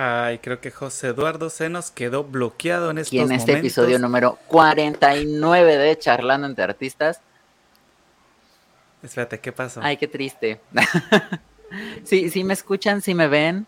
Ay, creo que José Eduardo se nos quedó bloqueado en estos Y en este episodio número 49 de Charlando entre Artistas. Espérate, ¿qué pasó? Ay, qué triste. sí, sí me escuchan, sí me ven.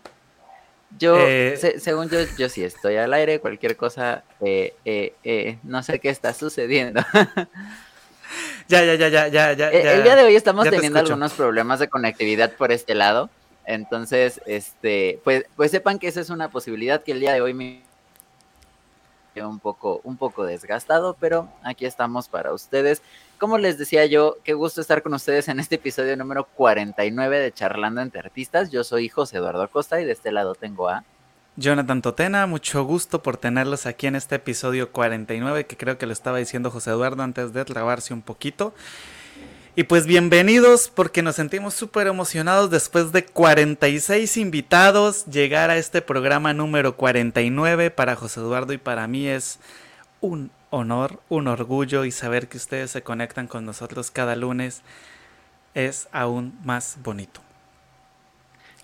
Yo, eh, según yo, yo sí estoy al aire, cualquier cosa, eh, eh, no sé qué está sucediendo. ya, ya, ya, ya, ya, ya. El día de hoy estamos teniendo algunos problemas de conectividad por este lado. Entonces, este, pues, pues sepan que esa es una posibilidad que el día de hoy me un poco, un poco desgastado, pero aquí estamos para ustedes. Como les decía yo, qué gusto estar con ustedes en este episodio número 49 de Charlando entre Artistas. Yo soy José Eduardo Costa y de este lado tengo a Jonathan Totena, mucho gusto por tenerlos aquí en este episodio 49, que creo que lo estaba diciendo José Eduardo antes de grabarse un poquito. Y pues bienvenidos porque nos sentimos súper emocionados después de 46 invitados. Llegar a este programa número 49 para José Eduardo y para mí es un honor, un orgullo y saber que ustedes se conectan con nosotros cada lunes es aún más bonito.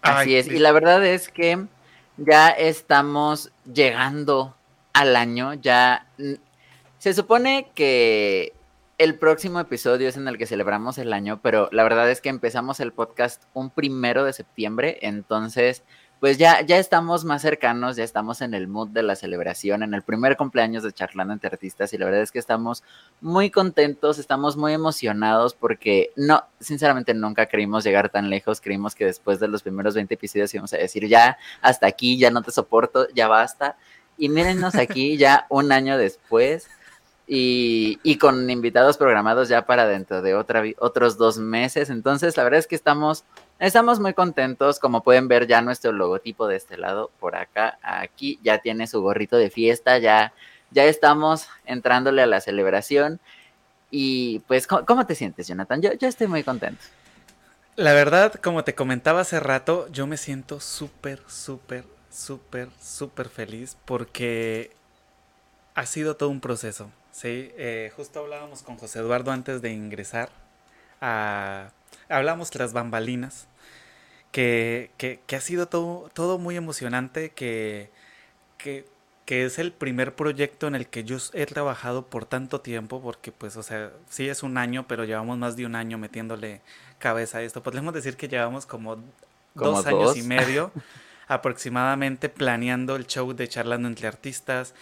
Así es, y la verdad es que ya estamos llegando al año, ya se supone que el próximo episodio es en el que celebramos el año, pero la verdad es que empezamos el podcast un primero de septiembre, entonces pues ya, ya estamos más cercanos, ya estamos en el mood de la celebración, en el primer cumpleaños de Charlando entre Artistas y la verdad es que estamos muy contentos, estamos muy emocionados porque no, sinceramente nunca creímos llegar tan lejos, creímos que después de los primeros 20 episodios íbamos a decir ya, hasta aquí, ya no te soporto, ya basta. Y mírennos aquí ya un año después y, con invitados programados ya para dentro de otra, otros dos meses. Entonces, la verdad es que estamos, estamos muy contentos. Como pueden ver, ya nuestro logotipo de este lado, por acá, aquí, ya tiene su gorrito de fiesta, ya, ya estamos entrándole a la celebración. Y pues, ¿cómo, te sientes, Jonathan? Yo, yo estoy muy contento. La verdad, como te comentaba hace rato, yo me siento súper, súper, súper, súper feliz porque ha sido todo un proceso. Sí, eh, justo hablábamos con José Eduardo antes de ingresar. A, hablamos las bambalinas. Que, que, que, ha sido todo, todo muy emocionante. Que, que, que, es el primer proyecto en el que yo he trabajado por tanto tiempo. Porque, pues, o sea, sí es un año, pero llevamos más de un año metiéndole cabeza a esto. Podemos decir que llevamos como, dos años y medio aproximadamente planeando el show de Charlando entre Artistas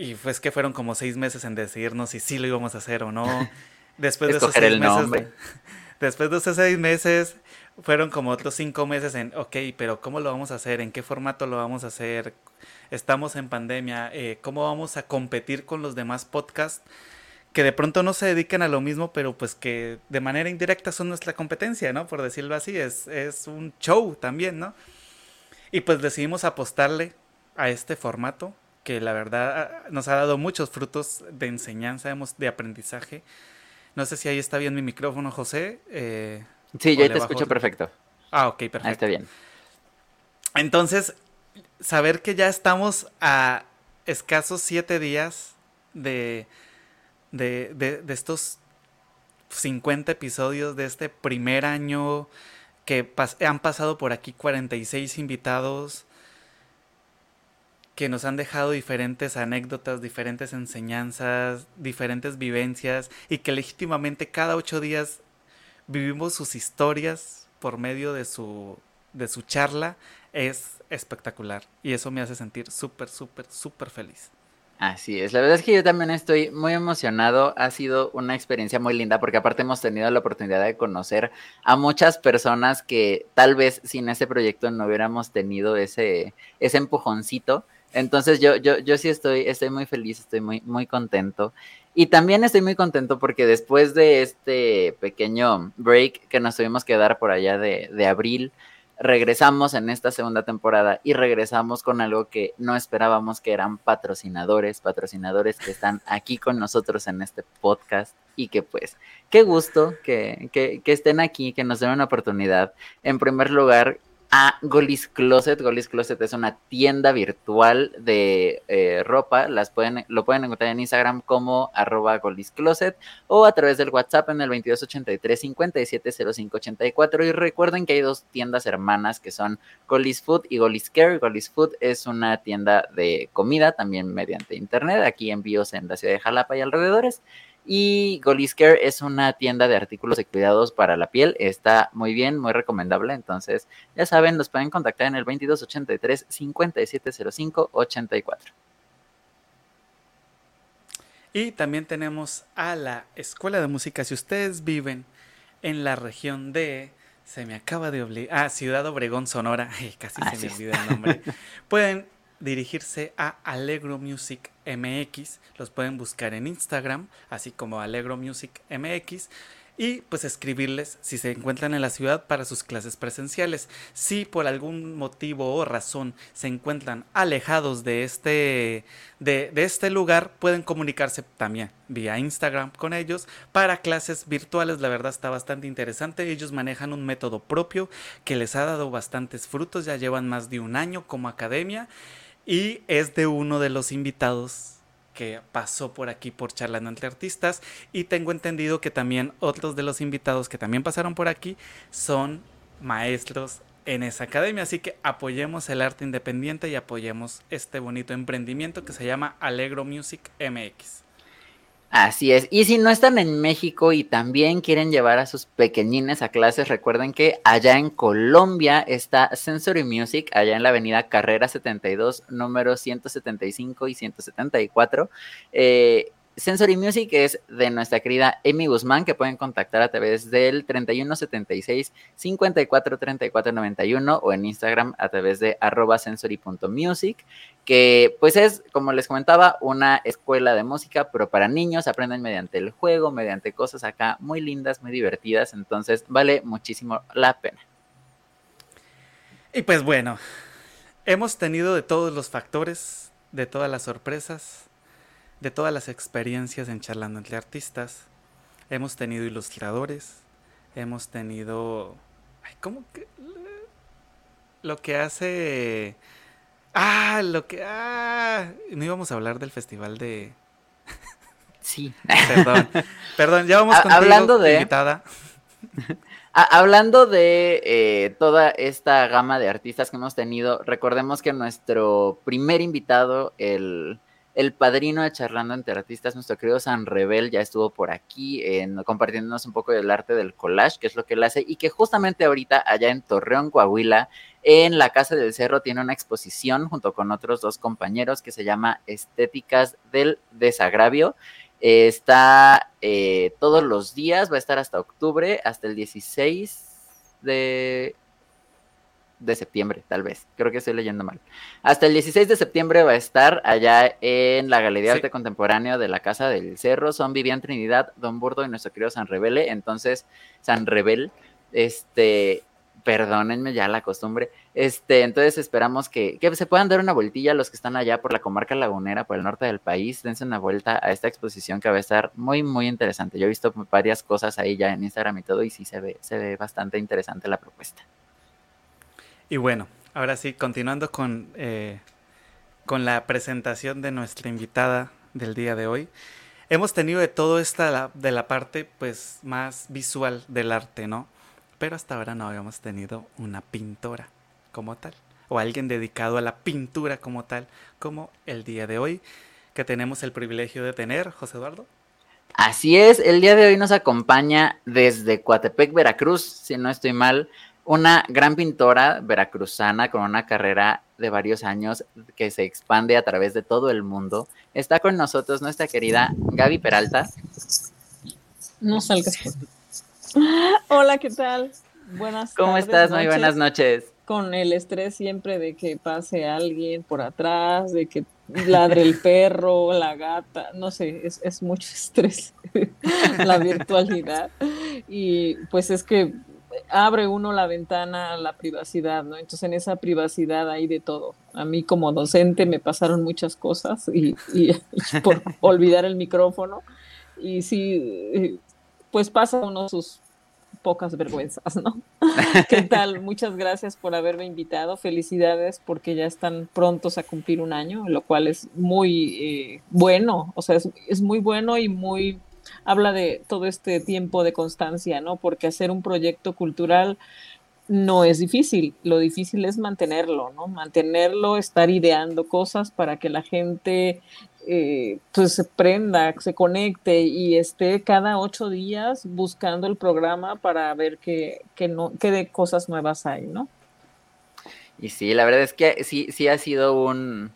y pues que fueron como seis meses en decidirnos si sí lo íbamos a hacer o no. Después de esos seis meses. después de esos seis meses fueron como otros cinco meses en, ok, pero ¿cómo lo vamos a hacer? ¿En qué formato lo vamos a hacer? Estamos en pandemia. Eh, ¿Cómo vamos a competir con los demás podcasts? que de pronto no se dedican a lo mismo, pero pues que de manera indirecta son nuestra competencia, ¿no? Por decirlo así, es, es un show también, ¿no? Y pues decidimos apostarle a este formato que la verdad nos ha dado muchos frutos de enseñanza, de aprendizaje. No sé si ahí está bien mi micrófono, José. Eh, sí, yo te escucho perfecto. Ah, ok, perfecto. Ahí está bien. Entonces, saber que ya estamos a escasos siete días de, de, de, estos 50 episodios de este primer año, que han pasado por aquí 46 invitados, que nos han dejado diferentes anécdotas, diferentes enseñanzas, diferentes vivencias y que legítimamente cada ocho días vivimos sus historias por medio de su, de su charla es espectacular. Y eso me hace sentir súper, súper, súper feliz. Así es, la verdad es que yo también estoy muy emocionado, ha sido una experiencia muy linda porque aparte hemos tenido la oportunidad de conocer a muchas personas que tal vez sin este proyecto no hubiéramos tenido ese, ese empujoncito entonces yo, yo, yo sí estoy, estoy muy feliz, estoy muy, muy contento. Y también estoy muy contento porque después de este pequeño break que nos tuvimos que dar por allá de, de abril, regresamos en esta segunda temporada y regresamos con algo que no esperábamos que eran patrocinadores, patrocinadores que están aquí con nosotros en este podcast y que pues qué gusto que, que, que estén aquí, que nos den una oportunidad. En primer lugar, a Golis Closet. Golis Closet es una tienda virtual de eh, ropa. Las pueden, lo pueden encontrar en Instagram como arroba Golis Closet o a través del WhatsApp en el 2283 570584. Y recuerden que hay dos tiendas hermanas que son Golis Food y Golis Care. Golis Food es una tienda de comida también mediante internet. Aquí envíos en la ciudad de Jalapa y alrededores. Y Golisker es una tienda de artículos de cuidados para la piel. Está muy bien, muy recomendable. Entonces, ya saben, los pueden contactar en el 2283 5705 84. Y también tenemos a la Escuela de Música. Si ustedes viven en la región de se me acaba de obligar. Ah, Ciudad Obregón, Sonora. casi se me olvida el nombre. Pueden dirigirse a Allegro Music MX. Los pueden buscar en Instagram, así como Allegro Music MX. Y pues escribirles si se encuentran en la ciudad para sus clases presenciales. Si por algún motivo o razón se encuentran alejados de este, de, de este lugar, pueden comunicarse también vía Instagram con ellos para clases virtuales. La verdad está bastante interesante. Ellos manejan un método propio que les ha dado bastantes frutos. Ya llevan más de un año como academia y es de uno de los invitados que pasó por aquí por charlando entre artistas y tengo entendido que también otros de los invitados que también pasaron por aquí son maestros en esa academia, así que apoyemos el arte independiente y apoyemos este bonito emprendimiento que se llama Alegro Music MX. Así es. Y si no están en México y también quieren llevar a sus pequeñines a clases, recuerden que allá en Colombia está Sensory Music, allá en la avenida Carrera 72, números 175 y 174. Eh, Sensory Music es de nuestra querida Amy Guzmán, que pueden contactar a través del 3176 543491 o en Instagram a través de arroba sensory.music, que pues es, como les comentaba, una escuela de música, pero para niños, aprenden mediante el juego, mediante cosas acá muy lindas, muy divertidas, entonces vale muchísimo la pena. Y pues bueno, hemos tenido de todos los factores, de todas las sorpresas, de todas las experiencias en charlando entre artistas. Hemos tenido ilustradores, hemos tenido... Ay, ¿Cómo que...? Lo que hace... Ah, lo que... Ah, no íbamos a hablar del festival de... Sí. Perdón, perdón, ya vamos con Hablando de... Invitada. Hablando de eh, toda esta gama de artistas que hemos tenido, recordemos que nuestro primer invitado, el el padrino de Charlando entre Artistas, nuestro querido San Rebel, ya estuvo por aquí compartiéndonos un poco del arte del collage, que es lo que él hace, y que justamente ahorita allá en Torreón, Coahuila, en la Casa del Cerro, tiene una exposición junto con otros dos compañeros que se llama Estéticas del Desagravio. está eh, todos los días, va a estar hasta octubre, hasta el 16 de de septiembre, tal vez. Creo que estoy leyendo mal. Hasta el 16 de septiembre va a estar allá en la Galería de Arte Contemporáneo de la Casa del Cerro. Son Vivian Trinidad, Don Burdo y nuestro querido San Rebele. Entonces, San Rebel, este, perdónenme ya la costumbre. Este, entonces esperamos que, que, se puedan dar una vueltilla los que están allá por la comarca lagunera, por el norte del país. Dense una vuelta a esta exposición que va a estar muy, muy interesante. Yo he visto varias cosas ahí ya en Instagram y todo, y sí se ve, se ve bastante interesante la propuesta. Y bueno, ahora sí, continuando con, eh, con la presentación de nuestra invitada del día de hoy. Hemos tenido de todo esta, de la parte pues más visual del arte, ¿no? Pero hasta ahora no habíamos tenido una pintora como tal, o alguien dedicado a la pintura como tal, como el día de hoy, que tenemos el privilegio de tener, José Eduardo. Así es, el día de hoy nos acompaña desde Coatepec, Veracruz, si no estoy mal, una gran pintora veracruzana con una carrera de varios años que se expande a través de todo el mundo. Está con nosotros nuestra querida Gaby Peralta. No salgas. Hola, ¿qué tal? Buenas ¿Cómo estás? Muy buenas noches. Con el estrés siempre de que pase alguien por atrás, de que ladre el perro, la gata, no sé, es, es mucho estrés la virtualidad. Y pues es que abre uno la ventana a la privacidad, ¿no? Entonces en esa privacidad hay de todo. A mí como docente me pasaron muchas cosas y, por olvidar el micrófono y sí, pues pasa uno sus pocas vergüenzas, ¿no? ¿Qué tal? Muchas gracias por haberme invitado. Felicidades porque ya están prontos a cumplir un año, lo cual es muy eh, bueno, o sea, es, es muy bueno y muy habla de todo este tiempo de constancia, ¿no? Porque hacer un proyecto cultural no es difícil, lo difícil es mantenerlo, ¿no? Mantenerlo, estar ideando cosas para que la gente eh, pues se prenda, se conecte y esté cada ocho días buscando el programa para ver qué, no, qué de cosas nuevas hay, ¿no? Y sí, la verdad es que sí, sí ha sido un,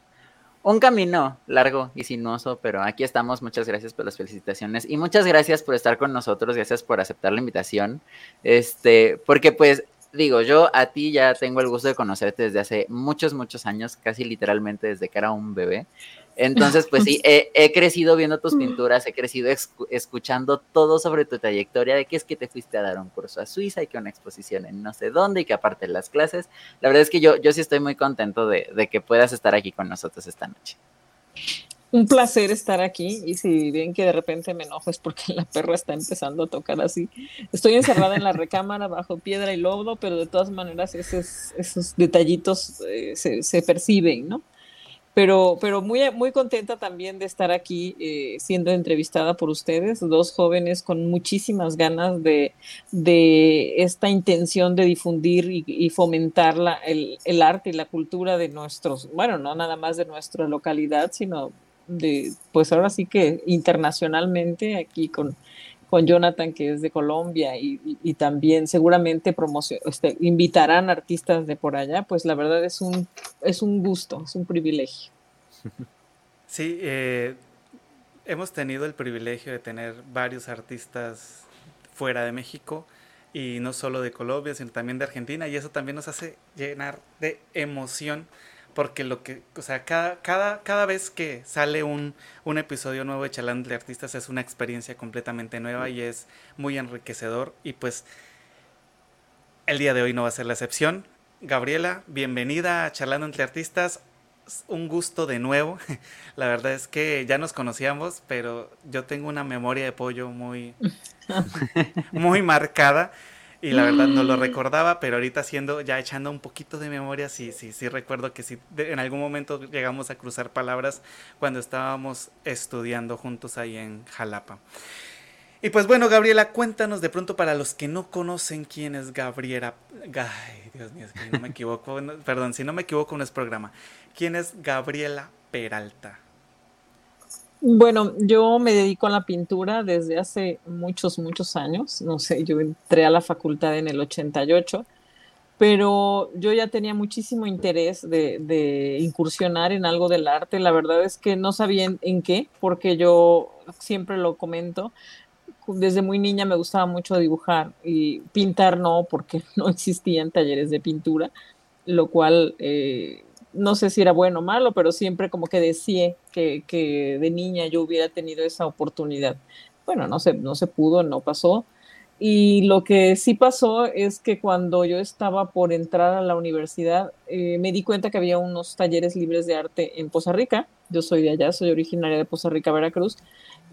un camino largo y sinuoso, pero aquí estamos. Muchas gracias por las felicitaciones y muchas gracias por estar con nosotros. Gracias por aceptar la invitación. Este, porque pues digo, yo a ti ya tengo el gusto de conocerte desde hace muchos, muchos años, casi literalmente desde que era un bebé. Entonces, pues sí, he, crecido viendo tus pinturas, he crecido escuchando todo sobre tu trayectoria, de que es que te fuiste a dar un curso a Suiza y que una exposición en no sé dónde y que aparte las clases. La verdad es que yo, yo sí estoy muy contento de, de que puedas estar aquí con nosotros esta noche un placer estar aquí y si ven que de repente me enojo es porque la perra está empezando a tocar así. Estoy encerrada en la recámara bajo piedra y lodo, pero de todas maneras esos, esos detallitos eh, se, se, perciben, ¿no? Pero, pero muy, muy contenta también de estar aquí eh, siendo entrevistada por ustedes, dos jóvenes con muchísimas ganas de, de esta intención de difundir y, y fomentar la, el, el arte y la cultura de nuestros, bueno, no nada más de nuestra localidad, sino de, pues ahora sí que internacionalmente aquí con, con Jonathan, que es de Colombia, y, también seguramente promoción, este, invitarán artistas de por allá, pues la verdad es un, es un gusto, es un privilegio. Sí, eh, hemos tenido el privilegio de tener varios artistas fuera de México y no solo de Colombia, sino también de Argentina, y eso también nos hace llenar de emoción porque lo que, o sea, cada, cada, cada vez que sale un, un episodio nuevo de Charlando de Artistas es una experiencia completamente nueva y es muy enriquecedor y pues el día de hoy no va a ser la excepción. Gabriela, bienvenida a Charlando entre Artistas. Un gusto de nuevo. La verdad es que ya nos conocíamos, pero yo tengo una memoria de pollo muy, muy marcada. Y la verdad no lo recordaba, pero ahorita haciendo, ya echando un poquito de memoria, sí, sí, sí recuerdo que sí, en algún momento llegamos a cruzar palabras cuando estábamos estudiando juntos ahí en Jalapa. Y pues bueno, Gabriela, cuéntanos de pronto para los que no conocen quién es Gabriela. Ay, Dios mío, es que no me equivoco, perdón, si no me equivoco no es programa. ¿Quién es Gabriela Peralta? Bueno, yo me dedico a la pintura desde hace muchos, muchos años. No sé, yo entré a la facultad en el 88, pero yo ya tenía muchísimo interés de, incursionar en algo del arte. La verdad es que no sabía en, qué, porque yo siempre lo comento. Desde muy niña me gustaba mucho dibujar y pintar no, porque no existían talleres de pintura, lo cual eh, no sé si era bueno o malo, pero siempre como que decía que, que, de niña yo hubiera tenido esa oportunidad. Bueno, no se, no se pudo, no pasó. Y lo que sí pasó es que cuando yo estaba por entrar a la universidad, eh, me di cuenta que había unos talleres libres de arte en Poza Rica. Yo soy de allá, soy originaria de Poza Rica, Veracruz.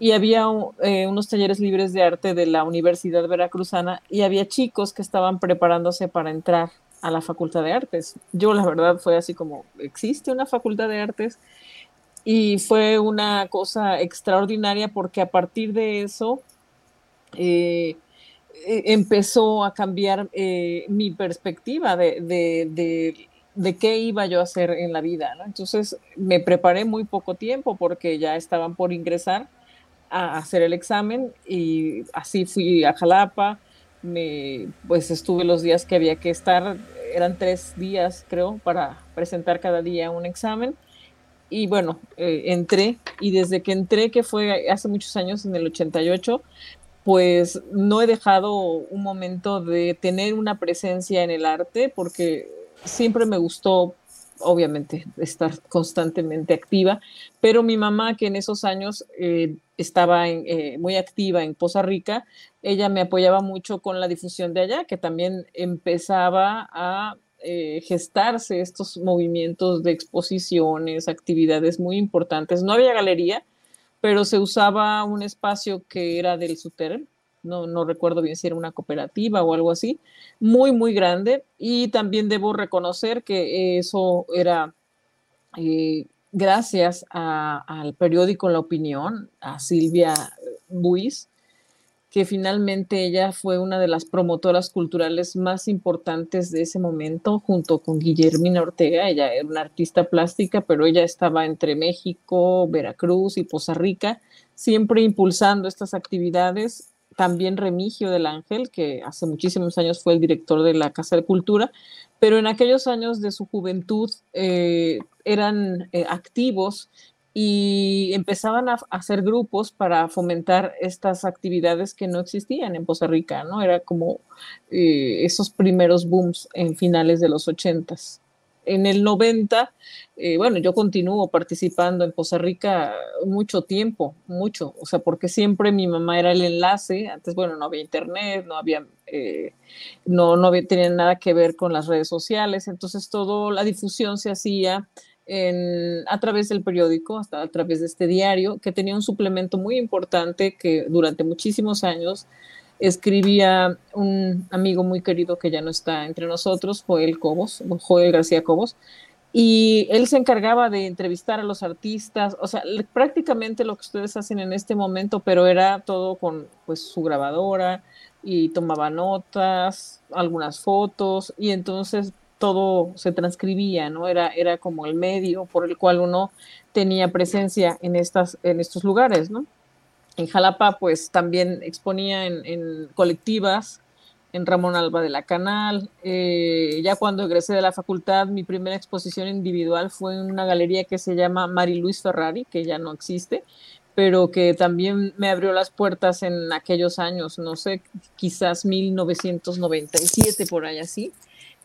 Y había eh, unos talleres libres de arte de la Universidad Veracruzana y había chicos que estaban preparándose para entrar a la Facultad de Artes. Yo la verdad fue así como, ¿existe una Facultad de Artes? Y fue una cosa extraordinaria porque a partir de eso eh, e, empezó a cambiar eh, mi perspectiva de, de, de, qué iba yo a hacer en la vida. Entonces me preparé muy poco tiempo porque ya estaban por ingresar a hacer el examen y así fui a Jalapa me, pues estuve los días que había que estar, eran tres días creo, para presentar cada día un examen. Y bueno, eh, entré y desde que entré, que fue hace muchos años, en el 88, pues no he dejado un momento de tener una presencia en el arte porque siempre me gustó obviamente estar constantemente activa, pero mi mamá, que en esos años eh, estaba eh, muy activa en Poza Rica, ella me apoyaba mucho con la difusión de allá, que también empezaba a eh, gestarse estos movimientos de exposiciones, actividades muy importantes. No había galería, pero se usaba un espacio que era del SUTER, no, no recuerdo bien si era una cooperativa o algo así, muy, muy grande. Y también debo reconocer que eso era eh, gracias al periódico La Opinión, a Silvia Buis, que finalmente ella fue una de las promotoras culturales más importantes de ese momento, junto con Guillermina Ortega. Ella era una artista plástica, pero ella estaba entre México, Veracruz y Poza Rica, siempre impulsando estas actividades. También Remigio del Ángel, que hace muchísimos años fue el director de la Casa de Cultura, pero en aquellos años de su juventud eh, eran eh, activos y empezaban a, hacer grupos para fomentar estas actividades que no existían en Costa Rica, ¿no? Era como eh, esos primeros booms en finales de los ochentas. En el 90, eh, bueno, yo continúo participando en Costa Rica mucho tiempo, mucho, o sea, porque siempre mi mamá era el enlace, antes, bueno, no había internet, no había, eh, no, no había, tenía nada que ver con las redes sociales, entonces todo, la difusión se hacía a través del periódico, hasta a través de este diario, que tenía un suplemento muy importante que durante muchísimos años escribía un amigo muy querido que ya no está entre nosotros, Joel Cobos, Joel García Cobos, y él se encargaba de entrevistar a los artistas, o sea, prácticamente lo que ustedes hacen en este momento, pero era todo con pues su grabadora y tomaba notas, algunas fotos, y entonces todo se transcribía, ¿no? Era, era como el medio por el cual uno tenía presencia en, estas, en estos lugares, ¿no? En Jalapa, pues también exponía en, colectivas, en Ramón Alba de la Canal. Eh, ya cuando egresé de la facultad, mi primera exposición individual fue en una galería que se llama Mari Luis Ferrari, que ya no existe, pero que también me abrió las puertas en aquellos años, no sé, quizás 1997, por ahí así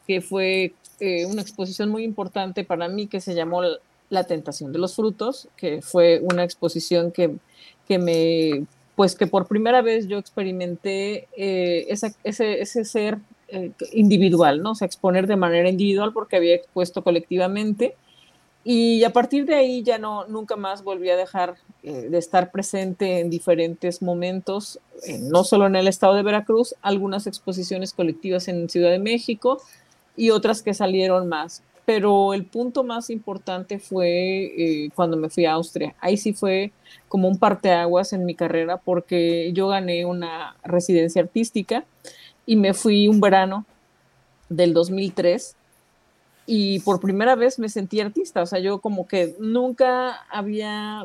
que fue eh, una exposición muy importante para mí que se llamó La tentación de los frutos, que fue una exposición que, que me, pues que por primera vez yo experimenté eh, ese, ese, ser eh, individual, ¿no? O sea, exponer de manera individual porque había expuesto colectivamente. Y a partir de ahí ya no, nunca más volví a dejar de estar presente en diferentes momentos, no solo en el estado de Veracruz, algunas exposiciones colectivas en Ciudad de México, y otras que salieron más. Pero el punto más importante fue eh, cuando me fui a Austria. Ahí sí fue como un parteaguas en mi carrera porque yo gané una residencia artística y me fui un verano del 2003 y por primera vez me sentí artista, o sea, yo como que nunca había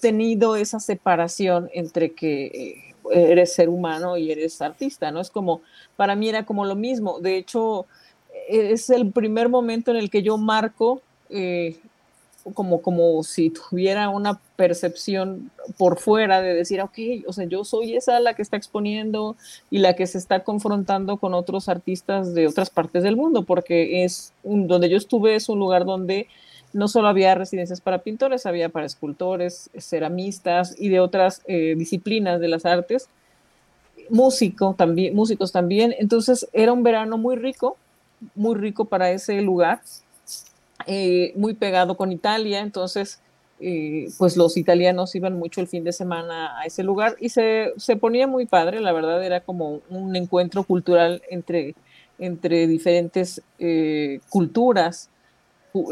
tenido esa separación entre que eh, eres ser humano y eres artista, ¿no? Es como, para mí era como lo mismo, de hecho, es el primer momento en el que yo marco eh, como, como si tuviera una percepción por fuera de decir, ok, o sea, yo soy esa la que está exponiendo y la que se está confrontando con otros artistas de otras partes del mundo, porque es donde yo estuve es un lugar donde no solo había residencias para pintores, había para escultores, ceramistas y de otras eh, disciplinas de las artes, músico también, músicos también. Entonces era un verano muy rico muy rico para ese lugar, eh, muy pegado con Italia, entonces eh, pues los italianos iban mucho el fin de semana a ese lugar y se, se, ponía muy padre, la verdad era como un encuentro cultural entre, entre diferentes eh, culturas,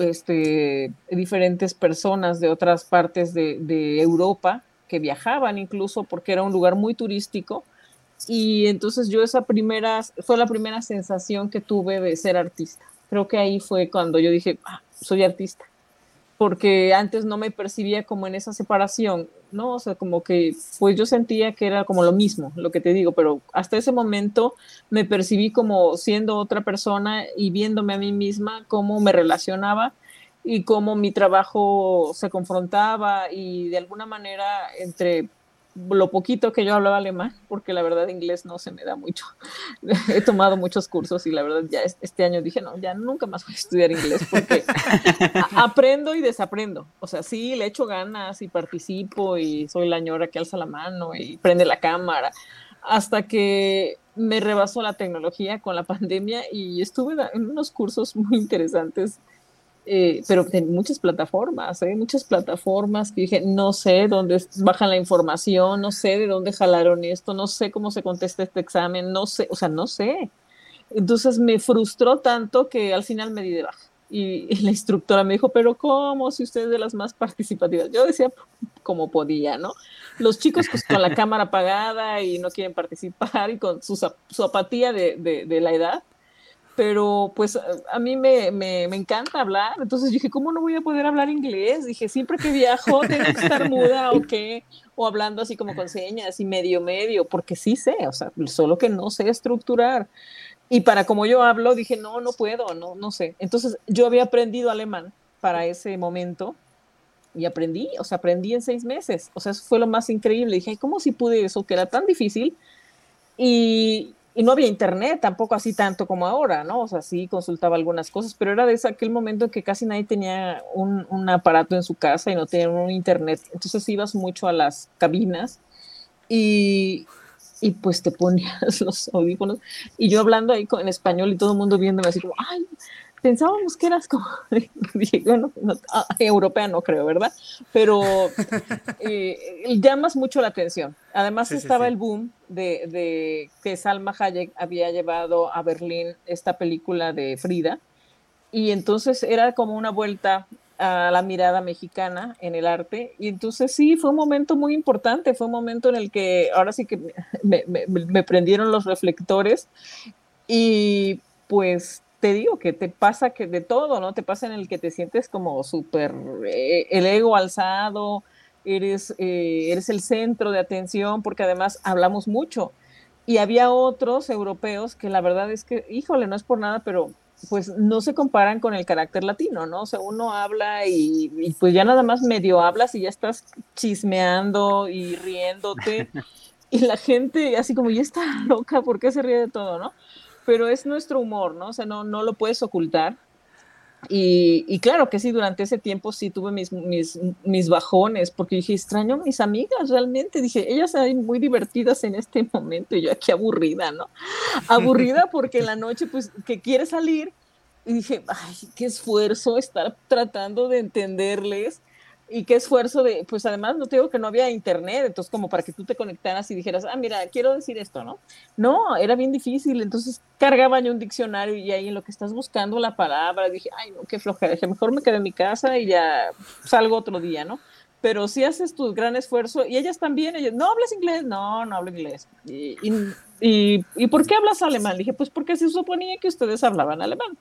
este, diferentes personas de otras partes de, de Europa que viajaban incluso porque era un lugar muy turístico y entonces yo esa primera, fue la primera sensación que tuve de ser artista. Creo que ahí fue cuando yo dije, ah, soy artista. Porque antes no me percibía como en esa separación, ¿no? O sea, como que, pues yo sentía que era como lo mismo, lo que te digo, pero hasta ese momento me percibí como siendo otra persona y viéndome a mí misma cómo me relacionaba y cómo mi trabajo se confrontaba y de alguna manera entre lo poquito que yo hablaba alemán, porque la verdad inglés no se me da mucho. He tomado muchos cursos y la verdad ya este año dije, no, ya nunca más voy a estudiar inglés porque aprendo y desaprendo. O sea, sí, le echo ganas y participo y soy la ñora que alza la mano y prende la cámara, hasta que me rebasó la tecnología con la pandemia y estuve en unos cursos muy interesantes eh, pero en muchas plataformas, ¿eh? muchas plataformas que dije, no sé dónde bajan la información, no sé de dónde jalaron esto, no sé cómo se contesta este examen, no sé, o sea, no sé. Entonces me frustró tanto que al final me di de baja. Y, la instructora me dijo, pero ¿cómo? Si usted es de las más participativas. Yo decía como podía, ¿no? Los chicos pues, con la cámara apagada y no quieren participar y con su, su apatía de, de, de la edad, pero pues a mí me, me, me, encanta hablar, entonces dije, ¿cómo no voy a poder hablar inglés? Dije, siempre que viajo tengo que estar muda o qué, o hablando así como con señas y medio medio, porque sí sé, o sea, solo que no sé estructurar. Y para como yo hablo, dije, no, no puedo, no, no sé. Entonces yo había aprendido alemán para ese momento y aprendí, o sea, aprendí en seis meses, o sea, eso fue lo más increíble. Dije, ¿cómo si pude eso que era tan difícil? Y, y no había internet tampoco así tanto como ahora, ¿no? O sea, sí consultaba algunas cosas, pero era de ese, aquel momento en que casi nadie tenía un, un, aparato en su casa y no tenía un internet. Entonces ibas mucho a las cabinas y, y pues te ponías los audífonos y yo hablando ahí en español y todo el mundo viéndome así como, ay, pensábamos que eras como, bueno, ah, europea no creo, ¿verdad? Pero eh, llamas mucho la atención. Además estaba el boom de, de, que Salma Hayek había llevado a Berlín esta película de Frida y entonces era como una vuelta a la mirada mexicana en el arte. Y entonces sí, fue un momento muy importante, fue un momento en el que ahora sí que me, me, me prendieron los reflectores y pues te digo que te pasa que de todo, ¿no? Te pasa en el que te sientes como súper, eh, el ego alzado, eres, eh, eres el centro de atención, porque además hablamos mucho. Y había otros europeos que la verdad es que, híjole, no es por nada, pero pues no se comparan con el carácter latino, ¿no? O sea, uno habla y, y pues ya nada más medio hablas y ya estás chismeando y riéndote. y la gente así como, ya está loca, ¿por qué se ríe de todo, no? Pero es nuestro humor, ¿no? O sea, no, no lo puedes ocultar. Y, y, claro que sí, durante ese tiempo sí tuve mis, mis, mis, bajones, porque dije, extraño a mis amigas, realmente. Dije, ellas son muy divertidas en este momento, y yo aquí aburrida, ¿no? Aburrida porque en la noche, pues, que quiere salir, y dije, ay, qué esfuerzo estar tratando de entenderles y qué esfuerzo de, pues además no te digo que no había internet, entonces como para que tú te conectaras y dijeras, ah, mira, quiero decir esto, ¿no? No, era bien difícil, entonces cargaba yo un diccionario y ahí en lo que estás buscando la palabra, dije, ay, no, qué flojera, mejor me quedo en mi casa y ya salgo otro día, ¿no? Pero si haces tu gran esfuerzo, y ellas también, ellas, no hablas inglés, no, no hablo inglés. Y, y, ¿por qué hablas alemán? dije, pues porque se suponía que ustedes hablaban alemán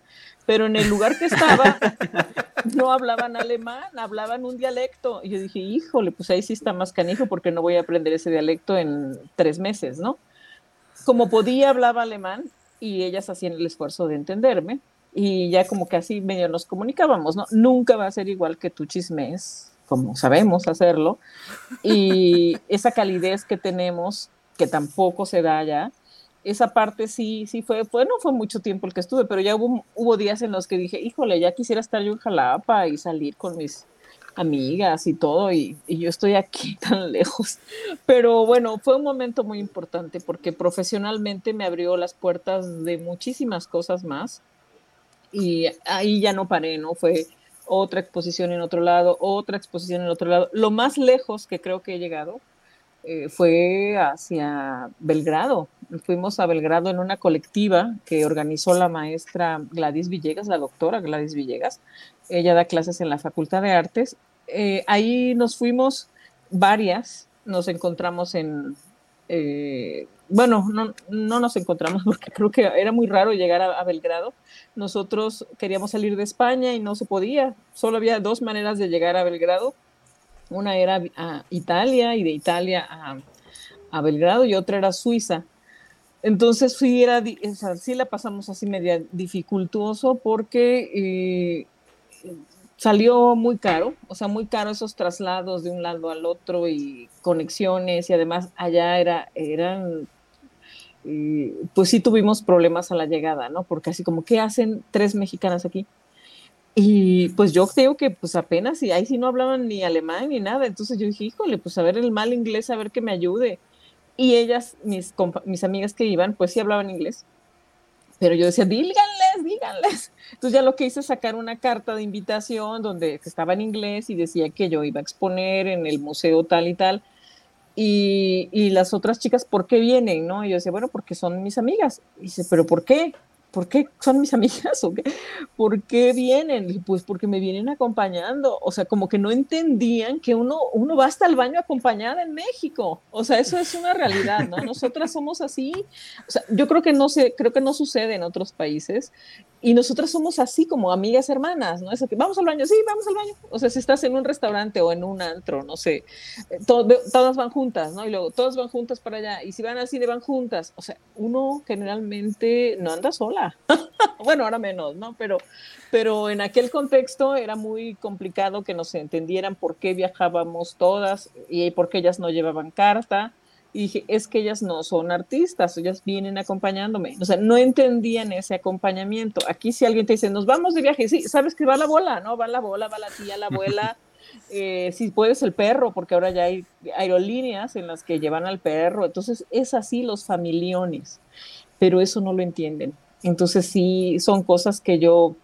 pero en el lugar que estaba no hablaban alemán, hablaban un dialecto. Y yo dije, híjole, pues ahí sí está más canijo porque no voy a aprender ese dialecto en tres meses, ¿no? Como podía, hablaba alemán y ellas hacían el esfuerzo de entenderme y ya como que así medio nos comunicábamos, ¿no? Nunca va a ser igual que tu chismes, como sabemos hacerlo, y esa calidez que tenemos, que tampoco se da ya, esa parte sí, sí fue, fue, no fue mucho tiempo el que estuve, pero ya hubo, hubo días en los que dije, híjole, ya quisiera estar yo en Jalapa y salir con mis amigas y todo, y, y, yo estoy aquí tan lejos. Pero bueno, fue un momento muy importante porque profesionalmente me abrió las puertas de muchísimas cosas más. Y ahí ya no paré, ¿no? Fue otra exposición en otro lado, otra exposición en otro lado. Lo más lejos que creo que he llegado eh, fue hacia Belgrado. Fuimos a Belgrado en una colectiva que organizó la maestra Gladys Villegas, la doctora Gladys Villegas. Ella da clases en la Facultad de Artes. Eh, ahí nos fuimos varias, nos encontramos en... Eh, bueno, no, no, nos encontramos porque creo que era muy raro llegar a Belgrado. Nosotros queríamos salir de España y no se podía. Solo había dos maneras de llegar a Belgrado una era a Italia y de Italia a, a Belgrado y otra era Suiza. Entonces sí, era, sí la pasamos así media dificultuoso porque eh, salió muy caro, o sea, muy caro esos traslados de un lado al otro y conexiones y además allá era, eran, eh, pues sí tuvimos problemas a la llegada, ¿no? Porque así como, ¿qué hacen tres mexicanas aquí? Y pues yo creo que pues apenas, y ahí sí no hablaban ni alemán ni nada, entonces yo dije, híjole, pues a ver el mal inglés, a ver que me ayude. Y ellas, mis, mis amigas que iban, pues sí hablaban inglés. Pero yo decía, díganles, díganles. Entonces ya lo que hice es sacar una carta de invitación donde estaba en inglés y decía que yo iba a exponer en el museo tal y tal. Y, y las otras chicas, ¿por qué vienen? ¿no? Y yo decía, bueno, porque son mis amigas. Y dice, ¿pero por qué? ¿Por qué son mis amigas o qué? ¿Por qué vienen? Pues porque me vienen acompañando. O sea, como que no entendían que uno, uno va hasta el baño acompañada en México. O sea, eso es una realidad, ¿no? Nosotras somos así. O sea, yo creo que no sé, creo que no sucede en otros países. Y nosotras somos así como amigas hermanas, ¿no? Es que vamos al baño, sí, vamos al baño. O sea, si estás en un restaurante o en un antro, no sé, eh, todas van juntas, ¿no? Y luego todas van juntas para allá. Y si van al cine, van juntas. O sea, uno generalmente no anda sola. bueno, ahora menos, ¿no? Pero, pero en aquel contexto era muy complicado que nos entendieran por qué viajábamos todas y por qué ellas no llevaban carta y dije, es que ellas no son artistas, ellas vienen acompañándome. O sea, no entendían ese acompañamiento. Aquí si alguien te dice, nos vamos de viaje, sí, sabes que va la bola, ¿no? Va la bola, va la tía, la abuela. Eh, si puedes el perro, porque ahora ya hay aerolíneas en las que llevan al perro. Entonces, es así los familiones, pero eso no lo entienden. Entonces, sí, son cosas que yo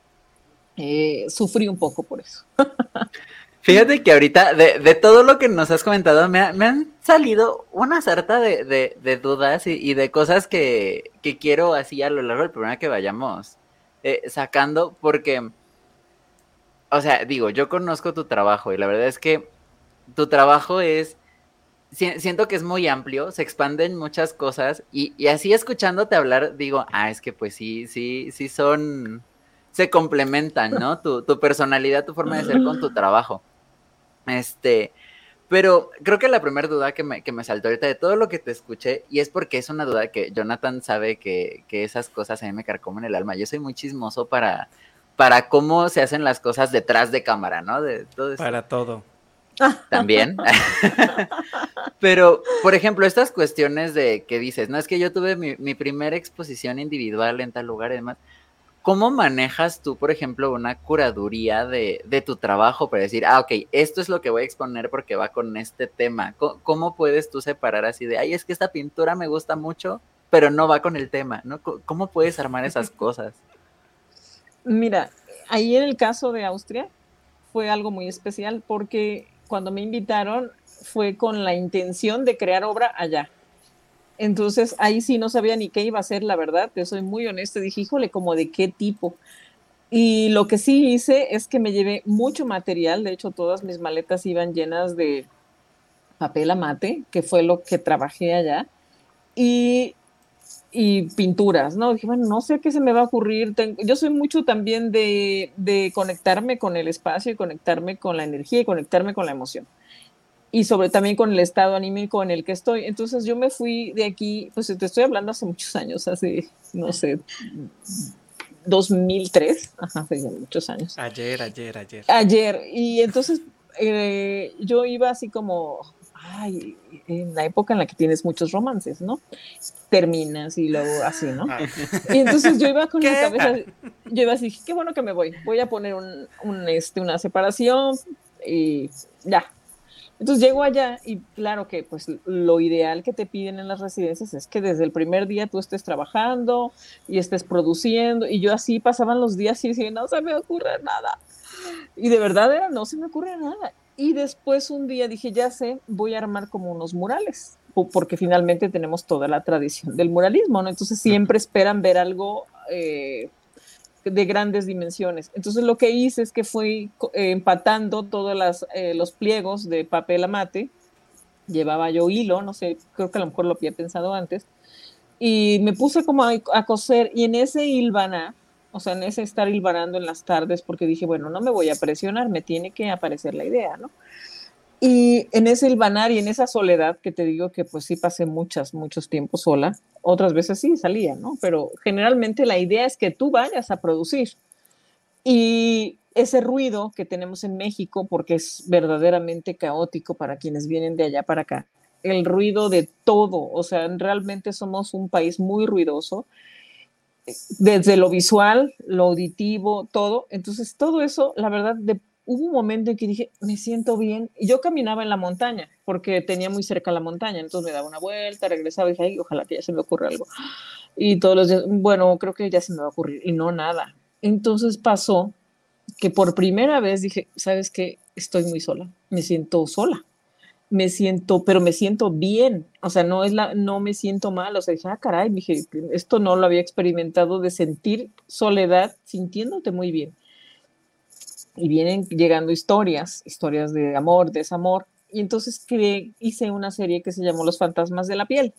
eh, sufrí un poco por eso. Fíjate que ahorita, de, todo lo que nos has comentado, me, han salido una sarta de, dudas y, de cosas que, quiero así a lo largo del programa que vayamos eh, sacando, porque, o sea, digo, yo conozco tu trabajo y la verdad es que tu trabajo es, siento que es muy amplio, se expanden muchas cosas y, y así escuchándote hablar, digo, ah, es que pues sí, sí, sí son se complementan, ¿no? Tu, tu, personalidad, tu forma de ser con tu trabajo. Este, pero creo que la primera duda que me, que me saltó ahorita de todo lo que te escuché, y es porque es una duda que Jonathan sabe que, que esas cosas a mí me carcomen el alma. Yo soy muy chismoso para, para cómo se hacen las cosas detrás de cámara, ¿no? De todo Para todo. También. Pero, por ejemplo, estas cuestiones de que dices, no es que yo tuve mi, mi primera exposición individual en tal lugar y demás. ¿Cómo manejas tú, por ejemplo, una curaduría de, tu trabajo para decir, ah, ok, esto es lo que voy a exponer porque va con este tema? ¿Cómo, puedes tú separar así de, ay, es que esta pintura me gusta mucho, pero no va con el tema, ¿no? ¿Cómo puedes armar esas cosas? Mira, ahí en el caso de Austria fue algo muy especial porque cuando me invitaron fue con la intención de crear obra allá. Entonces ahí sí no sabía ni qué iba a ser, la verdad, te soy muy honesta. Dije, híjole, como de qué tipo. Y lo que sí hice es que me llevé mucho material, de hecho todas mis maletas iban llenas de papel amate, que fue lo que trabajé allá, y, y pinturas, ¿no? Dije, bueno, no sé qué se me va a ocurrir. yo soy mucho también de, de conectarme con el espacio y conectarme con la energía y conectarme con la emoción y sobre también con el estado anímico en el que estoy. Entonces yo me fui de aquí, pues te estoy hablando hace muchos años, hace, no sé, 2003, ajá, hace muchos años. Ayer, ayer, ayer. Ayer, y entonces eh, yo iba así como, ay, en la época en la que tienes muchos romances, ¿no? Terminas y luego así, ¿no? Ah. Y entonces yo iba con mi cabeza, yo iba así, qué bueno que me voy, voy a poner un, un este, una separación y ya, entonces llego allá y claro que pues lo ideal que te piden en las residencias es que desde el primer día tú estés trabajando y estés produciendo y yo así pasaban los días y decía, no se me ocurre nada. Y de verdad era, no se me ocurre nada. Y después un día dije, ya sé, voy a armar como unos murales, porque finalmente tenemos toda la tradición del muralismo, ¿no? Entonces siempre esperan ver algo eh, de grandes dimensiones. Entonces lo que hice es que fui eh, empatando todos eh, los pliegos de papel amate, llevaba yo hilo, no sé, creo que a lo mejor lo había pensado antes, y me puse como a, coser y en ese hilvanar, o sea, en ese estar hilvanando en las tardes, porque dije, bueno, no me voy a presionar, me tiene que aparecer la idea, ¿no? Y en ese hilvanar y en esa soledad, que te digo que pues sí pasé muchas, muchos tiempos sola, otras veces sí salía, ¿no? Pero generalmente la idea es que tú vayas a producir. Y ese ruido que tenemos en México, porque es verdaderamente caótico para quienes vienen de allá para acá, el ruido de todo, o sea, realmente somos un país muy ruidoso, desde lo visual, lo auditivo, todo. Entonces, todo eso, la verdad, de hubo un momento en que dije, me siento bien. Y yo caminaba en la montaña, porque tenía muy cerca la montaña. Entonces me daba una vuelta, regresaba y dije, Ay, ojalá que ya se me ocurra algo. Y todos los días, bueno, creo que ya se me va a ocurrir. Y no nada. Entonces pasó que por primera vez dije, ¿sabes qué? Estoy muy sola, me siento sola, me siento, pero me siento bien, o sea, no es la, no me siento mal, o sea, dije, ah, caray, dije, esto no lo había experimentado de sentir soledad sintiéndote muy bien. Y vienen llegando historias, historias de amor, desamor, y entonces creé, hice una serie que se llamó Los fantasmas de la piel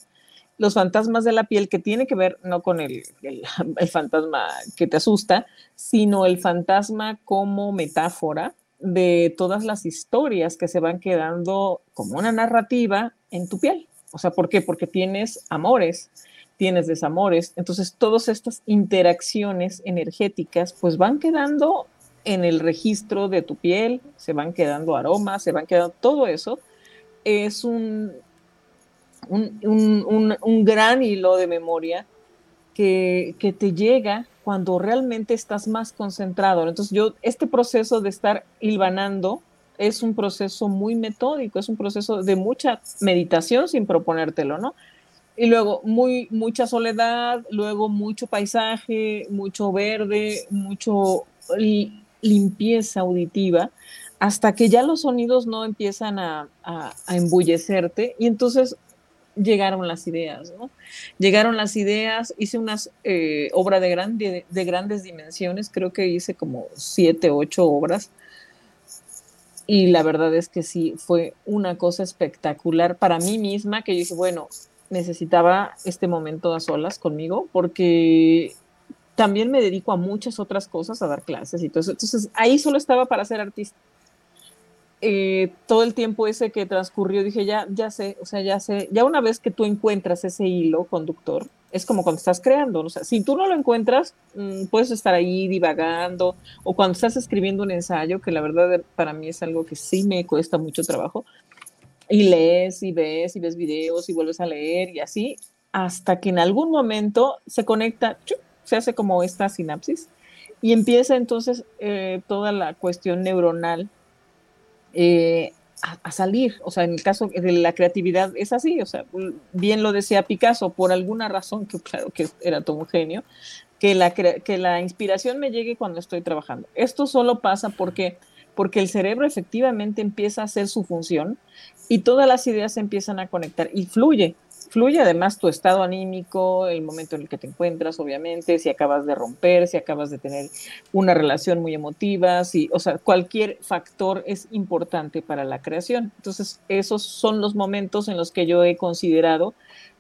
los fantasmas de la piel, que tiene que ver no con el, el, fantasma que te asusta, sino el fantasma como metáfora de todas las historias que se van quedando como una narrativa en tu piel. O sea, ¿por qué? Porque tienes amores, tienes desamores, entonces todas estas interacciones energéticas pues van quedando en el registro de tu piel, se van quedando aromas, se van quedando todo eso. Es un, un, gran hilo de memoria que, te llega cuando realmente estás más concentrado. Entonces yo, este proceso de estar hilvanando es un proceso muy metódico, es un proceso de mucha meditación sin proponértelo, ¿no? Y luego muy, mucha soledad, luego mucho paisaje, mucho verde, mucho limpieza auditiva, hasta que ya los sonidos no empiezan a, embullecerte y entonces llegaron las ideas, ¿no? Llegaron las ideas, hice una eh, obra de, grande, de grandes dimensiones, creo que hice como siete, ocho obras, y la verdad es que sí, fue una cosa espectacular para mí misma, que yo dije, bueno, necesitaba este momento a solas conmigo, porque también me dedico a muchas otras cosas, a dar clases y todo eso. Entonces, ahí solo estaba para ser artista. Eh, todo el tiempo ese que transcurrió, dije, ya, ya sé, o sea, ya sé, ya una vez que tú encuentras ese hilo conductor, es como cuando estás creando, o sea, si tú no lo encuentras, mm, puedes estar ahí divagando, o cuando estás escribiendo un ensayo, que la verdad para mí es algo que sí me cuesta mucho trabajo, y lees y ves y ves videos y vuelves a leer y así, hasta que en algún momento se conecta, se hace como esta sinapsis, y empieza entonces eh, toda la cuestión neuronal eh, a, salir. O sea, en el caso de la creatividad es así, o sea, bien lo decía Picasso, por alguna razón, que claro que era todo un genio, que la, que la inspiración me llegue cuando estoy trabajando. Esto solo pasa porque, porque el cerebro efectivamente empieza a hacer su función y todas las ideas se empiezan a conectar y fluye fluye además tu estado anímico, el momento en el que te encuentras, obviamente, si acabas de romper, si acabas de tener una relación muy emotiva, si, o sea, cualquier factor es importante para la creación. Entonces, esos son los momentos en los que yo he considerado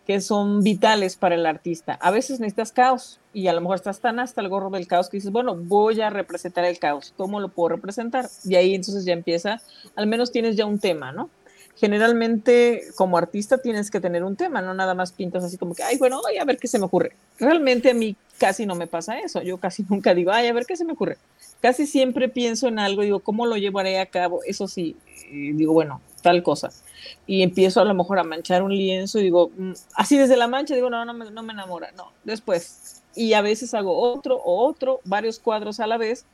que son vitales para el artista. A veces necesitas caos y a lo mejor estás tan hasta el gorro del caos que dices, bueno, voy a representar el caos, ¿cómo lo puedo representar? Y ahí entonces ya empieza, al menos tienes ya un tema, ¿no? Generalmente como artista tienes que tener un tema, no nada más pintas así como que, ay, bueno, voy a ver qué se me ocurre. Realmente a mí casi no me pasa eso, yo casi nunca digo, ay, a ver qué se me ocurre. Casi siempre pienso en algo, digo, ¿cómo lo llevaré a cabo? Eso sí, digo, bueno, tal cosa. Y empiezo a lo mejor a manchar un lienzo y digo, mm, así desde la mancha, digo, no, no me, no me enamora, no, después. Y a veces hago otro o otro, varios cuadros a la vez,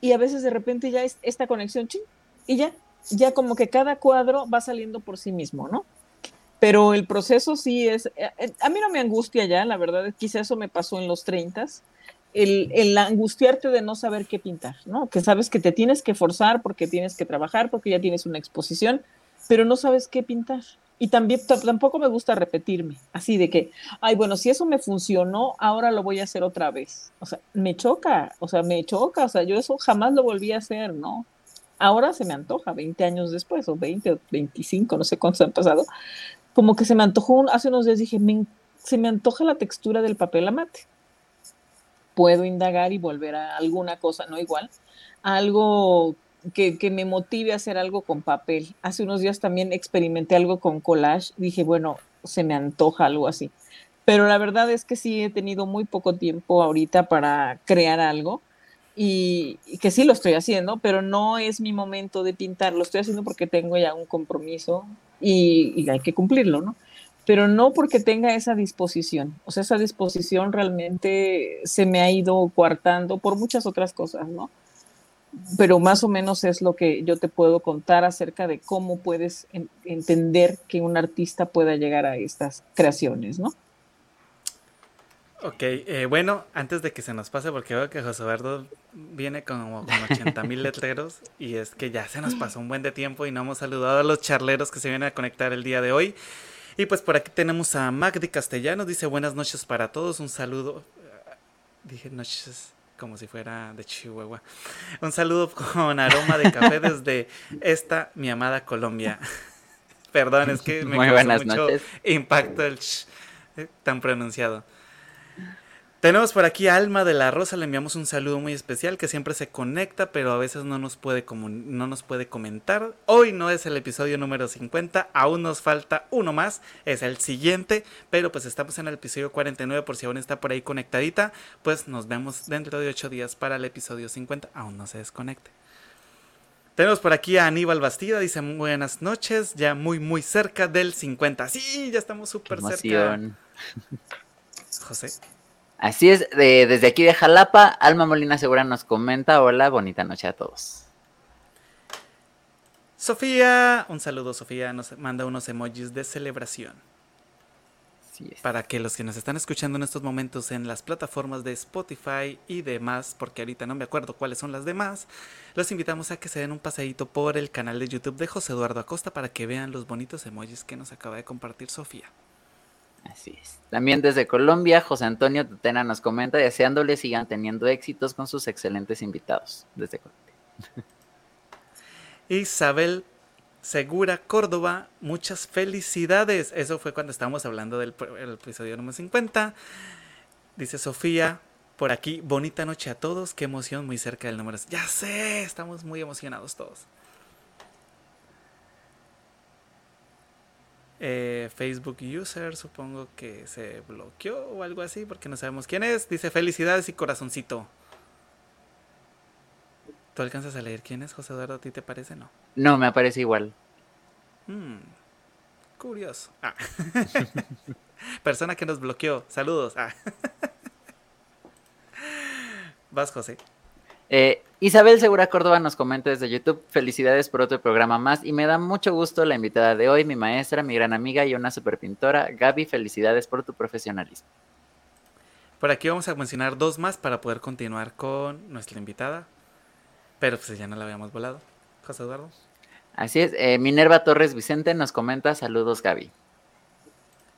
y a veces de repente ya es esta conexión, ching, y ya, ya como que cada cuadro va saliendo por sí mismo, ¿no? Pero el proceso sí es, eh, eh, a mí no me angustia ya, la verdad, quizá eso me pasó en los 30, el, el, angustiarte de no saber qué pintar, ¿no? Que sabes que te tienes que forzar porque tienes que trabajar, porque ya tienes una exposición, pero no sabes qué pintar. Y también tampoco me gusta repetirme, así de que, ay, bueno, si eso me funcionó, ahora lo voy a hacer otra vez. O sea, me choca, o sea, me choca, o sea, yo eso jamás lo volví a hacer, ¿no? Ahora se me antoja, 20 años después, o 20 o 25, no sé cuántos han pasado, como que se me antojó, hace unos días dije, se me antoja la textura del papel amate. Puedo indagar y volver a alguna cosa, no igual, algo que, que, me motive a hacer algo con papel. Hace unos días también experimenté algo con collage, dije, bueno, se me antoja algo así. Pero la verdad es que sí he tenido muy poco tiempo ahorita para crear algo y, que sí lo estoy haciendo, pero no es mi momento de pintar, lo estoy haciendo porque tengo ya un compromiso y, hay que cumplirlo, ¿no? Pero no porque tenga esa disposición, o sea, esa disposición realmente se me ha ido coartando por muchas otras cosas, ¿no? Pero más o menos es lo que yo te puedo contar acerca de cómo puedes entender que un artista pueda llegar a estas creaciones, ¿no? Ok, eh, bueno, antes de que se nos pase, porque veo que José Eduardo viene como con 80 mil letreros y es que ya se nos pasó un buen de tiempo y no hemos saludado a los charleros que se vienen a conectar el día de hoy. Y pues por aquí tenemos a Magdi Castellano, dice buenas noches para todos, un saludo. Dije noches como si fuera de Chihuahua. Un saludo con aroma de café desde esta, mi amada Colombia. Perdón, es que me Muy mucho impacto el eh, tan pronunciado. Tenemos por aquí a Alma de la Rosa, le enviamos un saludo muy especial que siempre se conecta, pero a veces no nos puede, no nos puede comentar. Hoy no es el episodio número 50, aún nos falta uno más, es el siguiente, pero pues estamos en el episodio 49 por si aún está por ahí conectadita, pues nos vemos dentro de 8 días para el episodio 50, aún no se desconecte. Tenemos por aquí a Aníbal Bastida, dice buenas noches, ya muy muy cerca del 50. Sí, ya estamos súper cerca. José. Así es, desde aquí de Jalapa, Alma Molina Segura nos comenta, hola, bonita noche a todos. Sofía, un saludo Sofía, nos manda unos emojis de celebración. Para que los que nos están escuchando en estos momentos en las plataformas de Spotify y demás, porque ahorita no me acuerdo cuáles son las demás, los invitamos a que se den un paseíto por el canal de YouTube de José Eduardo Acosta para que vean los bonitos emojis que nos acaba de compartir Sofía. Así es. También desde Colombia, José Antonio Tutena nos comenta deseándole sigan teniendo éxitos con sus excelentes invitados desde Colombia. Isabel Segura Córdoba, muchas felicidades. Eso fue cuando estábamos hablando del episodio número 50. Dice Sofía, por aquí, bonita noche a todos, qué emoción muy cerca del número. Ya sé, estamos muy emocionados todos. Eh, Facebook user, supongo que se bloqueó o algo así, porque no sabemos quién es. Dice felicidades y corazoncito. ¿Tú alcanzas a leer quién es José Eduardo? ¿A ti te parece? No. No, me aparece igual. Hmm, curioso. Ah. Persona que nos bloqueó. Saludos. Ah. Vas, José. Eh, Isabel Segura Córdoba nos comenta desde YouTube, felicidades por otro programa más y me da mucho gusto la invitada de hoy, mi maestra, mi gran amiga y una super pintora. Gaby, felicidades por tu profesionalismo. Por aquí vamos a mencionar dos más para poder continuar con nuestra invitada, pero pues ya no la habíamos volado. José Eduardo. Así es, eh, Minerva Torres Vicente nos comenta, saludos Gaby.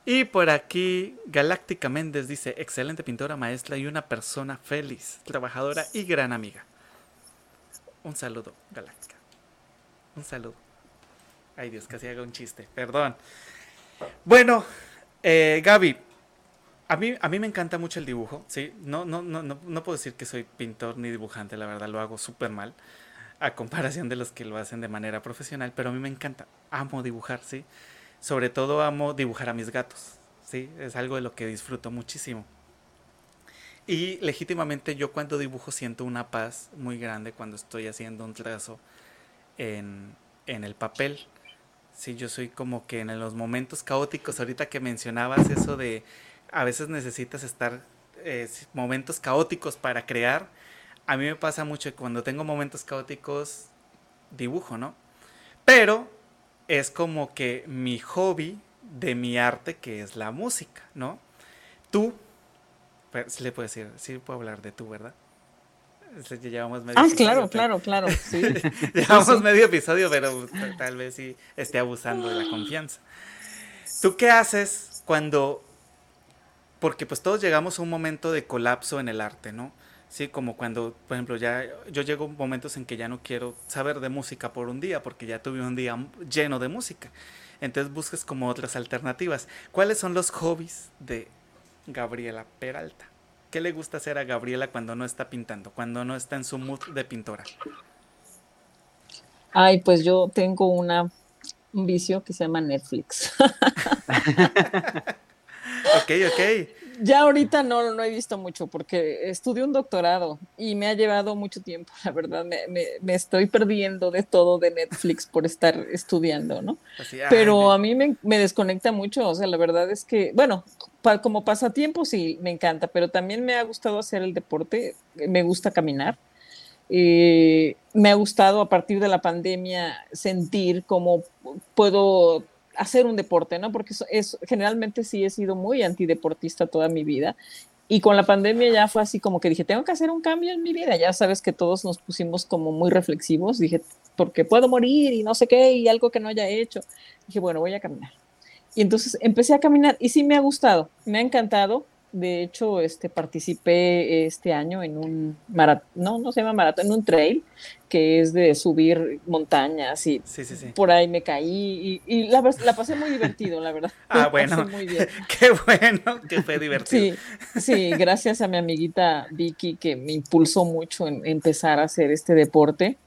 Y por aquí, Galáctica Méndez dice, excelente pintora, maestra y una persona feliz, trabajadora y gran amiga. Un saludo, Galáctica. Un saludo. Ay Dios, casi haga un chiste, perdón. Bueno, eh, Gaby, a mí, a mí me encanta mucho el dibujo, ¿sí? No, no, no, no, no puedo decir que soy pintor ni dibujante, la verdad lo hago súper mal, a comparación de los que lo hacen de manera profesional, pero a mí me encanta, amo dibujar, ¿sí? Sobre todo amo dibujar a mis gatos, ¿sí? Es algo de lo que disfruto muchísimo. Y legítimamente yo cuando dibujo siento una paz muy grande cuando estoy haciendo un trazo en, en el papel. Sí, yo soy como que en los momentos caóticos, ahorita que mencionabas eso de a veces necesitas estar eh, momentos caóticos para crear, a mí me pasa mucho que cuando tengo momentos caóticos dibujo, ¿no? Pero es como que mi hobby de mi arte, que es la música, ¿no? Tú, sí le puedo decir, sí puedo hablar de tú, ¿verdad? Llevamos medio ah, claro, claro, claro, sí. Llevamos medio episodio, pero tal vez sí esté abusando de la confianza. ¿Tú qué haces cuando, porque pues todos llegamos a un momento de colapso en el arte, ¿no? Sí, como cuando, por ejemplo, ya yo llego momentos en que ya no quiero saber de música por un día, porque ya tuve un día lleno de música. Entonces buscas como otras alternativas. ¿Cuáles son los hobbies de Gabriela Peralta? ¿Qué le gusta hacer a Gabriela cuando no está pintando, cuando no está en su mood de pintora? Ay, pues yo tengo una, un vicio que se llama Netflix. ok, ok ya ahorita no, no he visto mucho porque estudié un doctorado y me ha llevado mucho tiempo, la verdad, me, me, estoy perdiendo de todo de Netflix por estar estudiando, ¿no? Pero a mí me, me, desconecta mucho, o sea, la verdad es que, bueno, como pasatiempo sí, me encanta, pero también me ha gustado hacer el deporte, me gusta caminar. Eh, me ha gustado a partir de la pandemia sentir cómo puedo hacer un deporte, ¿no? Porque es, generalmente sí he sido muy antideportista toda mi vida Y con la pandemia ya fue así como que dije, tengo que hacer un cambio en mi vida. Ya sabes que todos nos pusimos como muy reflexivos. Dije, porque puedo morir y no sé qué, y algo que no haya hecho. Dije, bueno, voy a caminar. Y entonces empecé a caminar y sí me ha gustado, me ha encantado. De hecho, este, participé este año en un maratón, no, no se llama maratón, en un trail que es de subir montañas y por ahí me caí y, la, la, pasé muy divertido, la verdad. Ah, bueno, muy bien. qué bueno que fue divertido. Sí, sí, gracias a mi amiguita Vicky que me impulsó mucho en empezar a hacer este deporte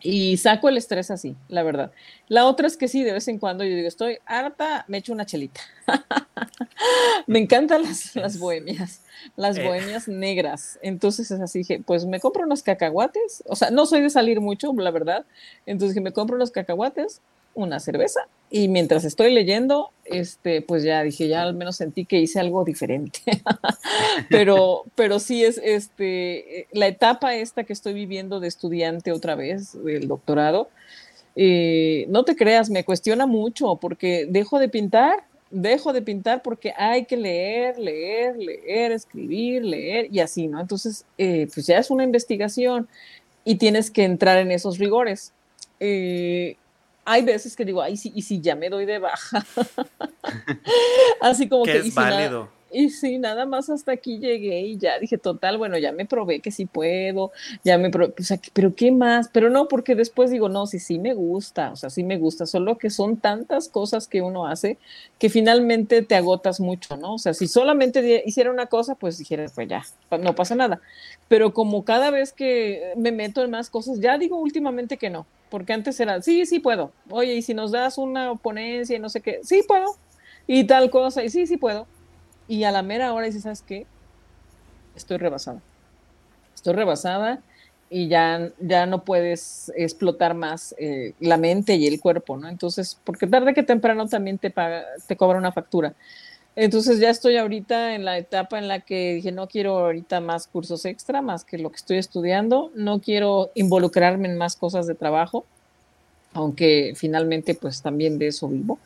y saco el estrés así, la verdad. La otra es que sí, de vez en cuando yo digo, estoy harta, me echo una chelita. me encantan las, las bohemias, las eh. bohemias negras. Entonces es así, dije, pues me compro unos cacahuates. O sea, no soy de salir mucho, la verdad. Entonces que me compro unos cacahuates, una cerveza y mientras estoy leyendo, este, pues ya dije, ya al menos sentí que hice algo diferente. pero, pero sí es este, la etapa esta que estoy viviendo de estudiante otra vez, del doctorado, eh, no te creas, me cuestiona mucho porque dejo de pintar, dejo de pintar porque hay que leer, leer, leer, escribir, leer y así, ¿no? Entonces, eh, pues ya es una investigación y tienes que entrar en esos rigores. Eh, hay veces que digo, ay, sí, y si ya me doy de baja. Así como que. Es válido. Y sí, nada más hasta aquí llegué y ya dije, total, bueno, ya me probé que sí puedo, ya me probé, o sea, pero ¿qué más? Pero no, porque después digo, no, sí, sí me gusta, o sea, sí me gusta, solo que son tantas cosas que uno hace que finalmente te agotas mucho, ¿no? O sea, si solamente hiciera una cosa, pues dijera, pues ya, no pasa nada. Pero como cada vez que me meto en más cosas, ya digo últimamente que no, porque antes era, sí, sí puedo, oye, y si nos das una ponencia y no sé qué, sí puedo, y tal cosa, y sí, sí puedo y a la mera hora dices, ¿sabes qué? Estoy rebasada. Estoy rebasada y ya, ya no puedes explotar más eh, la mente y el cuerpo, ¿no? Entonces, porque tarde que temprano también te, paga, te cobra una factura. Entonces ya estoy ahorita en la etapa en la que dije, no quiero ahorita más cursos extra, más que lo que estoy estudiando, no quiero involucrarme en más cosas de trabajo, aunque finalmente pues también de eso vivo.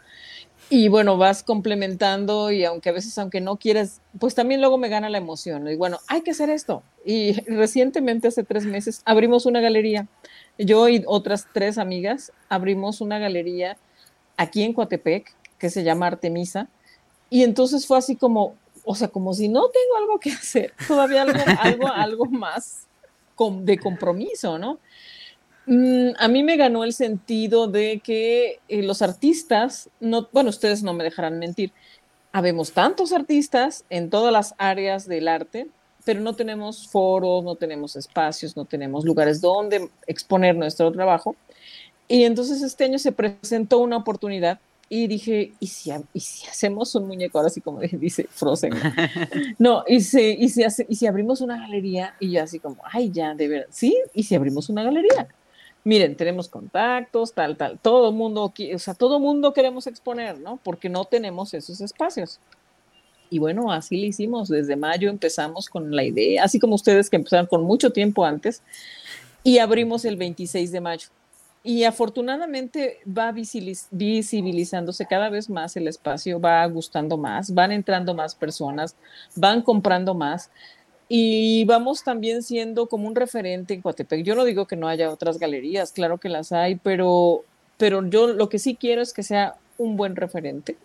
Y bueno, vas complementando y aunque a veces, aunque no quieres, pues también luego me gana la emoción. Y bueno, hay que hacer esto. Y recientemente, hace tres meses, abrimos una galería. Yo y otras tres amigas abrimos una galería aquí en Coatepec que se llama Artemisa. Y entonces fue así como, o sea, como si no tengo algo que hacer, todavía algo, algo, algo más de compromiso, ¿no? Mm, a mí me ganó el sentido de que eh, los artistas, no, bueno, ustedes no me dejarán mentir, habemos tantos artistas en todas las áreas del arte, pero no tenemos foros, no tenemos espacios, no tenemos lugares donde exponer nuestro trabajo. Y entonces este año se presentó una oportunidad y dije, ¿y si, y si hacemos un muñeco ahora así como dice Frozen? No, y si, y, si y si abrimos una galería y yo así como, ay, ya, de verdad, sí, y si abrimos una galería miren, tenemos contactos, tal, tal, todo mundo, o sea, todo mundo queremos exponer, ¿no? Porque no tenemos esos espacios. Y bueno, así lo hicimos. Desde mayo empezamos con la idea, así como ustedes que empezaron con mucho tiempo antes, y abrimos el 26 de mayo. Y afortunadamente va visibilizándose cada vez más el espacio, va gustando más, van entrando más personas, van comprando más y vamos también siendo como un referente en Coatepec. Yo no digo que no haya otras galerías, claro que las hay, pero, pero yo lo que sí quiero es que sea un buen referente.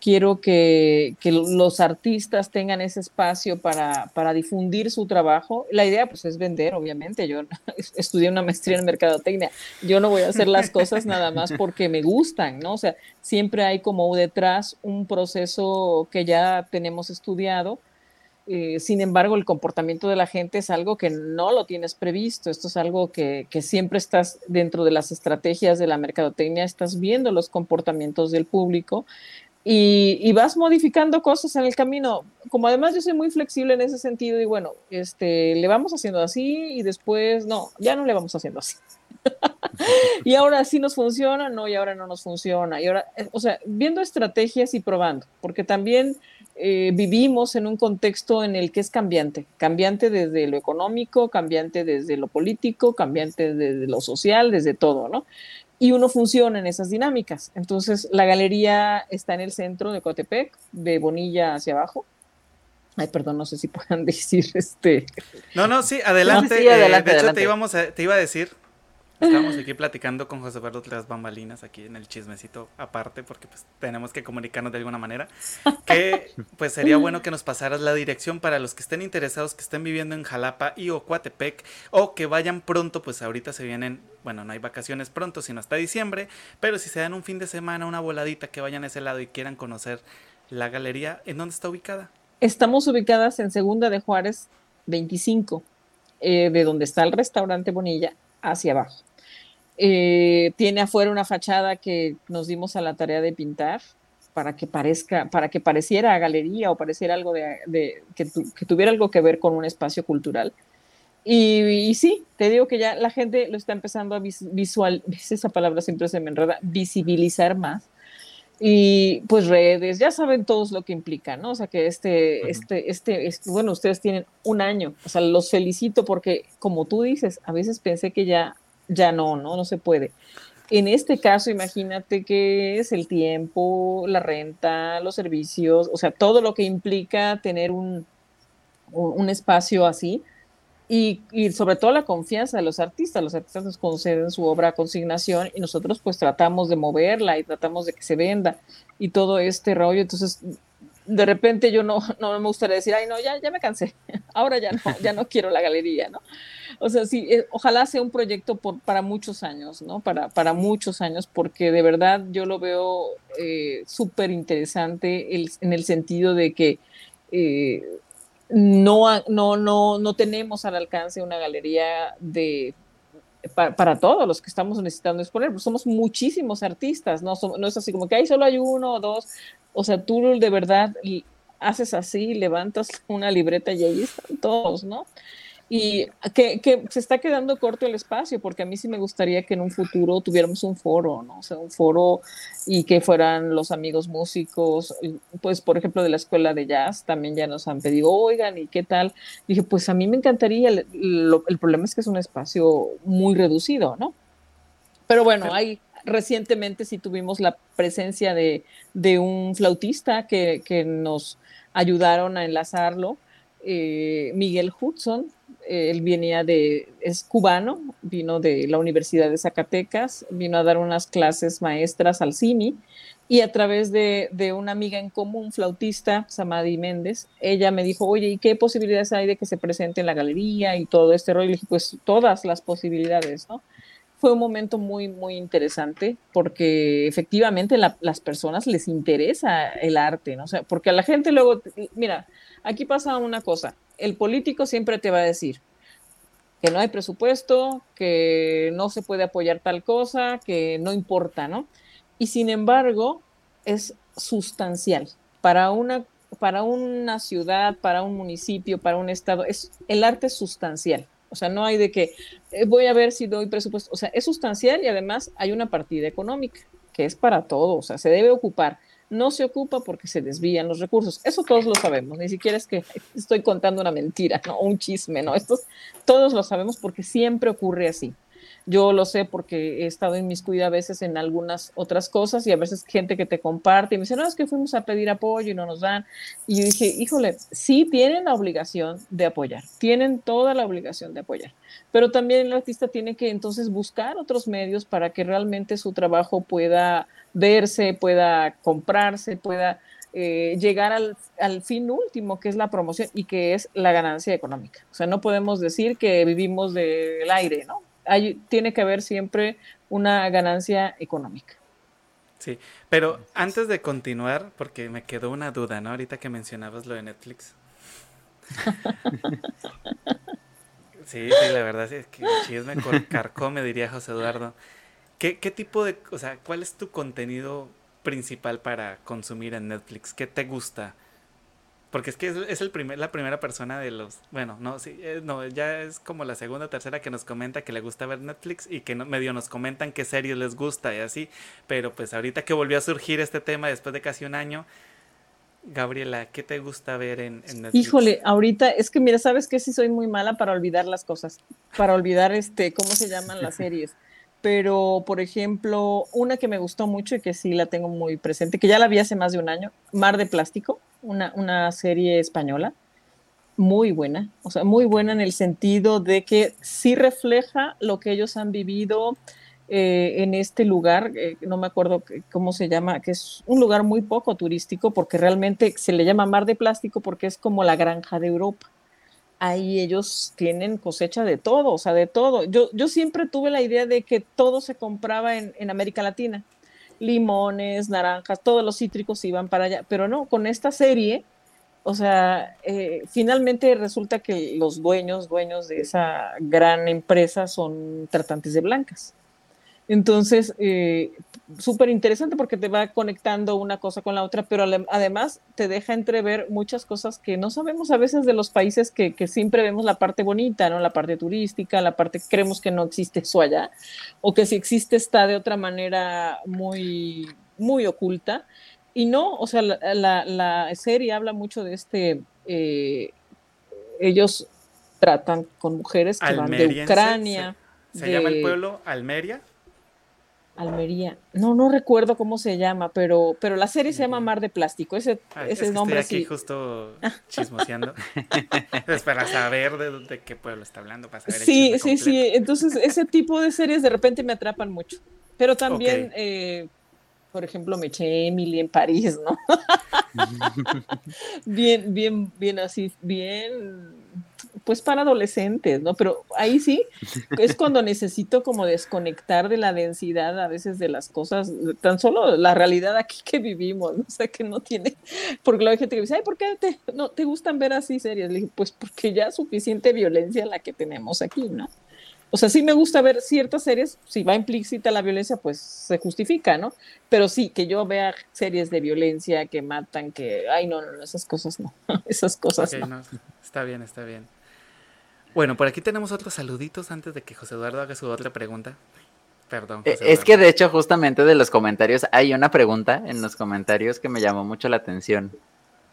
Quiero que, que los artistas tengan ese espacio para, para, difundir su trabajo. La idea pues es vender, obviamente. Yo estudié una maestría en mercadotecnia. Yo no voy a hacer las cosas nada más porque me gustan, ¿no? O sea, siempre hay como detrás un proceso que ya tenemos estudiado eh, sin embargo, el comportamiento de la gente es algo que no lo tienes previsto. Esto es algo que, siempre estás dentro de las estrategias de la mercadotecnia, estás viendo los comportamientos del público y, vas modificando cosas en el camino. Como además yo soy muy flexible en ese sentido y bueno, este, le vamos haciendo así y después no, ya no le vamos haciendo así. y ahora sí nos funciona, no, y ahora no nos funciona. Y ahora, eh, o sea, viendo estrategias y probando, porque también eh, vivimos en un contexto en el que es cambiante, cambiante desde lo económico, cambiante desde lo político, cambiante desde lo social, desde todo, ¿no? Y uno funciona en esas dinámicas. Entonces, la galería está en el centro de Coatepec, de Bonilla hacia abajo. Ay, perdón, no sé si puedan decir este. No, no, sí, adelante. Eh, de hecho, te, íbamos te iba a decir Estábamos aquí platicando con José Eduardo las bambalinas aquí en el chismecito aparte porque pues tenemos que comunicarnos de alguna manera que pues sería bueno que nos pasaras la dirección para los que estén interesados que estén viviendo en Jalapa y o Coatepec o que vayan pronto pues ahorita se vienen bueno no hay vacaciones pronto sino hasta diciembre pero si se dan un fin de semana una voladita que vayan a ese lado y quieran conocer la galería ¿en dónde está ubicada? Estamos ubicadas en Segunda de Juárez 25 eh, de donde está el restaurante Bonilla hacia abajo. Eh, tiene afuera una fachada que nos dimos a la tarea de pintar para que parezca, para que pareciera galería o pareciera algo de, que, tuviera algo que ver con un espacio cultural. Y, sí, te digo que ya la gente lo está empezando a visual, esa palabra siempre se me enreda, visibilizar más. Y pues redes, ya saben todos lo que implica, ¿no? O sea que este, este, este, este, bueno, ustedes tienen un año, o sea, los felicito porque como tú dices, a veces pensé que ya ya no, no, no se puede. En este caso, imagínate que es el tiempo, la renta, los servicios, o sea, todo lo que implica tener un, un espacio así y, y, sobre todo la confianza de los artistas. Los artistas nos conceden su obra a consignación y nosotros pues tratamos de moverla y tratamos de que se venda y todo este rollo. Entonces, de repente yo no, no me gustaría decir, ay, no, ya, ya me cansé, ahora ya no, ya no quiero la galería, ¿no? O sea, sí, eh, ojalá sea un proyecto por, para muchos años, ¿no? Para, para muchos años, porque de verdad yo lo veo eh, súper interesante en el sentido de que eh, no, no, no, no tenemos al alcance una galería de para, todos los que estamos necesitando exponer, pues somos muchísimos artistas, ¿no? no es así como que hay solo hay uno o dos, o sea, tú de verdad haces así, levantas una libreta y ahí están todos, ¿no? Y que, que, se está quedando corto el espacio, porque a mí sí me gustaría que en un futuro tuviéramos un foro, ¿no? O sea, un foro y que fueran los amigos músicos, pues por ejemplo de la escuela de jazz, también ya nos han pedido, oigan, ¿y qué tal? dije, pues a mí me encantaría, el, el problema es que es un espacio muy reducido, ¿no? Pero bueno, hay, recientemente sí tuvimos la presencia de, de un flautista que, que, nos ayudaron a enlazarlo, eh, Miguel Hudson, él venía de, es cubano, vino de la Universidad de Zacatecas, vino a dar unas clases maestras al CIMI y a través de, de, una amiga en común, flautista, Samadi Méndez, ella me dijo, oye, ¿y qué posibilidades hay de que se presente en la galería y todo este rollo? Y dije, pues todas las posibilidades, ¿no? Fue un momento muy, muy interesante porque efectivamente las personas les interesa el arte, ¿no? O sea, porque a la gente luego, mira, aquí pasa una cosa, el político siempre te va a decir que no hay presupuesto, que no se puede apoyar tal cosa, que no importa, ¿no? Y sin embargo, es sustancial. Para una, para una ciudad, para un municipio, para un estado, es, el arte es sustancial. O sea, no hay de que eh, voy a ver si doy presupuesto. O sea, es sustancial y además hay una partida económica que es para todo. O sea, se debe ocupar no se ocupa porque se desvían los recursos. Eso todos lo sabemos, ni siquiera es que estoy contando una mentira, ¿no? un chisme, ¿no? Esto todos lo sabemos porque siempre ocurre así. Yo lo sé porque he estado inmiscuida a veces en algunas otras cosas y a veces gente que te comparte y me dice, no, es que fuimos a pedir apoyo y no nos dan. Y yo dije, híjole, sí tienen la obligación de apoyar, tienen toda la obligación de apoyar, pero también el artista tiene que entonces buscar otros medios para que realmente su trabajo pueda verse, pueda comprarse, pueda eh, llegar al, al, fin último, que es la promoción y que es la ganancia económica. O sea, no podemos decir que vivimos del aire, ¿no? Tiene que haber siempre una ganancia económica. Sí, pero antes de continuar, porque me quedó una duda, ¿no? Ahorita que mencionabas lo de Netflix. Sí, sí, la verdad es que chisme carcome, diría José Eduardo. ¿Qué, ¿Qué tipo de, o sea, cuál es tu contenido principal para consumir en Netflix? ¿Qué te gusta? Porque es que es, el primer, la primera persona de los. Bueno, no, sí, eh, no, ya es como la segunda o tercera que nos comenta que le gusta ver Netflix y que medio nos comentan qué series les gusta y así. Pero pues ahorita que volvió a surgir este tema después de casi un año, Gabriela, ¿qué te gusta ver en, Netflix? Híjole, ahorita es que mira, sabes que sí soy muy mala para olvidar las cosas, para olvidar este, cómo se llaman las series. Pero, por ejemplo, una que me gustó mucho y que sí la tengo muy presente, que ya la vi hace más de un año, Mar de Plástico una, una serie española. muy buena, o sea, muy buena en el sentido de que sí refleja lo que ellos han vivido eh, en este lugar, eh, no me acuerdo cómo se llama, que es un lugar muy poco turístico porque realmente se le llama mar de plástico porque es como la granja de Europa. Ahí ellos tienen cosecha de todo, o sea, de todo. Yo, yo siempre tuve la idea de que todo se compraba en, en América Latina. Limones, naranjas, todos los cítricos iban para allá, pero no, con esta serie o sea, eh, finalmente resulta que los dueños, dueños de esa gran empresa son tratantes de blancas. Entonces, eh, súper interesante porque te va conectando una cosa con la otra, pero además te deja entrever muchas cosas que no sabemos a veces de los países que, que, siempre vemos la parte bonita, ¿no? La parte turística, la parte que creemos que no existe eso allá, o que si existe está de otra manera muy, muy oculta. Y no, o sea, la, serie habla mucho de este, eh, ellos tratan con mujeres que van de Ucrania. ¿Se, llama el pueblo Almeria? Almería. No, no recuerdo cómo se llama, pero, pero la serie se llama Mar de Plástico. Ese, ah, ese nombre estoy aquí justo chismoseando. es para saber de, qué pueblo está hablando, para saber Sí, sí, sí. Entonces, ese tipo de series de repente me atrapan mucho. Pero también eh, por ejemplo, me eché Emily en París, ¿no? bien, bien, bien así, bien, pues para adolescentes, ¿no? Pero ahí sí, es cuando necesito como desconectar de la densidad a veces de las cosas, tan solo la realidad aquí que vivimos, ¿no? O sea, que no tiene, porque la gente que dice, ay, ¿por qué te, no, te gustan ver así series? Le dije, pues porque ya suficiente violencia la que tenemos aquí, ¿no? O sea, sí me gusta ver ciertas series, si va implícita la violencia, pues se justifica, ¿no? Pero sí, que yo vea series de violencia que matan, que, ay, no, no, esas cosas no, esas cosas no. Está bien, está bien. Bueno, por aquí tenemos otros saluditos antes de que José Eduardo haga su otra pregunta. Perdón. Eh, es que de hecho, justamente de los comentarios, hay una pregunta en los comentarios que me llamó mucho la atención.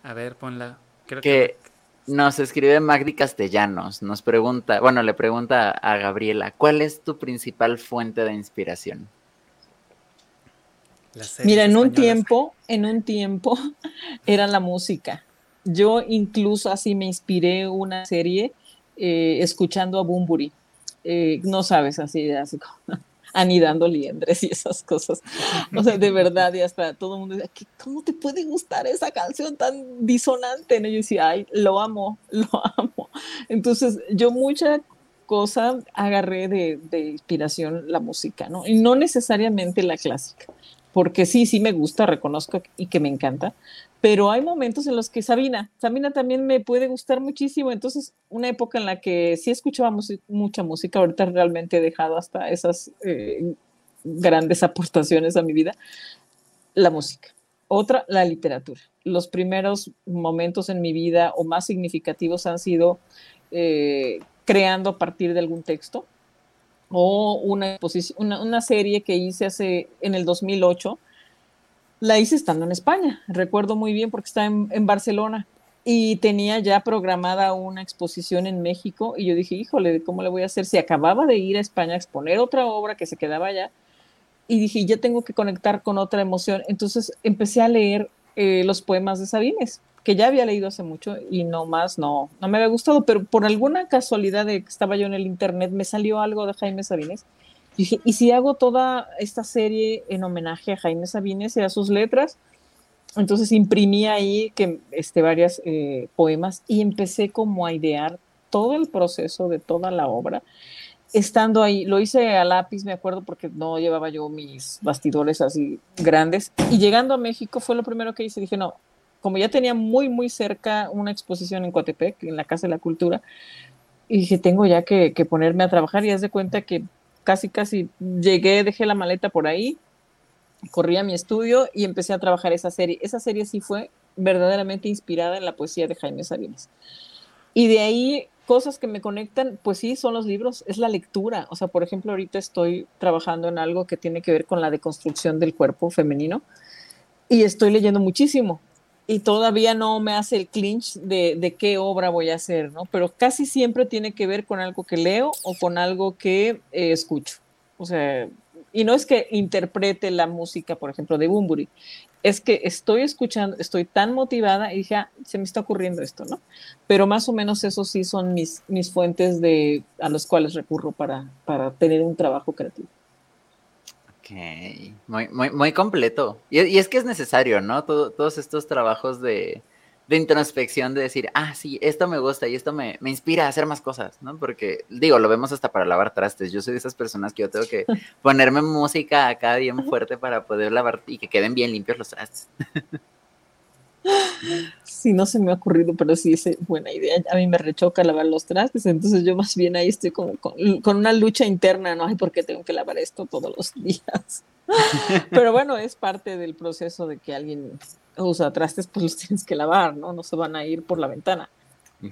A ver, ponla. Creo que, nos escribe Magdi Castellanos, nos pregunta, bueno, le pregunta a Gabriela, ¿cuál es tu principal fuente de inspiración? Mira, en un tiempo, en un tiempo era la música. Yo incluso así me inspiré una serie eh, escuchando a Bumburi. Eh, no sabes, así, así como anidando liendres y esas cosas. O sea, de verdad, y hasta todo el mundo dice, ¿cómo te puede gustar esa canción tan disonante? Y yo decía, ay, lo amo, lo amo. Entonces, yo mucha cosa agarré de, de inspiración la música, ¿no? Y no necesariamente la clásica, porque sí, sí me gusta, reconozco y que me encanta, pero hay momentos en los que Sabina, Sabina también me puede gustar muchísimo, entonces una época en la que sí escuchaba mucha música, ahorita realmente he dejado hasta esas eh, grandes aportaciones a mi vida, la música. Otra, la literatura. Los primeros momentos en mi vida o más significativos han sido eh, creando a partir de algún texto o una, una, una serie que hice hace en el 2008 la hice estando en España. Recuerdo muy bien porque estaba en, Barcelona y tenía ya programada una exposición en México y yo dije, híjole, ¿cómo le voy a hacer? Si acababa de ir a España a exponer otra obra que se quedaba allá y dije, ya tengo que conectar con otra emoción. Entonces empecé a leer eh, los poemas de Sabines, que ya había leído hace mucho y no más, no, no me había gustado, pero por alguna casualidad de que estaba yo en el internet, me salió algo de Jaime Sabines dije, ¿y si hago toda esta serie en homenaje a Jaime Sabines y a sus letras? Entonces imprimí ahí que, este, varios eh, poemas y empecé como a idear todo el proceso de toda la obra. Estando ahí, lo hice a lápiz, me acuerdo, porque no llevaba yo mis bastidores así grandes. Y llegando a México fue lo primero que hice. Dije, no, como ya tenía muy, muy cerca una exposición en Coatepec, en la Casa de la Cultura, y dije, tengo ya que, que ponerme a trabajar y haz de cuenta que casi, casi llegué, dejé la maleta por ahí, corrí a mi estudio y empecé a trabajar esa serie. Esa serie sí fue verdaderamente inspirada en la poesía de Jaime Sabines. Y de ahí cosas que me conectan, pues sí, son los libros, es la lectura. O sea, por ejemplo, ahorita estoy trabajando en algo que tiene que ver con la deconstrucción del cuerpo femenino y estoy leyendo muchísimo y todavía no me hace el clinch de, qué obra voy a hacer, ¿no? Pero casi siempre tiene que ver con algo que leo o con algo que eh, escucho. O sea, Y no es que interprete la música, por ejemplo, de Bumburi, es que estoy escuchando, estoy tan motivada y dije, ah, se me está ocurriendo esto, ¿no? Pero más o menos eso sí son mis, mis fuentes de, a los cuales recurro para, para tener un trabajo creativo. Ok, muy, muy, muy completo. Y, y es que es necesario, ¿no? todos estos trabajos de, de introspección de decir, ah, sí, esto me gusta y esto me, inspira a hacer más cosas, ¿no? Porque, digo, lo vemos hasta para lavar trastes. Yo soy de esas personas que yo tengo que ponerme música acá bien fuerte para poder lavar y que queden bien limpios los trastes. Sí, no se me ha ocurrido, pero sí es buena idea. A mí me rechoca lavar los trastes, entonces yo más bien ahí estoy como con, con una lucha interna, ¿no? Ay, ¿por qué tengo que lavar esto todos los días? Pero bueno, es parte del proceso de que alguien usa trastes, pues los tienes que lavar, ¿no? No se van a ir por la ventana.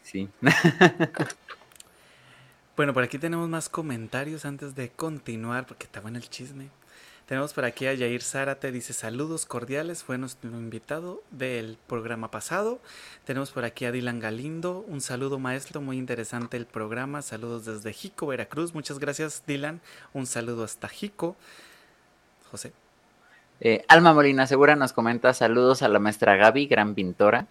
Sí. bueno, por aquí tenemos más comentarios antes de continuar, porque está bueno el chisme. Tenemos por aquí a Yair Zárate, dice saludos cordiales, fue nuestro invitado del programa pasado. Tenemos por aquí a Dylan Galindo, un saludo maestro, muy interesante el programa, saludos desde Jico, Veracruz, muchas gracias Dylan, un saludo hasta Jico. José. Eh, Alma Molina Segura nos comenta saludos a la maestra Gaby, gran pintora.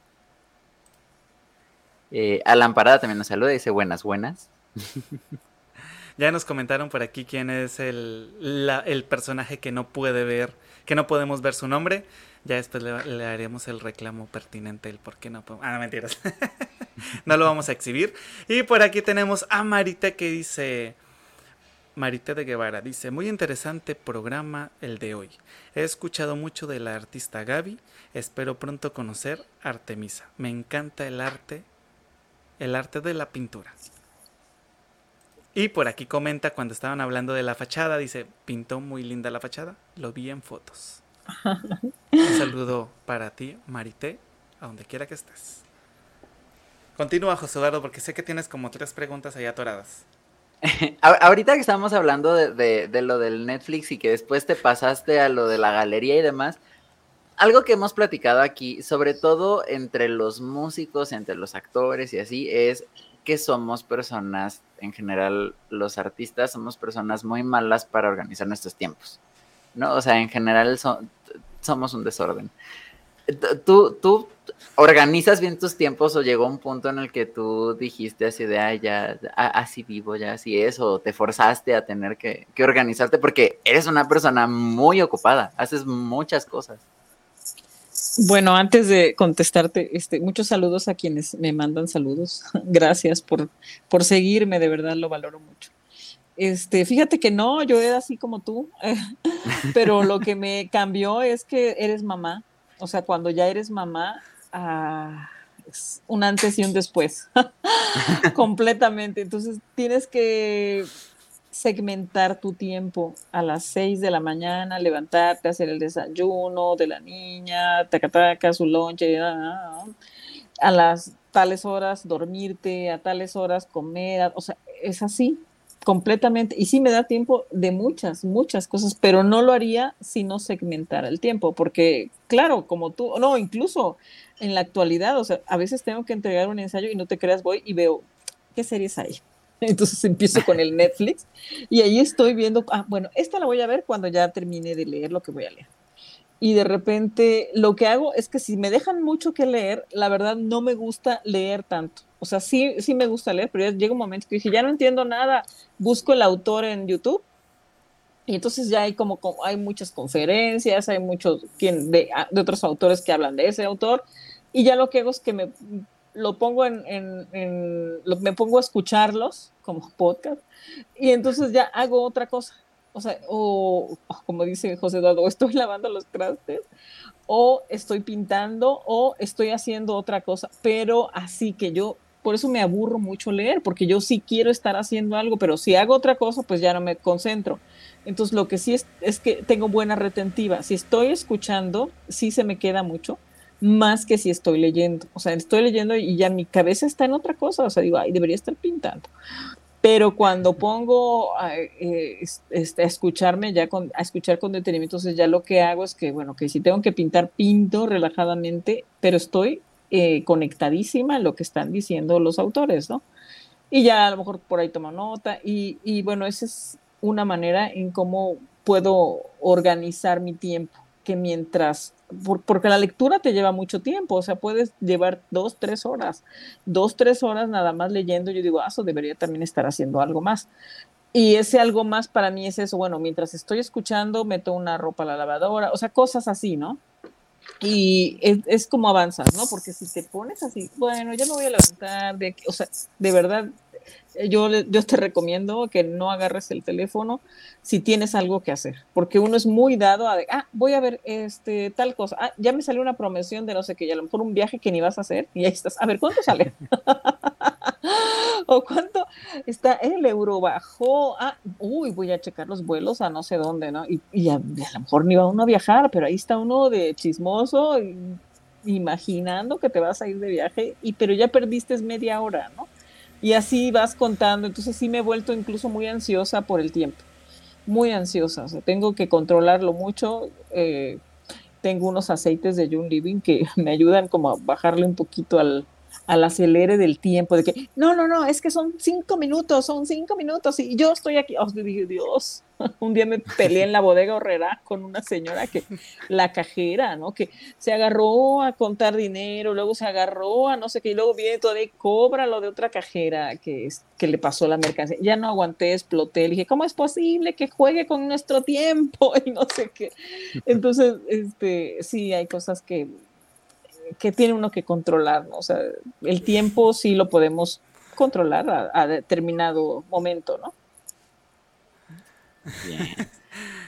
Eh, Alan Parada también nos saluda, dice buenas, buenas. ya nos comentaron por aquí quién es el, personaje que no puede ver, que no podemos ver su nombre. Ya después le, haremos el reclamo pertinente el por qué no podemos. Ah, mentiras. no lo vamos a exhibir. Y por aquí tenemos a Marita que dice. Marité de Guevara dice, muy interesante programa el de hoy. He escuchado mucho de la artista Gaby, espero pronto conocer Artemisa. Me encanta el arte, el arte de la pintura. Y por aquí comenta cuando estaban hablando de la fachada, dice, pintó muy linda la fachada, lo vi en fotos. Un saludo para ti, Marité, a donde quiera que estés. Continúa, José Eduardo, porque sé que tienes como tres preguntas ahí atoradas. Ahorita que estamos hablando de, lo del Netflix y que después te pasaste a lo de la galería y demás, algo que hemos platicado aquí, sobre todo entre los músicos, entre los actores y así, es que somos personas, en general los artistas, somos personas muy malas para organizar nuestros tiempos, ¿no? O sea, en general somos un desorden. ¿Tú, ¿Tú organizas bien tus tiempos o llegó un punto en el que tú dijiste así de, ay, ya, así vivo, ya así es, o te forzaste a tener que, organizarte porque eres una persona muy ocupada, haces muchas cosas? Bueno, antes de contestarte, este, muchos saludos a quienes me mandan saludos. Gracias por, por seguirme, de verdad lo valoro mucho. Este, fíjate que no, yo era así como tú, pero lo que me cambió es que eres mamá o sea, cuando ya eres mamá, ah, es un antes y un después, completamente. Entonces tienes que segmentar tu tiempo a las 6 de la mañana, levantarte, hacer el desayuno de la niña, taca, su lonche, a las tales horas dormirte, a tales horas comer, o sea, es así completamente. Y sí me da tiempo de muchas, muchas cosas, pero no lo haría si no segmentara el tiempo, porque claro, como tú, no, incluso en la actualidad, o sea, a veces tengo que entregar un ensayo y no te creas, voy y veo, ¿qué series hay? Entonces empiezo con el Netflix y ahí estoy viendo, ah, bueno, esta la voy a ver cuando ya termine de leer lo que voy a leer. Y de repente lo que hago es que si me dejan mucho que leer, la verdad no me gusta leer tanto. O sea, sí, sí me gusta leer, pero llega un momento que dije, ya no entiendo nada, busco el autor en YouTube y entonces ya hay como, hay muchas conferencias, hay muchos quien, de, ah, de, otros autores que hablan de ese autor. Y ya lo que hago es que me lo pongo en, en, me pongo a escucharlos como podcast y entonces ya hago otra cosa. O sea, o como dice José Eduardo, estoy lavando los trastes o estoy pintando o estoy haciendo otra cosa, pero así que yo por eso me aburro mucho leer, porque yo sí quiero estar haciendo algo, pero si hago otra cosa, pues ya no me concentro. Entonces, lo que sí es, es que tengo buena retentiva. Si estoy escuchando, sí se me queda mucho, más que si estoy leyendo. O sea, estoy leyendo y ya mi cabeza está en otra cosa. O sea, digo, ay, debería estar pintando. Pero cuando pongo eh, este, a escucharme, ya con, a escuchar con detenimiento, entonces ya lo que hago es que, bueno, que si tengo que pintar, pinto relajadamente, pero estoy eh, conectadísima a lo que están diciendo los autores, ¿no? Y ya a lo mejor por ahí tomo nota y, y bueno, esa es una manera en cómo puedo organizar mi tiempo, que mientras, porque la lectura te lleva mucho tiempo, o sea, puedes llevar dos, tres horas, dos, tres horas nada más leyendo, yo digo, ah, eso debería también estar haciendo algo más. Y ese algo más para mí es eso, bueno, mientras estoy escuchando, meto una ropa a la lavadora, o sea, cosas así, ¿no? Y es, como avanzas, ¿no? Porque si te pones así, bueno, ya me voy a levantar, o sea, de verdad, yo, yo te recomiendo que no agarres el teléfono si tienes algo que hacer, porque uno es muy dado a, ah, voy a ver este tal cosa, ah, ya me salió una promoción de no sé qué, y a lo mejor un viaje que ni vas a hacer, y ahí estás, a ver, ¿cuánto sale? o cuánto está el euro bajó, ah, uy, voy a checar los vuelos a no sé dónde, ¿no? Y, a, lo mejor ni va uno a viajar, pero ahí está uno de chismoso, imaginando que te vas a ir de viaje, y pero ya perdiste media hora, ¿no? Y así vas contando, entonces sí me he vuelto incluso muy ansiosa por el tiempo, muy ansiosa, o sea, tengo que controlarlo mucho. Eh, tengo unos aceites de June Living que me ayudan como a bajarle un poquito al, al acelere del tiempo, de que, no, no, no, es que son cinco minutos, son cinco minutos y yo estoy aquí. Oh, Dios, un día me peleé en la bodega horrera con una señora que, la cajera, ¿no? Que se agarró a contar dinero, luego se agarró a no sé qué, y luego viene todavía y cobra lo de otra cajera que, que le pasó la mercancía. Ya no aguanté, exploté, le dije, ¿cómo es posible que juegue con nuestro tiempo? Y no sé qué. Entonces, este, sí, hay cosas que que tiene uno que controlar, ¿no? O sea, el tiempo sí lo podemos controlar a, determinado momento, ¿no?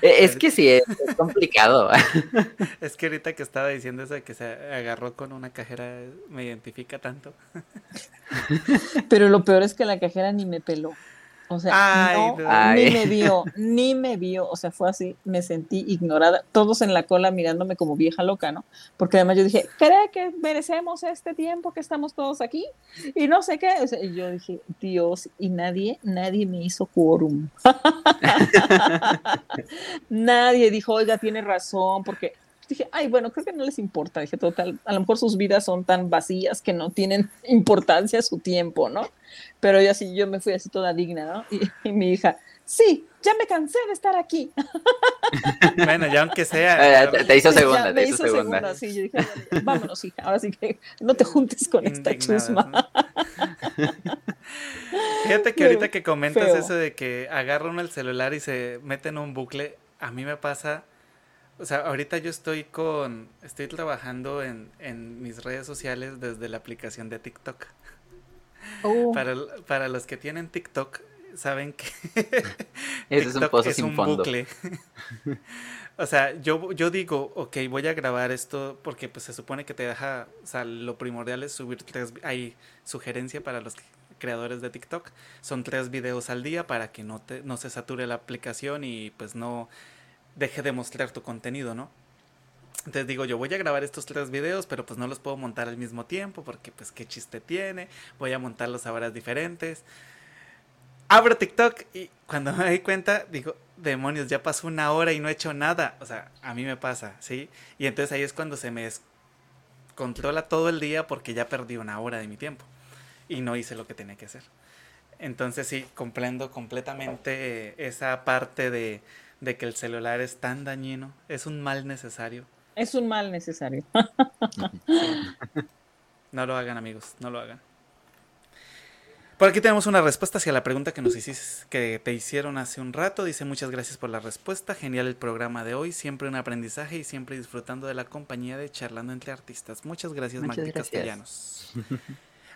E, es que sí, es, complicado. Es que ahorita que estaba diciendo eso de que se agarró con una cajera, me identifica tanto. Pero lo peor es que la cajera ni me peló. O sea, no, ni me vio, ni me vio. O sea, fue así, me sentí ignorada. Todos en la cola mirándome como vieja loca, ¿no? Porque además yo dije, ¿cree que merecemos este tiempo que estamos todos aquí? Y no sé qué. y yo dije, Dios, y nadie, nadie me hizo quórum. nadie dijo, oiga, tiene razón, porque dije, ay, bueno, creo que no les importa. Dije, total, a lo mejor sus vidas son tan vacías que no tienen importancia su tiempo, ¿no? Pero yo así, yo me fui así toda digna, ¿no? Y, mi hija, sí, ya me cansé de estar aquí. bueno, ya aunque sea. te, hizo segunda, te hizo, segunda. Sí, yo dije, vámonos, hija, ahora sí que no te juntes con esta chusma. Fíjate que ahorita que comentas eso de que agarra uno el celular y se mete en un bucle, a mí me pasa o sea, ahorita yo estoy con, estoy trabajando en, en mis redes sociales desde la aplicación de TikTok. Oh. Para, para los que tienen TikTok, saben que es un, pozo es un bucle. o sea, yo, yo digo, ok, voy a grabar esto porque pues se supone que te deja, o sea, lo primordial es subir tres, hay sugerencia para los creadores de TikTok, son tres videos al día para que no, te, no se sature la aplicación y pues no deje de mostrar tu contenido, ¿no? Entonces digo, yo voy a grabar estos tres videos, pero pues no los puedo montar al mismo tiempo porque pues qué chiste tiene, voy a montarlos a horas diferentes. Abro TikTok y cuando me doy cuenta digo, demonios, ya pasó una hora y no he hecho nada. O sea, a mí me pasa, ¿sí? Y entonces ahí es cuando se me controla todo el día porque ya perdí una hora de mi tiempo y no hice lo que tenía que hacer. Entonces sí, comprendo completamente esa parte de de que el celular es tan dañino, es un mal necesario. Es un mal necesario. No lo hagan, amigos, no lo hagan. Por aquí tenemos una respuesta hacia la pregunta que nos hiciste, que te hicieron hace un rato. Dice muchas gracias por la respuesta. Genial el programa de hoy. Siempre un aprendizaje y siempre disfrutando de la compañía de charlando entre artistas. Muchas gracias, Magdi Castellanos.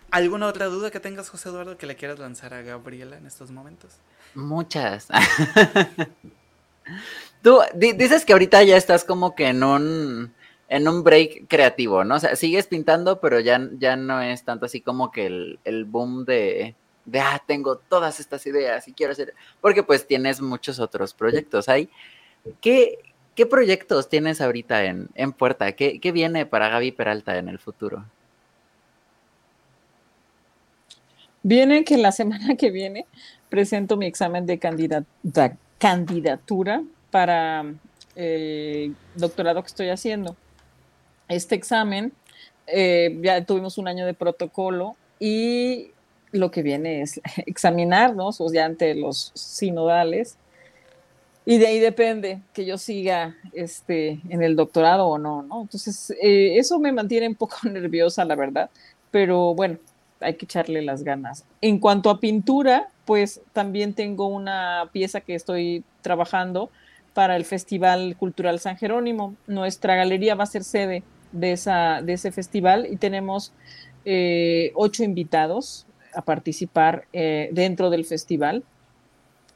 ¿Alguna otra duda que tengas, José Eduardo, que le quieras lanzar a Gabriela en estos momentos? Muchas. Tú dices que ahorita ya estás como que en un, en un break creativo, ¿no? O sea, sigues pintando, pero ya, ya no es tanto así como que el, boom de, de, ah, tengo todas estas ideas y quiero hacer, porque pues tienes muchos otros proyectos ahí. ¿Qué, qué proyectos tienes ahorita en, en puerta? ¿Qué, ¿Qué, viene para Gaby Peralta en el futuro? Viene que la semana que viene presento mi examen de candidatura candidatura para el eh, doctorado que estoy haciendo. Este examen, eh, ya tuvimos un año de protocolo y lo que viene es examinarnos, o sea, ante los sinodales, y de ahí depende que yo siga este, en el doctorado o no, ¿no? Entonces, eh, eso me mantiene un poco nerviosa, la verdad, pero bueno, hay que echarle las ganas. En cuanto a pintura, pues también tengo una pieza que estoy trabajando para el Festival Cultural San Jerónimo. Nuestra galería va a ser sede de, esa, de ese festival y tenemos eh, ocho invitados a participar eh, dentro del festival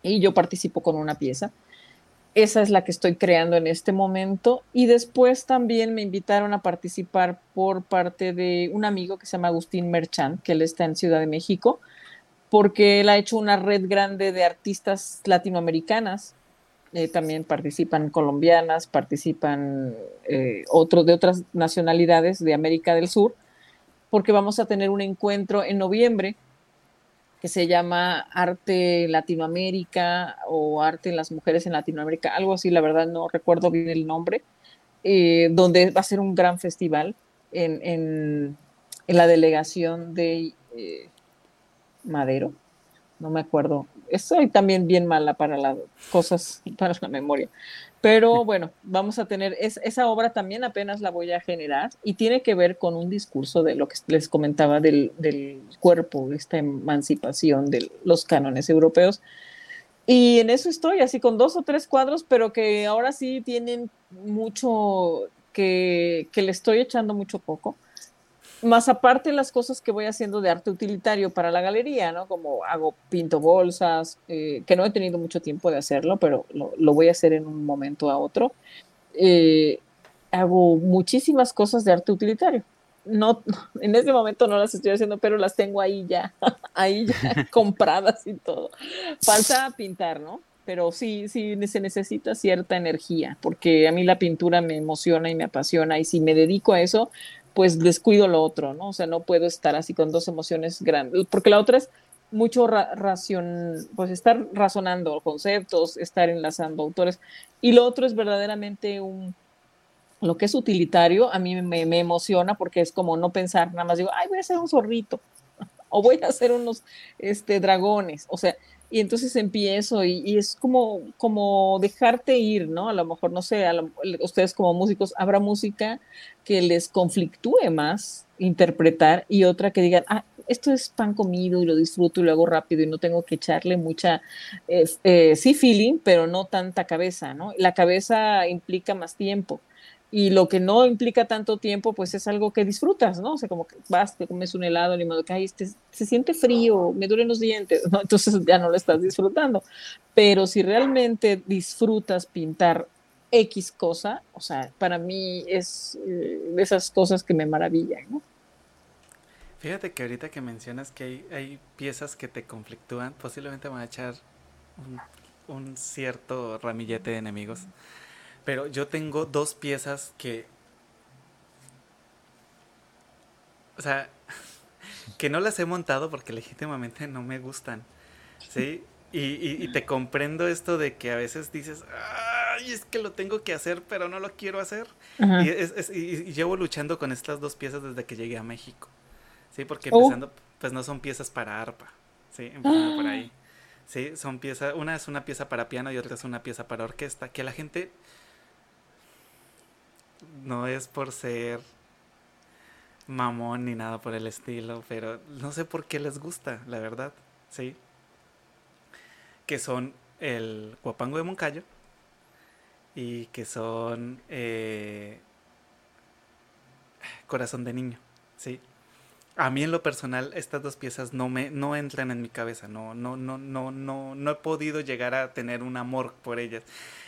y yo participo con una pieza. Esa es la que estoy creando en este momento. Y después también me invitaron a participar por parte de un amigo que se llama Agustín Merchant, que él está en Ciudad de México, porque él ha hecho una red grande de artistas latinoamericanas. Eh, también participan colombianas, participan eh, otros de otras nacionalidades de América del Sur, porque vamos a tener un encuentro en noviembre que se llama Arte Latinoamérica o Arte en las Mujeres en Latinoamérica, algo así, la verdad no recuerdo bien el nombre, eh, donde va a ser un gran festival en, en, la delegación de eh, Madero, no me acuerdo, estoy también bien mala para las cosas, para la memoria, pero bueno, vamos a tener, esa obra también apenas la voy a generar y tiene que ver con un discurso de lo que les comentaba del, del cuerpo, esta emancipación de los cánones europeos. Y en eso estoy, así con dos o tres cuadros, pero que ahora sí tienen mucho, que, que le estoy echando mucho poco más aparte las cosas que voy haciendo de arte utilitario para la galería, ¿no? Como hago, pinto bolsas, eh, que no he tenido mucho tiempo de hacerlo, pero lo, voy a hacer en un momento a otro. Eh, hago muchísimas cosas de arte utilitario. No, en este momento no las estoy haciendo, pero las tengo ahí ya, ahí ya compradas y todo. Falta pintar, ¿no? Pero sí, sí se necesita cierta energía, porque a mí la pintura me emociona y me apasiona, y si me dedico a eso, pues descuido lo otro, ¿no? O sea, no puedo estar así con dos emociones grandes, porque la otra es mucho ración, pues estar razonando conceptos, estar enlazando autores, y lo otro es verdaderamente un, lo que es utilitario, a mí me, me emociona porque es como no pensar, nada más digo, ay, voy a hacer un zorrito, o voy a hacer unos este, dragones, o sea, y entonces empiezo y, es como, como dejarte ir, ¿no? A lo mejor, no sé, ustedes como músicos, habrá música que les conflictúe más interpretar y otra que digan, ah, esto es pan comido y lo disfruto y lo hago rápido y no tengo que echarle mucha, eh, sí, feeling, pero no tanta cabeza, ¿no? La cabeza implica más tiempo y lo que no implica tanto tiempo, pues es algo que disfrutas, ¿no? O sea, como que vas, te comes un helado, ni modo que, ay, este, se siente frío, me duelen los dientes, ¿no? Entonces ya no lo estás disfrutando. Pero si realmente disfrutas pintar X cosa, o sea, para mí es eh, esas cosas que me maravillan, ¿no? Fíjate que ahorita que mencionas que hay, hay piezas que te conflictúan, posiblemente me va a echar un, un cierto ramillete de enemigos. Pero yo tengo dos piezas que... O sea, que no las he montado porque legítimamente no me gustan. ¿Sí? Y, te comprendo esto de que a veces dices, ay, es que lo tengo que hacer, pero no lo quiero hacer. Y, llevo luchando con estas dos piezas desde que llegué a México. Sí, porque oh. empezando, pues no son piezas para arpa. Sí, empezando por ahí. Sí, son piezas, una es una pieza para piano y otra es una pieza para orquesta, que la gente no es por ser mamón ni nada por el estilo, pero no sé por qué les gusta, la verdad, ¿sí? Que son el guapango de Moncayo y que son eh, corazón de niño, ¿sí? A mí en lo personal estas dos piezas no me no entran en mi cabeza, no no no no no no he podido llegar a tener un amor por ellas.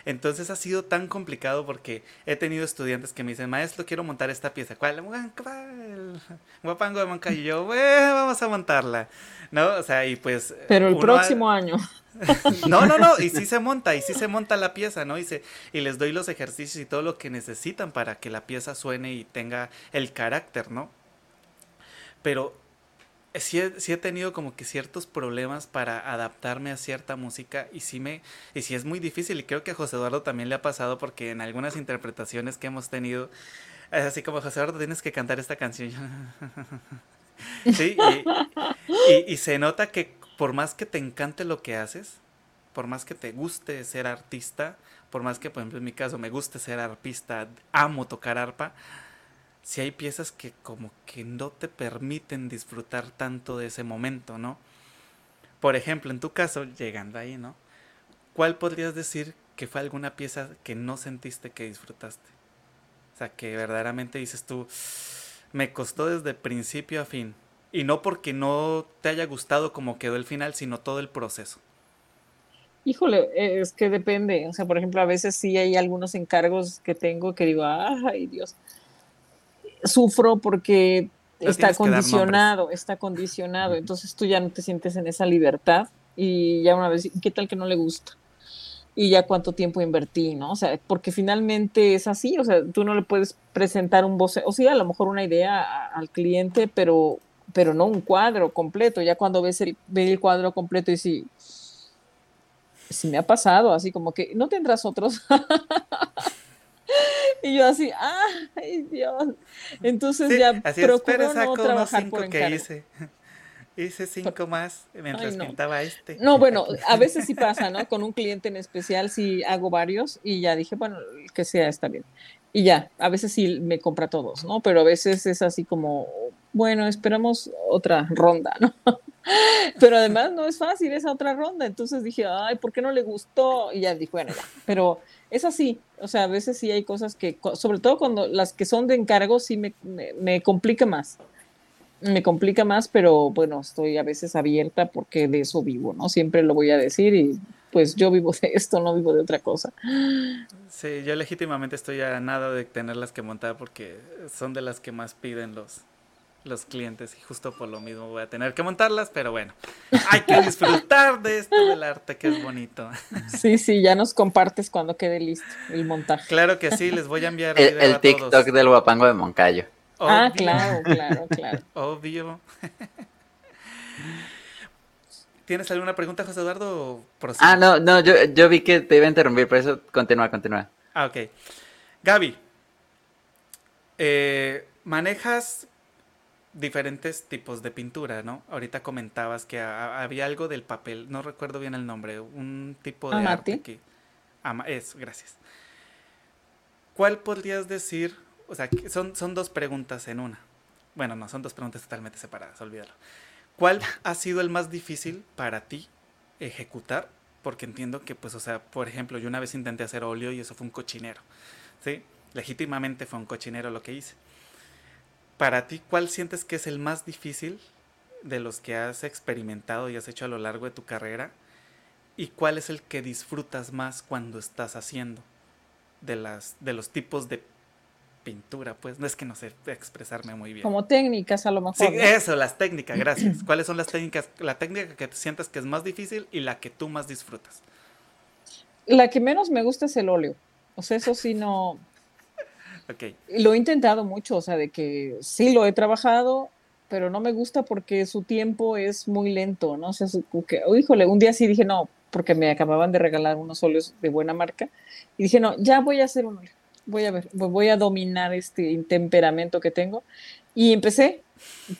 Entonces ha sido tan complicado porque he tenido estudiantes que me dicen, "Maestro, quiero montar esta pieza." ¿Cuál? El guapango de Moncayo. Y yo, bueno, vamos a montarla." ¿No? O sea, y pues Pero el próximo año. no, no, no, y sí se monta, y sí se monta la pieza, ¿no? Y, se, y les doy los ejercicios y todo lo que necesitan para que la pieza suene y tenga el carácter, ¿no? Pero sí he, tenido como que ciertos problemas para adaptarme a cierta música y sí me y sí es muy difícil. Y creo que a José Eduardo también le ha pasado porque en algunas interpretaciones que hemos tenido es así como José Eduardo tienes que cantar esta canción sí y, y, se nota que por más que te encante lo que haces por más que te guste ser artista, por más que, por ejemplo, en mi caso me guste ser arpista, amo tocar arpa, si hay piezas que como que no te permiten disfrutar tanto de ese momento, ¿no? Por ejemplo, en tu caso, llegando ahí, ¿no? ¿Cuál podrías decir que fue alguna pieza que no sentiste que disfrutaste? O sea, que verdaderamente dices tú, me costó desde principio a fin. Y no porque no te haya gustado como quedó el final, sino todo el proceso. Híjole, es que depende. O sea, por ejemplo, a veces sí hay algunos encargos que tengo que digo, ay Dios, sufro porque está condicionado, está condicionado. Entonces tú ya no te sientes en esa libertad y ya una vez, ¿qué tal que no le gusta? Y ya cuánto tiempo invertí, ¿no? O sea, porque finalmente es así, o sea, tú no le puedes presentar un voce, o sea, a lo mejor una idea al cliente, pero, pero no un cuadro completo. Ya cuando ves el, ves el cuadro completo y si, si me ha pasado, así como que no tendrás otros. y yo así, ay Dios. Entonces ya así procuro no trabajar por que hice. Hice cinco más mientras pintaba este. No, bueno, a veces sí pasa, ¿no? Con un cliente en especial sí hago varios y ya dije, bueno, que sea, está bien. Y ya, a veces sí me compra todos, ¿no? Pero a veces es así como, bueno, esperamos otra ronda, ¿no? Pero además no es fácil esa otra ronda. Entonces dije, ay, ¿por qué no le gustó? Y ya dije, bueno, ya. Pero es así. O sea, a veces sí hay cosas que, sobre todo cuando las que son de encargo, sí me, me, complica más. Me complica más, pero bueno, estoy a veces abierta porque de eso vivo, ¿no? Siempre lo voy a decir y pues yo vivo de esto, no vivo de otra cosa. Sí, yo legítimamente estoy a nada de tenerlas que montar porque son de las que más piden los, los clientes y justo por lo mismo voy a tener que montarlas, pero bueno, hay que disfrutar de esto del arte que es bonito. Sí, sí, ya nos compartes cuando quede listo el montaje. Claro que sí, les voy a enviar el, el TikTok del guapango de Moncayo. Ah, claro, claro, claro. Obvio. ¿Tienes alguna pregunta, José Eduardo? Ah, no, no, yo, yo vi que te iba a interrumpir, por eso continúa, continúa. Ah, ok. Gaby, eh, ¿manejas diferentes tipos de pintura, ¿no? Ahorita comentabas que había algo del papel, no recuerdo bien el nombre, un tipo de arte que... Ama, es, gracias. ¿Cuál podrías decir? O sea, son, son dos preguntas en una. Bueno, no, son dos preguntas totalmente separadas, olvídalo. ¿Cuál ha sido el más difícil para ti ejecutar? Porque entiendo que, pues, o sea, por ejemplo, yo una vez intenté hacer óleo y eso fue un cochinero, ¿sí? Legítimamente fue un cochinero lo que hice para ti, ¿cuál sientes que es el más difícil de los que has experimentado y has hecho a lo largo de tu carrera? ¿Y cuál es el que disfrutas más cuando estás haciendo? De, las, de los tipos de pintura, pues no es que no sé expresarme muy bien. Como técnicas a lo mejor. Sí, eso, las técnicas, gracias. ¿Cuáles son las técnicas? La técnica que te sientas que es más difícil y la que tú más disfrutas. La que menos me gusta es el óleo. O sea, eso sí no, Okay. Lo he intentado mucho, o sea, de que sí lo he trabajado, pero no me gusta porque su tiempo es muy lento, ¿no? O sea, que, oh, híjole, un día sí dije no, porque me acababan de regalar unos óleos de buena marca, y dije no, ya voy a hacer un óleo, voy a ver, voy a dominar este temperamento que tengo, y empecé,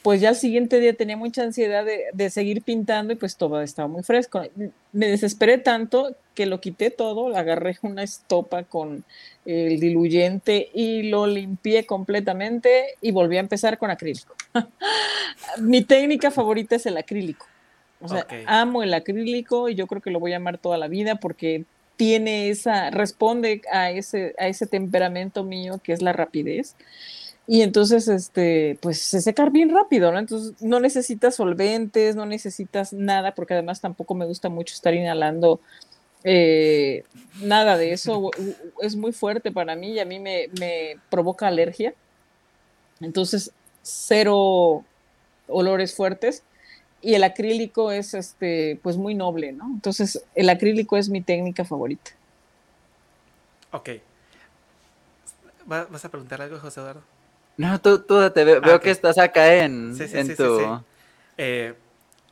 pues ya el siguiente día tenía mucha ansiedad de, de, seguir pintando y pues todo estaba muy fresco. Me desesperé tanto que lo quité todo, agarré una estopa con el diluyente y lo limpié completamente y volví a empezar con acrílico. Mi técnica favorita es el acrílico. O sea, amo el acrílico y yo creo que lo voy a amar toda la vida porque tiene esa, responde a ese, a ese temperamento mío que es la rapidez y entonces, este, pues se secar bien rápido, ¿no? Entonces no necesitas solventes, no necesitas nada, porque además tampoco me gusta mucho estar inhalando eh, nada de eso. Es muy fuerte para mí y a mí me, me provoca alergia. Entonces, cero olores fuertes. Y el acrílico es, este, pues muy noble, ¿no? Entonces, el acrílico es mi técnica favorita. Ok. ¿Vas a preguntar algo, José Eduardo? No, tú, tú te veo, ah, que estás acá en, sí, sí, en tu... Eh,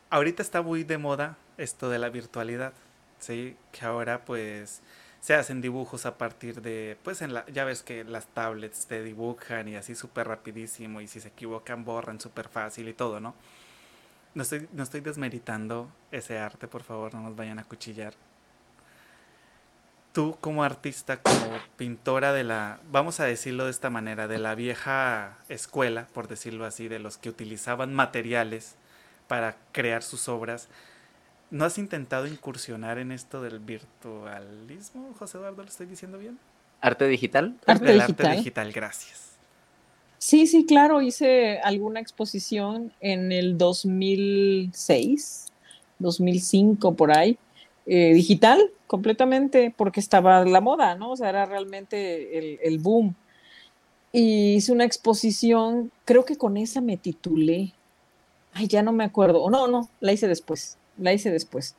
ahorita está muy de moda esto de la virtualidad, ¿sí? Que ahora pues se hacen dibujos a partir de, pues en la, ya ves que las tablets te dibujan y así súper rapidísimo y si se equivocan borran súper fácil y todo, ¿no? No estoy, no estoy desmeritando ese arte, por favor, no nos vayan a cuchillar. Tú como artista, como pintora de la, vamos a decirlo de esta manera, de la vieja escuela, por decirlo así, de los que utilizaban materiales para crear sus obras, ¿no has intentado incursionar en esto del virtualismo, José Eduardo? ¿Lo estoy diciendo bien? ¿Arte digital? Arte digital. arte digital, gracias. Sí, sí, claro, hice alguna exposición en el 2006, 2005 por ahí, eh, digital completamente, porque estaba la moda, ¿no? O sea, era realmente el, boom. Y hice una exposición, creo que con esa me titulé. Ay, ya no me acuerdo. No, no, la hice después, la hice después.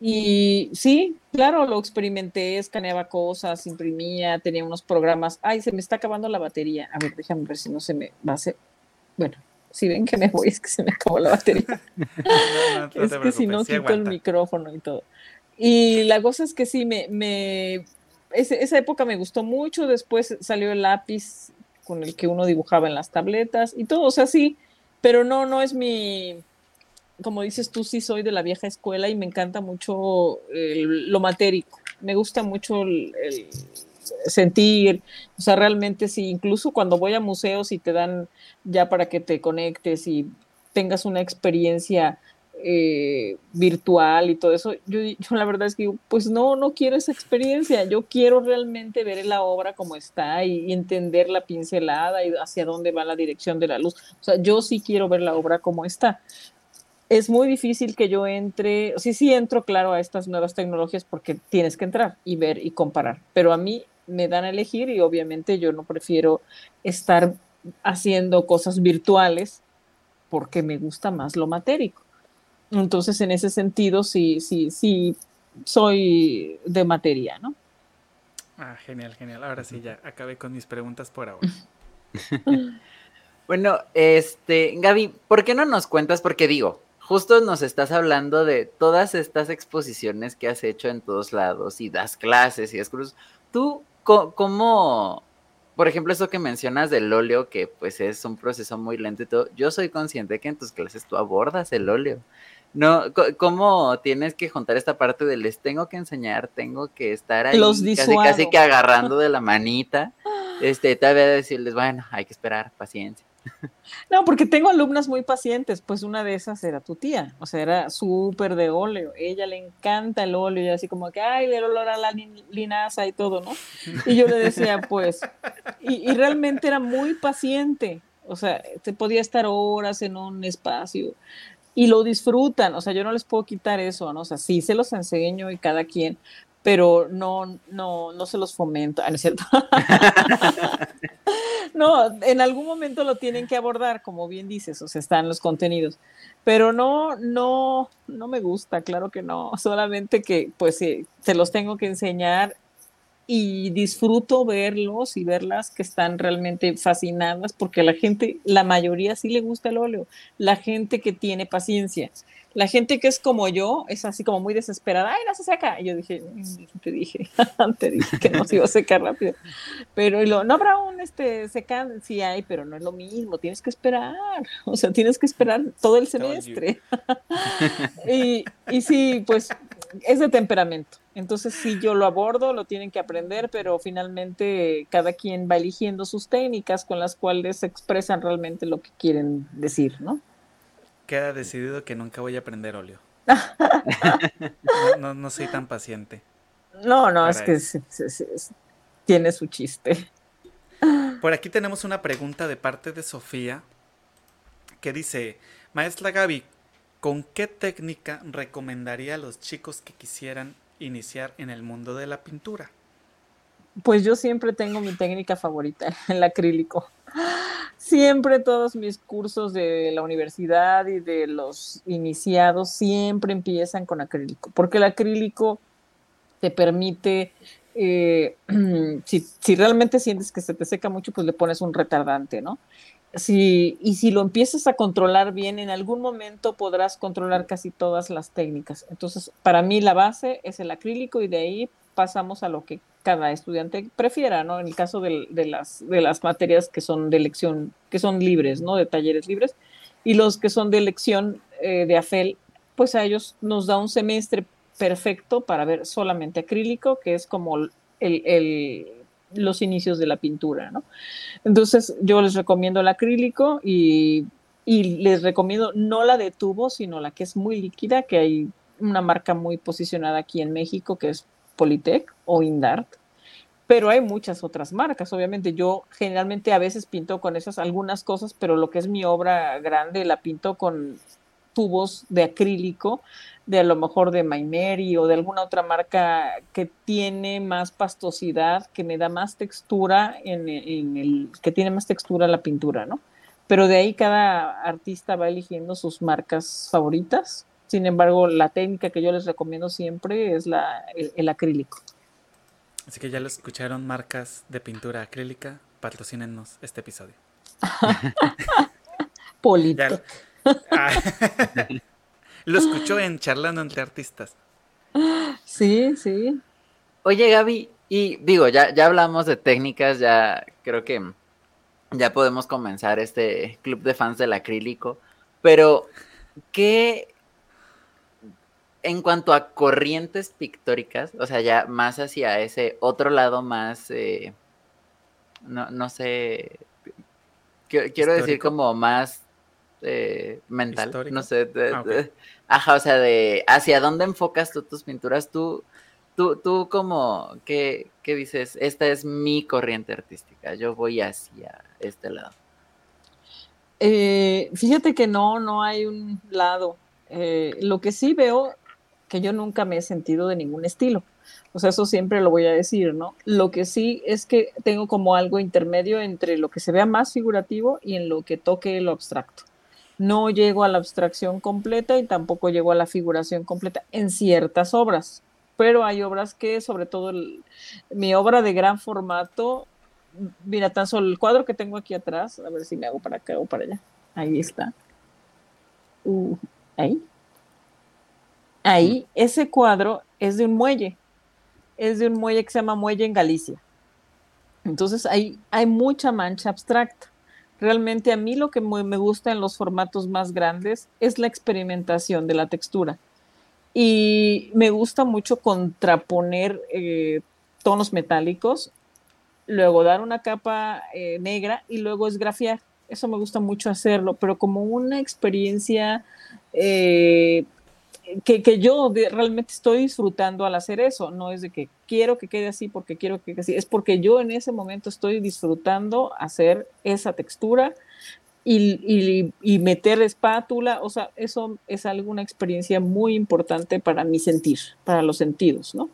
Y sí, claro, lo experimenté, escaneaba cosas, imprimía, tenía unos programas. Ay, se me está acabando la batería. A ver, déjame ver si no se me va a hacer. Bueno, si ven que me voy, es que se me acabó la batería. es que si no quito el micrófono y todo. Y la cosa es que sí, me, esa época me gustó mucho. Después salió el lápiz con el que uno dibujaba en las tabletas y todo, o sea, sí, pero no, no es mi como dices tú, sí soy de la vieja escuela y me encanta mucho lo matérico. Me gusta mucho el, sentir, o sea, realmente sí, incluso cuando voy a museos y te dan ya para que te conectes y tengas una experiencia eh, virtual y todo eso, yo, yo, la verdad es que pues no, no quiero esa experiencia, yo quiero realmente ver la obra como está y, y, entender la pincelada y hacia dónde va la dirección de la luz. O sea, yo sí quiero ver la obra como está es muy difícil que yo entre, sí, sí entro, claro, a estas nuevas tecnologías porque tienes que entrar y ver y comparar, pero a mí me dan a elegir y obviamente yo no prefiero estar haciendo cosas virtuales porque me gusta más lo matérico. Entonces, en ese sentido, sí, sí, sí, soy de materia, ¿no? Ah, genial, genial. Ahora sí, ya acabé con mis preguntas por ahora. bueno, este, Gaby, ¿por qué no nos cuentas? Porque digo, justo nos estás hablando de todas estas exposiciones que has hecho en todos lados y das clases y das cruz. ¿Tú cómo, por ejemplo, eso que mencionas del óleo, que pues es un proceso muy lento y todo, yo soy consciente que en tus clases tú abordas el óleo. No, ¿cómo tienes que juntar esta parte de les tengo que enseñar, tengo que estar ahí casi, casi que agarrando de la manita? Este, vez decirles, bueno, hay que esperar, paciencia. No, porque tengo alumnas muy pacientes, pues una de esas era tu tía, o sea, era súper de óleo, ella le encanta el óleo y así como que, ay, el olor a la linaza y todo, ¿no? Y yo le decía, pues, y, realmente era muy paciente, o sea, te podía estar horas en un espacio y lo disfrutan, o sea, yo no les puedo quitar eso, ¿no? O sea, sí se los enseño y cada quien, pero no, no, no se los fomenta, ¿no es cierto? no, en algún momento lo tienen que abordar, como bien dices, o sea, están los contenidos, pero no, no, no me gusta, claro que no, solamente que pues sí, se los tengo que enseñar y disfruto verlos y verlas que están realmente fascinadas porque la gente, la mayoría sí le gusta el óleo, la gente que tiene paciencia. La gente que es como yo es así como muy desesperada, ay, no se seca. Y yo dije, mm, te dije, te dije que no se iba a secar rápido. Pero y lo, no habrá un este secando, sí hay, pero no es lo mismo, tienes que esperar. O sea, tienes que esperar todo el semestre. y, y sí, pues es de temperamento. Entonces, sí, yo lo abordo, lo tienen que aprender, pero finalmente cada quien va eligiendo sus técnicas con las cuales expresan realmente lo que quieren decir, ¿no? queda decidido que nunca voy a aprender óleo. no, no, soy tan paciente. No, no, es que tiene su chiste. Por aquí tenemos una pregunta de parte de Sofía que dice, Maestra Gaby, ¿con qué técnica recomendaría a los chicos que quisieran iniciar en el mundo de la pintura? Pues yo siempre tengo mi técnica favorita, el acrílico. Siempre todos mis cursos de la universidad y de los iniciados siempre empiezan con acrílico, porque el acrílico te permite, eh, si, realmente sientes que se te seca mucho, pues le pones un retardante, ¿no? Si, y si lo empiezas a controlar bien, en algún momento podrás controlar casi todas las técnicas. Entonces, para mí la base es el acrílico y de ahí pasamos a lo que cada estudiante prefiera, ¿no? En el caso de, las, de las materias que son de elección, que son libres, ¿no? De talleres libres, y los que son de elección eh, de AFEL, pues a ellos nos da un semestre perfecto para ver solamente acrílico, que es como el, los inicios de la pintura, ¿no? Entonces yo les recomiendo el acrílico y, y, les recomiendo no la de tubo, sino la que es muy líquida, que hay una marca muy posicionada aquí en México, que es Politec o Indart. Pero hay muchas otras marcas, obviamente. Yo generalmente a veces pinto con esas algunas cosas, pero lo que es mi obra grande la pinto con tubos de acrílico, de a lo mejor de Maimeri o de alguna otra marca que tiene más pastosidad, que me da más textura en, el, que tiene más textura la pintura, ¿no? Pero de ahí cada artista va eligiendo sus marcas favoritas. Sin embargo, la técnica que yo les recomiendo siempre es la, el, acrílico. Así que ya lo escucharon, marcas de pintura acrílica, patrocínenos este episodio. Polito. Lo escuchó en Charlando entre Artistas. Sí, sí. Oye, Gaby, y digo, ya, ya hablamos de técnicas, ya creo que ya podemos comenzar este club de fans del acrílico, pero ¿qué en cuanto a corrientes pictóricas, o sea, ya más hacia ese otro lado más, eh, no, no sé, quiero decir como más eh, mental, no sé, ah, ajá, o sea, de hacia dónde enfocas tú tus pinturas, tú, tú, tú como, ¿qué, dices? Esta es mi corriente artística, yo voy hacia este lado. Eh, fíjate que no, no hay un lado. Eh, lo que sí veo, que yo nunca me he sentido de ningún estilo. O sea, eso siempre lo voy a decir, ¿no? Lo que sí es que tengo como algo intermedio entre lo que se vea más figurativo y en lo que toque lo abstracto no llego a la abstracción completa y tampoco llego a la figuración completa en ciertas obras, pero hay obras que, sobre todo mi obra de gran formato, mira, tan solo el cuadro que tengo aquí atrás, a ver si me hago para acá o para allá, ahí está. Uh, ahí. Ahí, ese cuadro es de un muelle, es de un muelle que se llama Muelle en Galicia. Entonces ahí hay mucha mancha abstracta. Realmente a mí lo que me gusta en los formatos más grandes es la experimentación de la textura. Y me gusta mucho contraponer eh, tonos metálicos, luego dar una capa eh, negra y luego esgrafiar. Eso me gusta mucho hacerlo, pero como una experiencia eh, que, yo realmente estoy disfrutando al hacer eso, no es de que quiero que quede así porque quiero que quede así, es porque yo en ese momento estoy disfrutando hacer esa textura y, y, meter espátula, o sea, eso es alguna experiencia muy importante para mi sentir, para los sentidos, ¿no?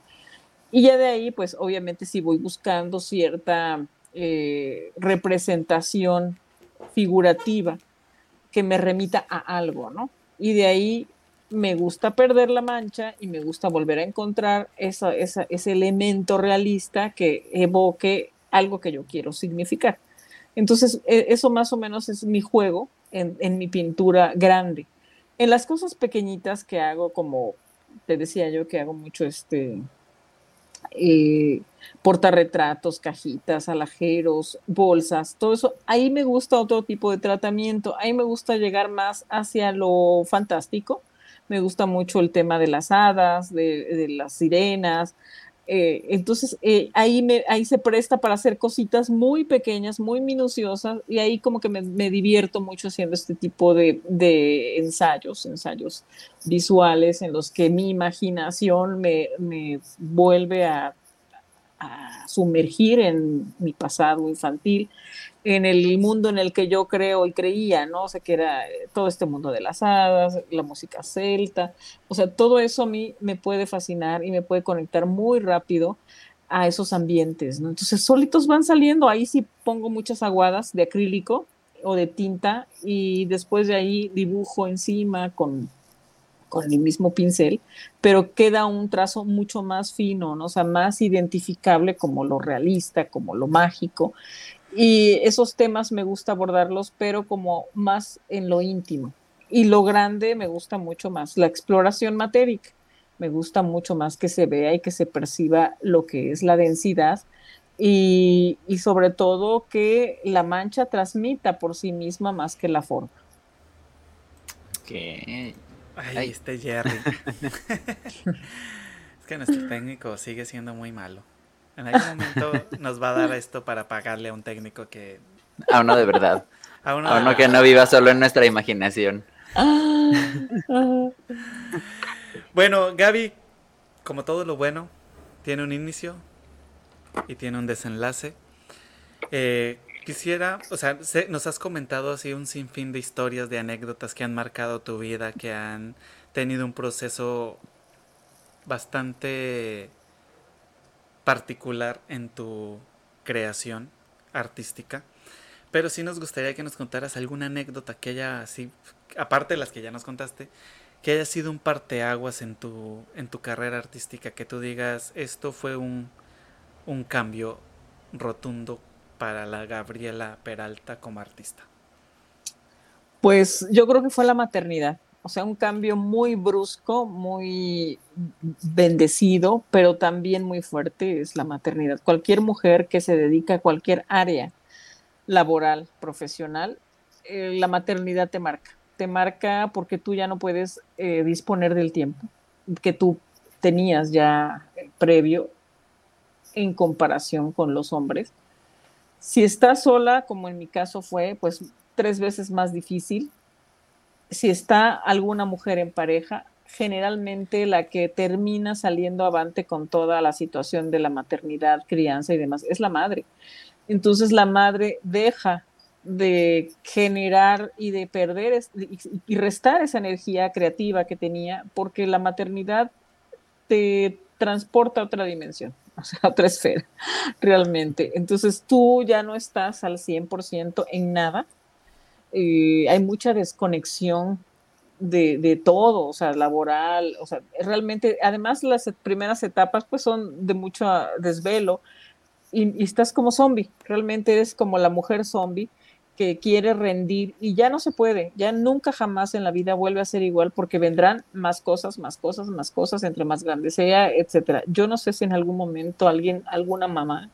Y ya de ahí, pues obviamente si voy buscando cierta eh, representación figurativa que me remita a algo, ¿no? Y de ahí me gusta perder la mancha y me gusta volver a encontrar esa, ese elemento realista que evoque algo que yo quiero significar. Entonces, e, eso más o menos es mi juego en, mi pintura grande. En las cosas pequeñitas que hago, como te decía yo que hago mucho este eh, portarretratos, cajitas, alajeros, bolsas, todo eso, ahí me gusta otro tipo de tratamiento, ahí me gusta llegar más hacia lo fantástico, me gusta mucho el tema de las hadas, de, las sirenas. Eh, entonces eh, ahí, ahí se presta para hacer cositas muy pequeñas, muy minuciosas, y ahí como que me, divierto mucho haciendo este tipo de, ensayos, ensayos visuales en los que mi imaginación me, me vuelve a a sumergir en mi pasado infantil, en el mundo en el que yo creo y creía, ¿no? O sea, que era eh, todo este mundo de las hadas, la música celta, o sea, todo eso a mí me puede fascinar y me puede conectar muy rápido a esos ambientes, ¿no? Entonces, solitos van saliendo, ahí sí pongo muchas aguadas de acrílico o de tinta y después de ahí dibujo encima con con el mismo pincel, pero queda un trazo mucho más fino, ¿no? o sea, más identificable como lo realista, como lo mágico. Y esos temas me gusta abordarlos, pero como más en lo íntimo. Y lo grande me gusta mucho más, la exploración matérica. Me gusta mucho más que se vea y que se perciba lo que es la densidad y, y sobre todo que la mancha transmita por sí misma más que la forma. Okay. Ay, este Jerry. es que nuestro técnico sigue siendo muy malo. En algún momento nos va a dar esto para pagarle a un técnico que... A uno de verdad. A uno, que no viva solo en nuestra imaginación. bueno, Gaby, como todo lo bueno, tiene un inicio y tiene un desenlace. Eh, quisiera, o sea, nos has comentado así un sinfín de historias, de anécdotas que han marcado tu vida, que han tenido un proceso bastante particular en tu creación artística. Pero sí nos gustaría que nos contaras alguna anécdota que haya así, aparte de las que ya nos contaste, que haya sido un parteaguas en tu, en tu carrera artística, que tú digas, esto fue un, un cambio rotundo para la Gabriela Peralta como artista. Pues yo creo que fue la maternidad. O sea, un cambio muy brusco, muy bendecido, pero también muy fuerte es la maternidad. Cualquier mujer que se dedica a cualquier área laboral, profesional, eh, la maternidad te marca. Te marca porque tú ya no puedes eh, disponer del tiempo que tú tenías ya previo en comparación con los hombres. Si estás sola, como en mi caso fue, pues tres veces más difícil, si está alguna mujer en pareja, generalmente la que termina saliendo avante con toda la situación de la maternidad, crianza y demás, es la madre. Entonces la madre deja de generar y de perder y restar esa energía creativa que tenía porque la maternidad te transporta a otra dimensión, o sea, otra esfera, realmente. Entonces tú ya no estás al 100% en nada, eh, hay mucha desconexión de, todo, o sea, laboral, o sea, realmente, además las primeras etapas pues son de mucho desvelo y, estás como zombie, realmente eres como la mujer zombie que quiere rendir y ya no se puede, ya nunca jamás en la vida vuelve a ser igual porque vendrán más cosas, más cosas, más cosas, entre más grandes sea, etcétera. Yo no sé si en algún momento alguien, alguna mamá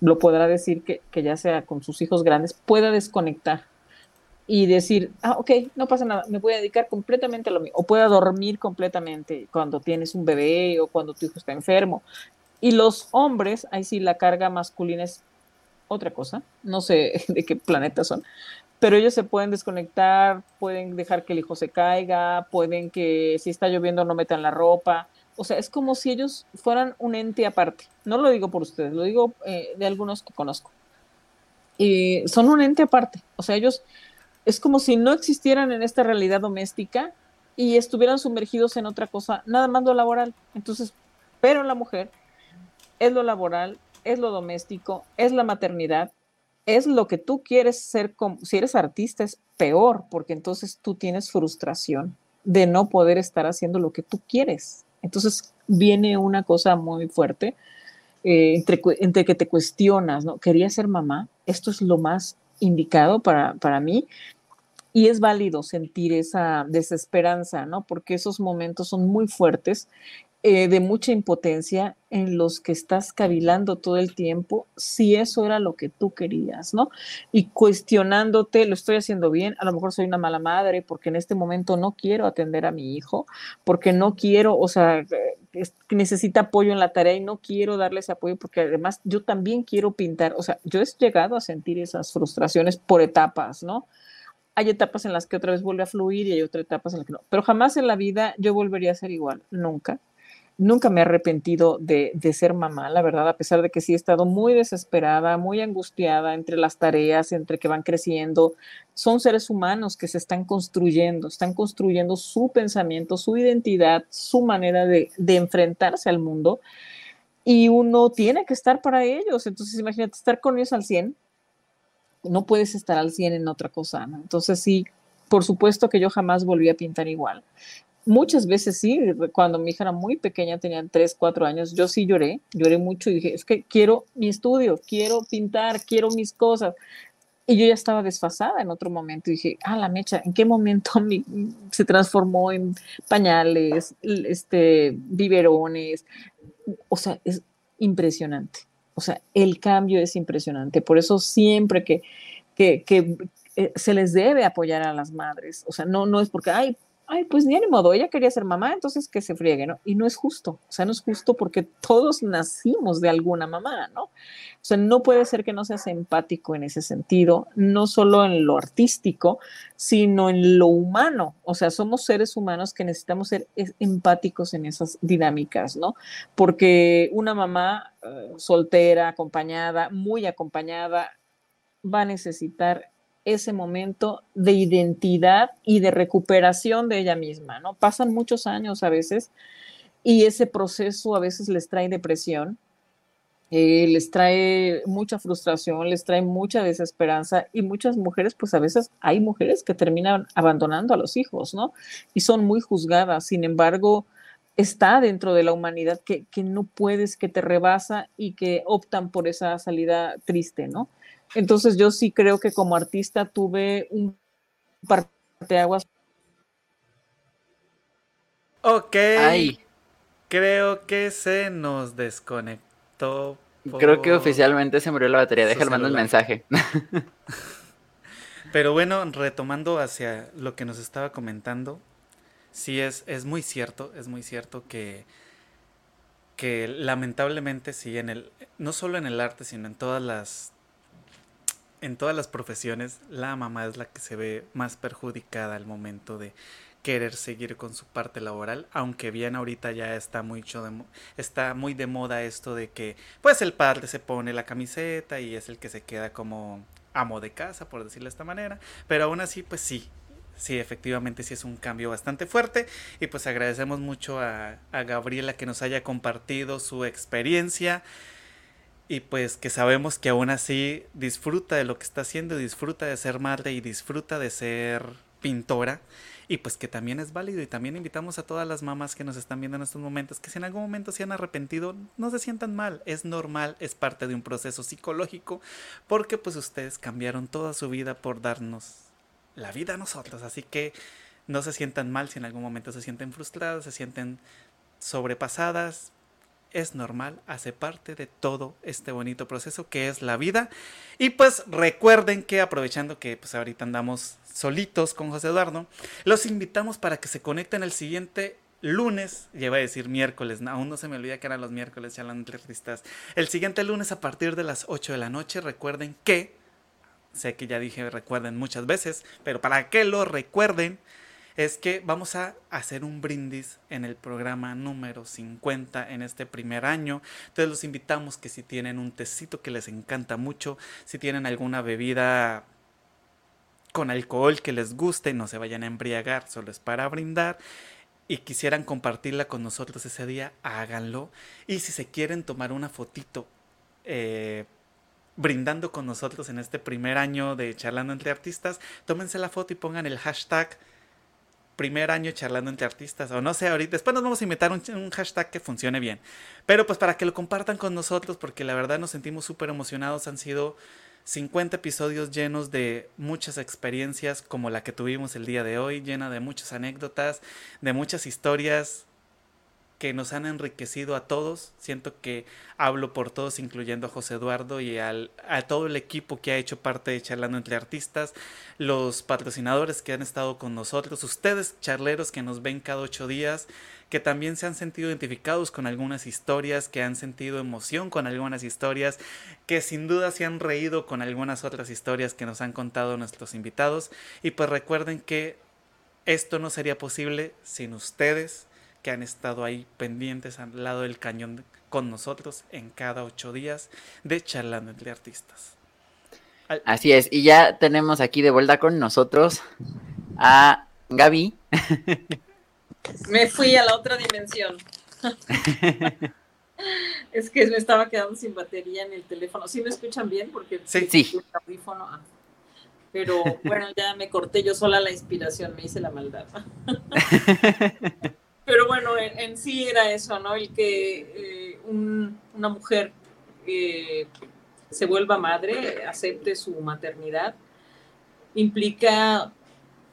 lo podrá decir que, que ya sea con sus hijos grandes, pueda desconectar y decir, ah, ok, no pasa nada, me voy a dedicar completamente a lo mío, o pueda dormir completamente cuando tienes un bebé o cuando tu hijo está enfermo. Y los hombres, ahí sí la carga masculina es otra cosa, no sé de qué planeta son, pero ellos se pueden desconectar, pueden dejar que el hijo se caiga, pueden que si está lloviendo no metan la ropa, o sea, es como si ellos fueran un ente aparte. No lo digo por ustedes, lo digo eh, de algunos que conozco. Y son un ente aparte, o sea, ellos es como si no existieran en esta realidad doméstica y estuvieran sumergidos en otra cosa, nada más lo laboral. Entonces, pero la mujer es lo laboral, es lo doméstico, es la maternidad, es lo que tú quieres ser si eres artista es peor, porque entonces tú tienes frustración de no poder estar haciendo lo que tú quieres. Entonces viene una cosa muy fuerte eh, entre, entre, que te cuestionas, ¿no? Quería ser mamá, esto es lo más indicado para, para mí, y es válido sentir esa desesperanza, ¿no? Porque esos momentos son muy fuertes, eh, de mucha impotencia, en los que estás cavilando todo el tiempo si eso era lo que tú querías, ¿no? Y cuestionándote, lo estoy haciendo bien, a lo mejor soy una mala madre porque en este momento no quiero atender a mi hijo, porque no quiero, o sea, necesita apoyo en la tarea y no quiero darle ese apoyo porque además yo también quiero pintar, o sea, yo he llegado a sentir esas frustraciones por etapas, ¿no? hay etapas en las que otra vez vuelve a fluir y hay otras etapas en las que no. Pero jamás en la vida yo volvería a ser igual, nunca. Nunca me he arrepentido de, ser mamá, la verdad, a pesar de que sí he estado muy desesperada, muy angustiada entre las tareas, entre que van creciendo. Son seres humanos que se están construyendo, están construyendo su pensamiento, su identidad, su manera de, de enfrentarse al mundo. Y uno tiene que estar para ellos. Entonces, imagínate estar con ellos al 100 no puedes estar al 100 en otra cosa. Entonces sí, por supuesto que yo jamás volví a pintar igual. Muchas veces sí, cuando mi hija era muy pequeña, tenía 3, 4 años, yo sí lloré, lloré mucho y dije, es que quiero mi estudio, quiero pintar, quiero mis cosas. Y yo ya estaba desfasada en otro momento y dije, ah, la mecha, ¿en qué momento se transformó en pañales, este, biberones? O sea, es impresionante. O sea, el cambio es impresionante. Por eso siempre que, que, eh, se les debe apoyar a las madres. O sea, no, no es porque, ay, ay, pues ni modo, ella quería ser mamá, entonces que se friegue, ¿no? Y no es justo, o sea, no es justo porque todos nacimos de alguna mamá, ¿no? O sea, no puede ser que no seas empático en ese sentido, no solo en lo artístico, sino en lo humano. O sea, somos seres humanos que necesitamos ser empáticos en esas dinámicas, ¿no? Porque una mamá eh, soltera, acompañada, muy acompañada, va a necesitar ese momento de identidad y de recuperación de ella misma, ¿no? Pasan muchos años a veces y ese proceso a veces les trae depresión, eh, les trae mucha frustración, les trae mucha desesperanza y muchas mujeres, pues a veces hay mujeres que terminan abandonando a los hijos, ¿no? Y son muy juzgadas, sin embargo, está dentro de la humanidad que, que no puedes, que te rebasa y que optan por esa salida triste, ¿no? Entonces yo sí creo que como artista tuve un parteaguas. Ok. Creo que se nos desconectó. Creo que oficialmente se murió la batería. Deja el mando el mensaje. Pero bueno, retomando hacia lo que nos estaba comentando, sí es, es muy cierto, es muy cierto que, que lamentablemente sí, en el, no solo en el arte, sino en todas las en todas las profesiones, la mamá es la que se ve más perjudicada al momento de querer seguir con su parte laboral, aunque bien ahorita ya está mucho de, está muy de moda esto de que pues el padre se pone la camiseta y es el que se queda como amo de casa, por decirlo de esta manera, pero aún así pues sí, sí, efectivamente sí es un cambio bastante fuerte y pues agradecemos mucho a, a Gabriela que nos haya compartido su experiencia y pues que sabemos que aún así disfruta de lo que está haciendo, disfruta de ser madre y disfruta de ser pintora y pues que también es válido y también invitamos a todas las mamás que nos están viendo en estos momentos que si en algún momento se han arrepentido no se sientan mal, es normal, es parte de un proceso psicológico porque pues ustedes cambiaron toda su vida por darnos la vida a nosotros, así que no se sientan mal si en algún momento se sienten frustradas, se sienten sobrepasadas, es normal, hace parte de todo este bonito proceso que es la vida. Y pues recuerden que aprovechando que pues ahorita andamos solitos con José Eduardo, los invitamos para que se conecten el siguiente lunes, iba a decir miércoles, aún no se me olvida que eran los miércoles ya entre artistas. El siguiente lunes a partir de las 8 de la noche, recuerden que, sé que ya dije recuerden muchas veces, pero para que lo recuerden, es que vamos a hacer un brindis en el programa número 50 en este primer año. Entonces los invitamos que si tienen un tecito que les encanta mucho, si tienen alguna bebida con alcohol que les guste, no se vayan a embriagar, solo es para brindar y quisieran compartirla con nosotros ese día, háganlo. Y si se quieren tomar una fotito eh, brindando con nosotros en este primer año de charlando entre artistas, tómense la foto y pongan el hashtag primer año charlando entre artistas, o no sé, ahorita, después nos vamos a inventar un, hashtag que funcione bien. Pero pues para que lo compartan con nosotros, porque la verdad nos sentimos súper emocionados, han sido 50 episodios llenos de muchas experiencias como la que tuvimos el día de hoy, llena de muchas anécdotas, de muchas historias que nos han enriquecido a todos. Siento que hablo por todos, incluyendo a José Eduardo y al, a todo el equipo que ha hecho parte de Charlando entre Artistas, los patrocinadores que han estado con nosotros, ustedes charleros que nos ven cada ocho días, que también se han sentido identificados con algunas historias, que han sentido emoción con algunas historias, que sin duda se han reído con algunas otras historias que nos han contado nuestros invitados. Y pues recuerden que esto no sería posible sin ustedes, que han estado ahí pendientes al lado del cañón con nosotros en cada ocho días de charlando entre artistas. Así es, y ya tenemos aquí de vuelta con nosotros a Gaby. Me fui a la otra dimensión. es que me estaba quedando sin batería en el teléfono. ¿Sí me escuchan bien? Porque sí. sí. Ah. Pero bueno, ya me corté yo sola la inspiración, me hice la maldad. Pero bueno, en, sí era eso, ¿no? El que eh, una mujer eh, se vuelva madre, acepte su maternidad, implica,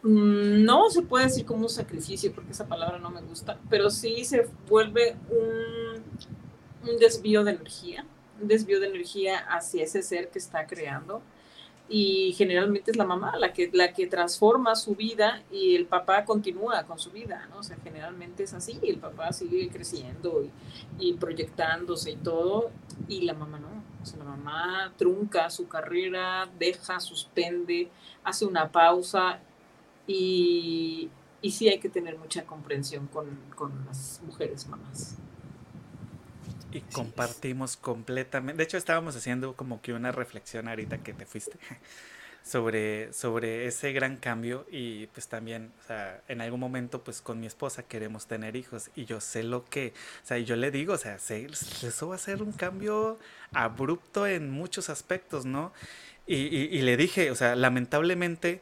mm, no se puede decir como un sacrificio, porque esa palabra no me gusta, pero sí se vuelve un, un desvío de energía, un desvío de energía hacia ese ser que está creando. Y generalmente es la mamá la que, la que transforma su vida y el papá continúa con su vida, ¿no? O sea, generalmente es así, el papá sigue creciendo y, y proyectándose y todo, y la mamá no, o sea, la mamá trunca su carrera, deja, suspende, hace una pausa y, y sí hay que tener mucha comprensión con, con las mujeres mamás y compartimos completamente. De hecho, estábamos haciendo como que una reflexión ahorita que te fuiste sobre, sobre ese gran cambio y pues también, o sea, en algún momento pues con mi esposa queremos tener hijos y yo sé lo que, o sea, yo le digo, o sea, sé, eso va a ser un cambio abrupto en muchos aspectos, ¿no? Y, y, y le dije, o sea, lamentablemente...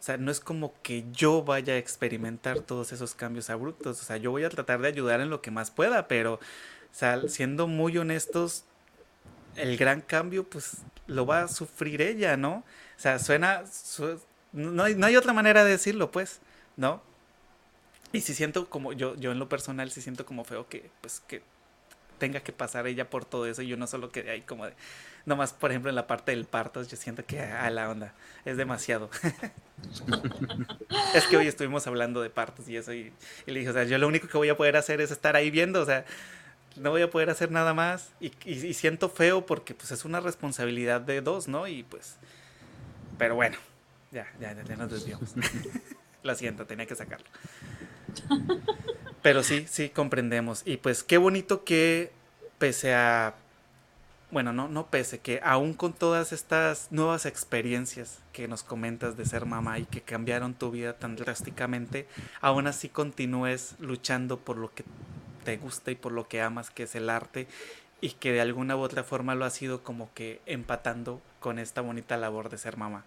O sea, no es como que yo vaya a experimentar todos esos cambios abruptos. O sea, yo voy a tratar de ayudar en lo que más pueda, pero sea, siendo muy honestos, el gran cambio, pues lo va a sufrir ella, ¿no? O sea, suena. no, hay, no hay otra manera de decirlo, pues, ¿no? Y si siento como. Yo, yo en lo personal, sí siento como feo que, pues, que tenga que pasar ella por todo eso y yo no solo que hay como de. Nomás, por ejemplo, en la parte del parto, yo siento que a ah, la onda es demasiado. es que hoy estuvimos hablando de partos y eso, y, y, le dije, o sea, yo lo único que voy a poder hacer es estar ahí viendo, o sea, no voy a poder hacer nada más y, y, siento feo porque pues es una responsabilidad de dos, ¿no? Y pues, pero bueno, ya, ya, ya nos desviamos. Lo siento, tenía que sacarlo. Pero sí, sí, comprendemos. Y pues qué bonito que pese a, bueno, no, no pese, que aún con todas estas nuevas experiencias que nos comentas de ser mamá y que cambiaron tu vida tan drásticamente, aún así continúes luchando por lo que te gusta y por lo que amas, que es el arte, y que de alguna u otra forma lo has ido como que empatando con esta bonita labor de ser mamá.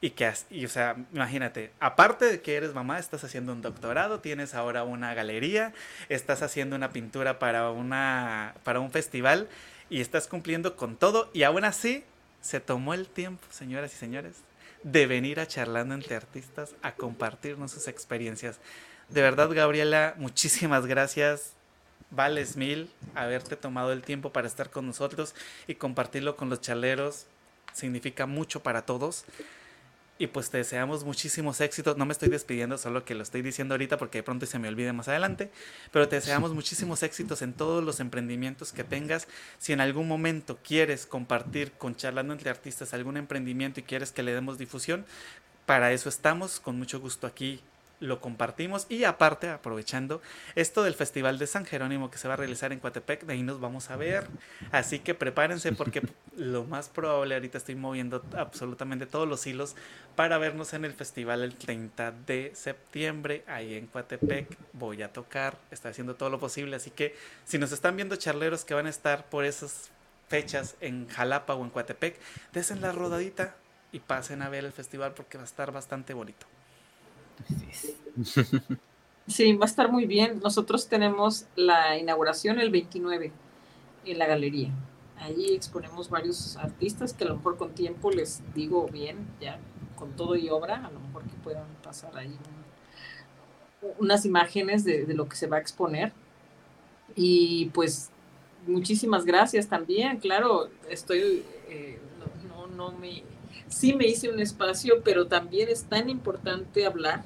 Y que, y, o sea, imagínate, aparte de que eres mamá, estás haciendo un doctorado, tienes ahora una galería, estás haciendo una pintura para, una, para un festival y estás cumpliendo con todo y aún así se tomó el tiempo, señoras y señores, de venir a charlando entre artistas a compartirnos sus experiencias. De verdad, Gabriela, muchísimas gracias vales mil haberte tomado el tiempo para estar con nosotros y compartirlo con los chaleros. Significa mucho para todos. Y pues te deseamos muchísimos éxitos. No me estoy despidiendo, solo que lo estoy diciendo ahorita porque de pronto se me olvide más adelante. Pero te deseamos muchísimos éxitos en todos los emprendimientos que tengas. Si en algún momento quieres compartir con Charlando entre Artistas algún emprendimiento y quieres que le demos difusión, para eso estamos. Con mucho gusto aquí lo compartimos y aparte aprovechando esto del Festival de San Jerónimo que se va a realizar en Coatepec, de ahí nos vamos a ver. Así que prepárense porque lo más probable ahorita estoy moviendo absolutamente todos los hilos para vernos en el festival el 30 de septiembre ahí en Coatepec. Voy a tocar, estoy haciendo todo lo posible, así que si nos están viendo charleros que van a estar por esas fechas en Jalapa o en Coatepec, desen la rodadita y pasen a ver el festival porque va a estar bastante bonito. Sí, va a estar muy bien. Nosotros tenemos la inauguración el 29 en la galería. Allí exponemos varios artistas que a lo mejor con tiempo les digo bien, ya con todo y obra, a lo mejor que puedan pasar ahí unas imágenes de, lo que se va a exponer. Y pues muchísimas gracias también, claro, estoy, eh, no, no me sí me hice un espacio, pero también es tan importante hablar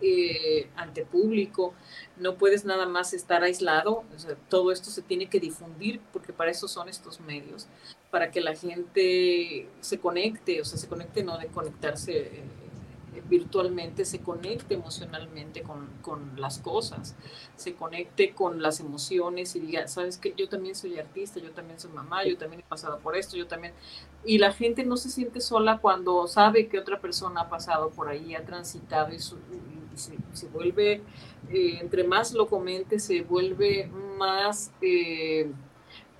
eh, ante público, no puedes nada más estar aislado, todo esto se tiene que difundir porque para eso son estos medios, para que la gente se conecte, o sea, se conecte no de conectarse eh, virtualmente se conecte emocionalmente con, con, las cosas, se conecte con las emociones y diga, sabes que yo también soy artista, yo también soy mamá, yo también he pasado por esto, yo también... Y la gente no se siente sola cuando sabe que otra persona ha pasado por ahí, ha transitado y, se, vuelve, eh, entre más lo comente, se vuelve más... Eh,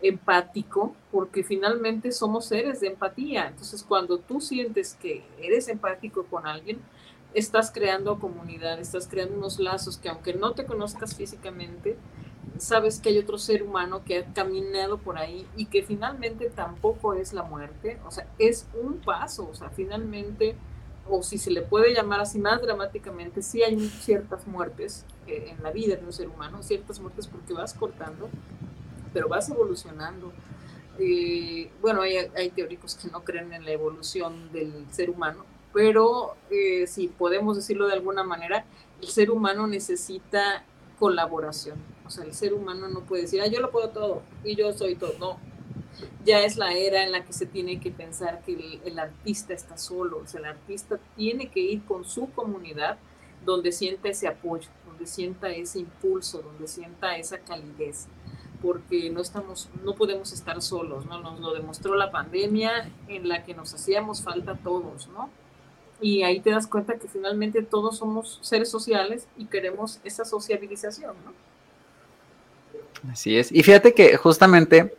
empático, porque finalmente somos seres de empatía. Entonces, cuando tú sientes que eres empático con alguien, estás creando comunidad, estás creando unos lazos que aunque no te conozcas físicamente, sabes que hay otro ser humano que ha caminado por ahí y que finalmente tampoco es la muerte, o sea, es un paso, o sea, finalmente, o si se le puede llamar así más dramáticamente, sí hay ciertas muertes eh, en la vida de un ser humano, ciertas muertes porque vas cortando pero vas evolucionando. Eh, bueno, hay, teóricos que no creen en la evolución del ser humano, pero eh, si podemos decirlo de alguna manera, el ser humano necesita colaboración. O sea, el ser humano no puede decir, ah, yo lo puedo todo y yo soy todo. No, ya es la era en la que se tiene que pensar que el, artista está solo. O sea, el artista tiene que ir con su comunidad donde sienta ese apoyo, donde sienta ese impulso, donde sienta esa calidez porque no estamos, no podemos estar solos, ¿no? Nos lo demostró la pandemia en la que nos hacíamos falta todos, ¿no? Y ahí te das cuenta que finalmente todos somos seres sociales y queremos esa sociabilización, ¿no? Así es. Y fíjate que justamente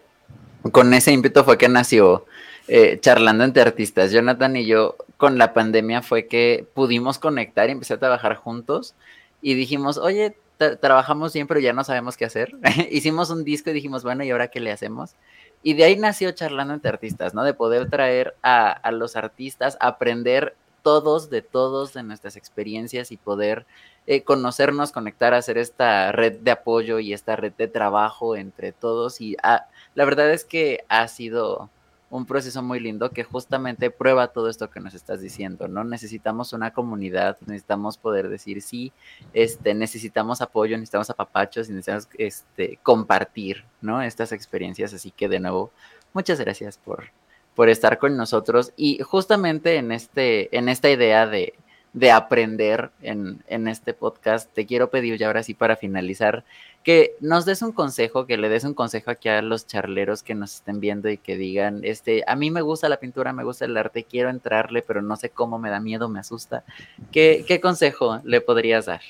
con ese ímpetu fue que nació eh, charlando entre artistas. Jonathan y yo con la pandemia fue que pudimos conectar y empecé a trabajar juntos y dijimos, oye, trabajamos bien, pero ya no sabemos qué hacer. Hicimos un disco y dijimos, bueno, ¿y ahora qué le hacemos? Y de ahí nació charlando entre artistas, ¿no? De poder traer a, los artistas, aprender todos de todos de nuestras experiencias y poder eh, conocernos, conectar, hacer esta red de apoyo y esta red de trabajo entre todos. Y ah, la verdad es que ha sido un proceso muy lindo que justamente prueba todo esto que nos estás diciendo, ¿no? Necesitamos una comunidad, necesitamos poder decir sí, este, necesitamos apoyo, necesitamos apapachos y necesitamos este, compartir, ¿no? Estas experiencias. Así que de nuevo, muchas gracias por, por estar con nosotros y justamente en, este, en esta idea de, de aprender en, en, este podcast, te quiero pedir ya ahora sí para finalizar que nos des un consejo, que le des un consejo aquí a los charleros que nos estén viendo y que digan, este, a mí me gusta la pintura, me gusta el arte, quiero entrarle, pero no sé cómo, me da miedo, me asusta. ¿Qué, qué consejo le podrías dar?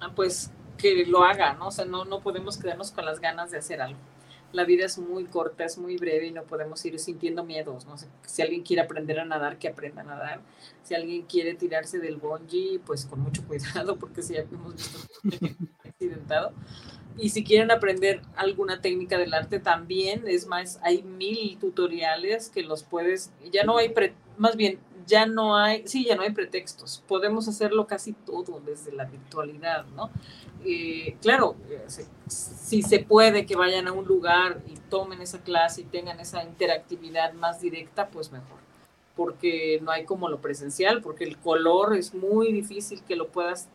Ah, pues que lo haga, ¿no? O sea, no, no podemos quedarnos con las ganas de hacer algo la vida es muy corta, es muy breve y no podemos ir sintiendo miedos. Si alguien quiere aprender a nadar, que aprenda a nadar. Si alguien quiere tirarse del bungee, pues con mucho cuidado, porque si ya hemos visto accidentado. Y si quieren aprender alguna técnica del arte también, es más, hay mil tutoriales que los puedes, ya no hay, más bien, ya no hay, sí, ya no hay pretextos. Podemos hacerlo casi todo desde la virtualidad, ¿no? Eh, claro, eh, si se puede que vayan a un lugar y tomen esa clase y tengan esa interactividad más directa, pues mejor, porque no hay como lo presencial, porque el color es muy difícil que lo puedas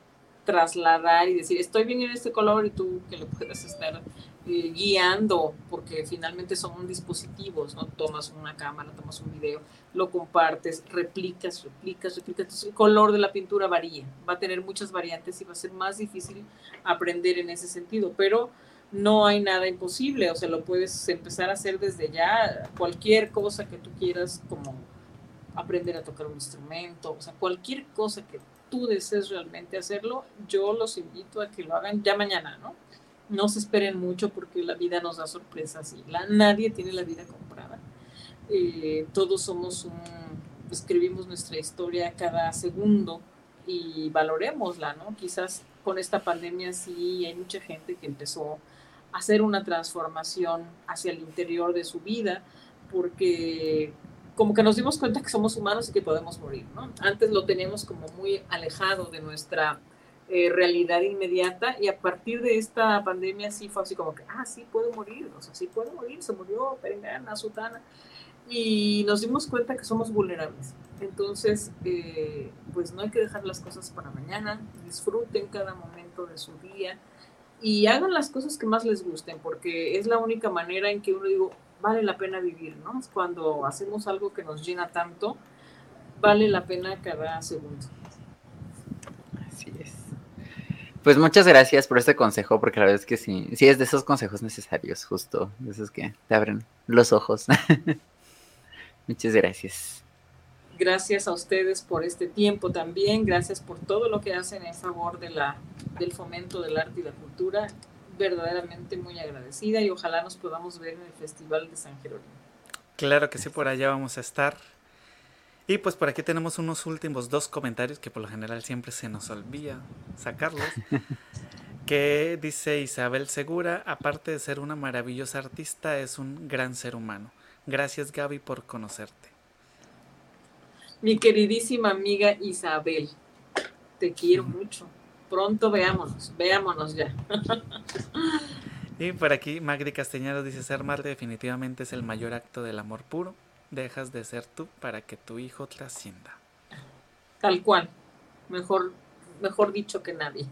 trasladar y decir, estoy bien en este color y tú que lo puedas estar eh, guiando, porque finalmente son dispositivos, ¿no? Tomas una cámara, tomas un video, lo compartes, replicas, replicas, replicas. Entonces el color de la pintura varía, va a tener muchas variantes y va a ser más difícil aprender en ese sentido, pero no hay nada imposible, o sea, lo puedes empezar a hacer desde ya, cualquier cosa que tú quieras, como aprender a tocar un instrumento, o sea, cualquier cosa que tú desees realmente hacerlo, yo los invito a que lo hagan ya mañana, ¿no? No se esperen mucho porque la vida nos da sorpresas y la, nadie tiene la vida comprada. Eh, todos somos un, escribimos nuestra historia cada segundo y valoremosla, ¿no? Quizás con esta pandemia sí hay mucha gente que empezó a hacer una transformación hacia el interior de su vida porque como que nos dimos cuenta que somos humanos y que podemos morir, ¿no? Antes lo teníamos como muy alejado de nuestra eh, realidad inmediata y a partir de esta pandemia sí fue así como que, ah, sí puedo morir, o sea, sí puedo morir, se murió Perengana, Sutana, y nos dimos cuenta que somos vulnerables. Entonces, eh, pues no hay que dejar las cosas para mañana, disfruten cada momento de su día y hagan las cosas que más les gusten, porque es la única manera en que uno digo, vale la pena vivir, ¿no? Cuando hacemos algo que nos llena tanto, vale la pena cada segundo. Así es. Pues muchas gracias por este consejo, porque la verdad es que sí, sí es de esos consejos necesarios, justo, de esos que te abren los ojos. muchas gracias. Gracias a ustedes por este tiempo también, gracias por todo lo que hacen en favor de la, del fomento del arte y la cultura. Verdaderamente muy agradecida y ojalá nos podamos ver en el Festival de San Jerónimo. Claro que sí, por allá vamos a estar. Y pues por aquí tenemos unos últimos dos comentarios que por lo general siempre se nos olvida sacarlos. que dice Isabel Segura, aparte de ser una maravillosa artista, es un gran ser humano. Gracias Gaby por conocerte. Mi queridísima amiga Isabel, te quiero mucho. Pronto veámonos, veámonos ya. Y por aquí Magri Castellanos dice, ser madre definitivamente es el mayor acto del amor puro. Dejas de ser tú para que tu hijo trascienda. Tal cual. Mejor, mejor dicho que nadie.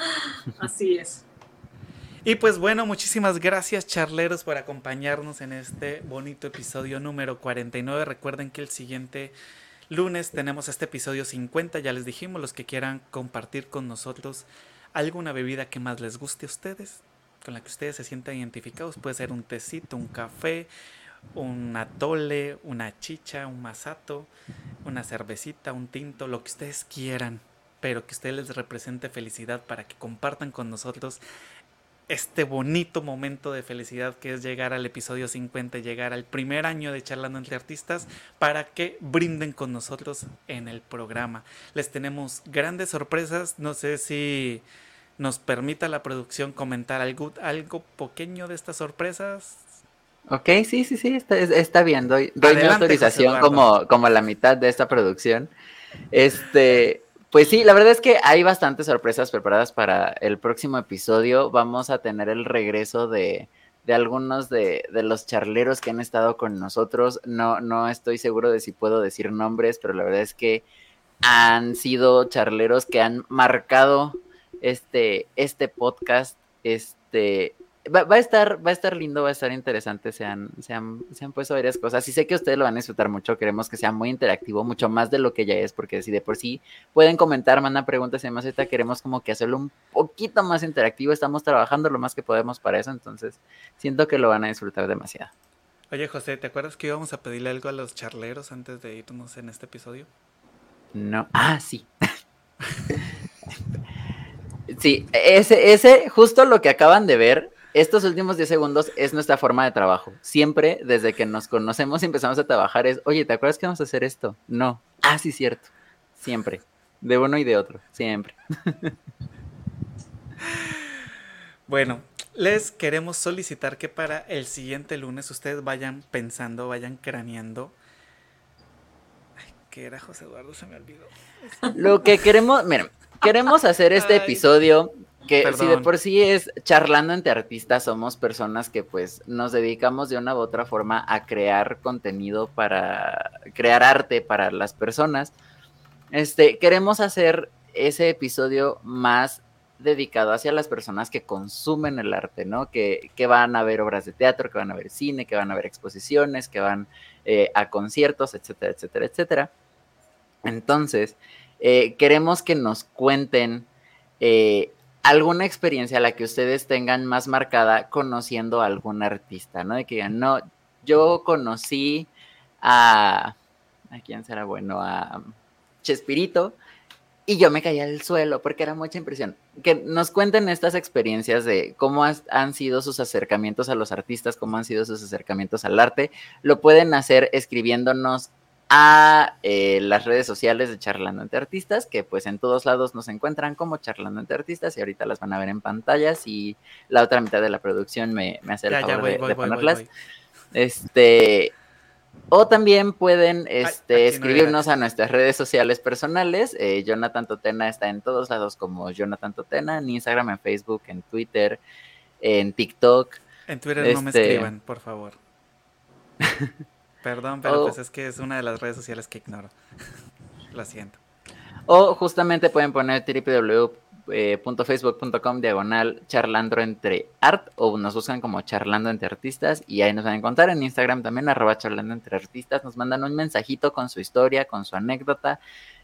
Así es. Y pues bueno, muchísimas gracias charleros por acompañarnos en este bonito episodio número 49. Recuerden que el siguiente lunes tenemos este episodio 50, ya les dijimos, los que quieran compartir con nosotros alguna bebida que más les guste a ustedes, con la que ustedes se sientan identificados, puede ser un tecito, un café, un atole, una chicha, un masato, una cervecita, un tinto, lo que ustedes quieran, pero que ustedes les represente felicidad para que compartan con nosotros este bonito momento de felicidad que es llegar al episodio 50, llegar al primer año de Charlando entre Artistas para que brinden con nosotros en el programa. Les tenemos grandes sorpresas, no sé si nos permita la producción comentar algo, algo pequeño de estas sorpresas. Ok, sí, sí, sí, está, está bien, doy, doy mi autorización como, como la mitad de esta producción. Este, pues sí, la verdad es que hay bastantes sorpresas preparadas para el próximo episodio. Vamos a tener el regreso de, algunos de, los charleros que han estado con nosotros. No, no estoy seguro de si puedo decir nombres, pero la verdad es que han sido charleros que han marcado este, este podcast. Este, va, a estar, va a estar lindo, va a estar interesante, se han, se han, se han puesto varias cosas. Y sé que ustedes lo van a disfrutar mucho, queremos que sea muy interactivo, mucho más de lo que ya es, porque si de por sí pueden comentar, mandan preguntas y demás, ahorita queremos como que hacerlo un poquito más interactivo, estamos trabajando lo más que podemos para eso, entonces siento que lo van a disfrutar demasiado. Oye José, ¿te acuerdas que íbamos a pedirle algo a los charleros antes de irnos en este episodio? No, ah, sí. sí, ese, ese, justo lo que acaban de ver, estos últimos 10 segundos es nuestra forma de trabajo. Siempre, desde que nos conocemos y empezamos a trabajar, es, oye, ¿te acuerdas que vamos a hacer esto? No. Ah, sí, cierto. Siempre. De uno y de otro. Siempre. bueno, les queremos solicitar que para el siguiente lunes ustedes vayan pensando, vayan craneando. Ay, ¿qué era José Eduardo? Se me olvidó. Lo que queremos, miren, queremos hacer este episodio que si de por sí es charlando entre artistas, somos personas que pues nos dedicamos de una u otra forma a crear contenido para crear arte para las personas. Este, queremos hacer ese episodio más dedicado hacia las personas que consumen el arte, ¿no? Que, que, van a ver obras de teatro, que van a ver cine, que van a ver exposiciones, que van eh, a conciertos, etcétera, etcétera, etcétera. Entonces, eh, queremos que nos cuenten eh, alguna experiencia a la que ustedes tengan más marcada conociendo a algún artista, ¿no? De que digan, no, yo conocí a, ¿a quién será bueno? A Chespirito y yo me caí al suelo porque era mucha impresión. Que nos cuenten estas experiencias de cómo han sido sus acercamientos a los artistas, cómo han sido sus acercamientos al arte. Lo pueden hacer escribiéndonos a eh, las redes sociales de Charlando entre Artistas, que pues en todos lados nos encuentran como Charlando entre Artistas y ahorita las van a ver en pantallas y la otra mitad de la producción me, hace el favor de, ponerlas. este, o también pueden este, escribirnos a nuestras redes sociales personales. Eh, Jonathan Totena está en todos lados como Jonathan Totena, en Instagram, en Facebook, en Twitter, en TikTok. En Twitter no me este, escriban, por favor. Perdón, pero pues es que es una de las redes sociales que ignoro. Lo siento. O justamente pueden poner www.facebook.com diagonal charlando entre art o nos buscan como charlando entre artistas y ahí nos van a encontrar en Instagram también arroba charlando entre artistas nos mandan un mensajito con su historia con su anécdota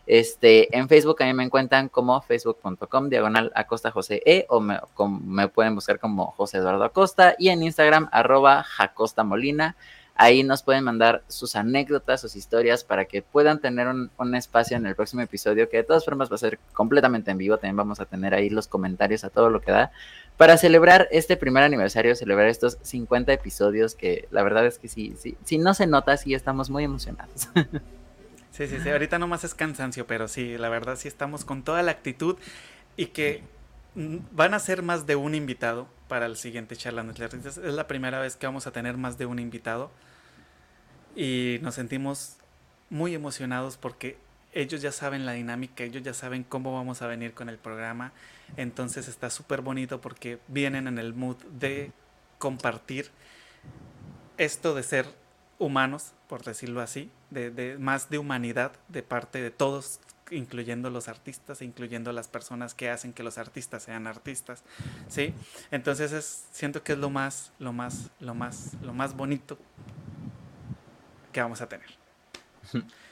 este en Facebook a mí me encuentran como facebook.com diagonal acosta josé e o me, me pueden buscar como José Eduardo Acosta y en Instagram arroba jacosta molina Ahí nos pueden mandar sus anécdotas, sus historias para que puedan tener un, espacio en el próximo episodio que de todas formas va a ser completamente en vivo. También vamos a tener ahí los comentarios a todo lo que da para celebrar este primer aniversario, celebrar estos 50 episodios que la verdad es que sí, sí, si no se nota, sí estamos muy emocionados. Sí, sí, sí, ahorita nomás es cansancio, pero sí, la verdad sí estamos con toda la actitud y que van a ser más de un invitado para el siguiente charla. Es la primera vez que vamos a tener más de un invitado y nos sentimos muy emocionados porque ellos ya saben la dinámica, ellos ya saben cómo vamos a venir con el programa. Entonces está súper bonito porque vienen en el mood de compartir esto de ser humanos, por decirlo así, de, más de humanidad de parte de todos, incluyendo los artistas, incluyendo las personas que hacen que los artistas sean artistas, ¿sí? Entonces es, siento que es lo más, lo más, lo más, lo más bonito que vamos a tener.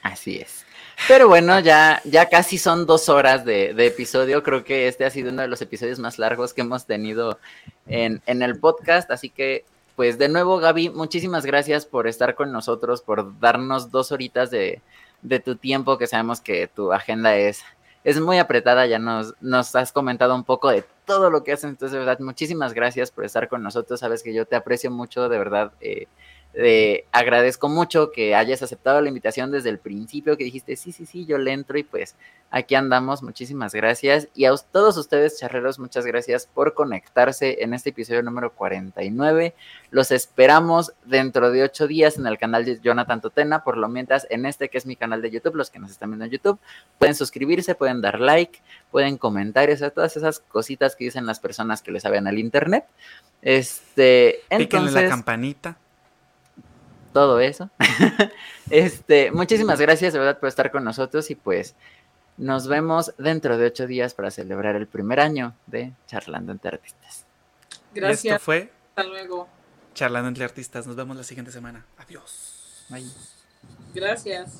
Así es. Pero bueno, ya, ya casi son dos horas de, episodio. Creo que este ha sido uno de los episodios más largos que hemos tenido en, en el podcast. Así que, pues de nuevo, Gaby, muchísimas gracias por estar con nosotros, por darnos dos horitas de, de tu tiempo, que sabemos que tu agenda es, es muy apretada. Ya nos, nos has comentado un poco de todo lo que haces. Entonces, de verdad, muchísimas gracias por estar con nosotros. Sabes que yo te aprecio mucho, de verdad. Eh, eh, agradezco mucho que hayas aceptado la invitación desde el principio, que dijiste, sí, sí, sí, yo le entro y pues aquí andamos, muchísimas gracias. Y a todos ustedes, charreros, muchas gracias por conectarse en este episodio número 49. Los esperamos dentro de ocho días en el canal de Jonathan Totena, por lo mientras en este que es mi canal de YouTube, los que nos están viendo en YouTube, pueden suscribirse, pueden dar like, pueden comentar, o todas esas cositas que dicen las personas que les saben al internet. Este, entonces... la campanita todo eso. este, muchísimas gracias de verdad por estar con nosotros y pues nos vemos dentro de ocho días para celebrar el primer año de Charlando entre Artistas. Gracias. Esto fue. Hasta luego. Charlando entre Artistas. Nos vemos la siguiente semana. Adiós. Gracias.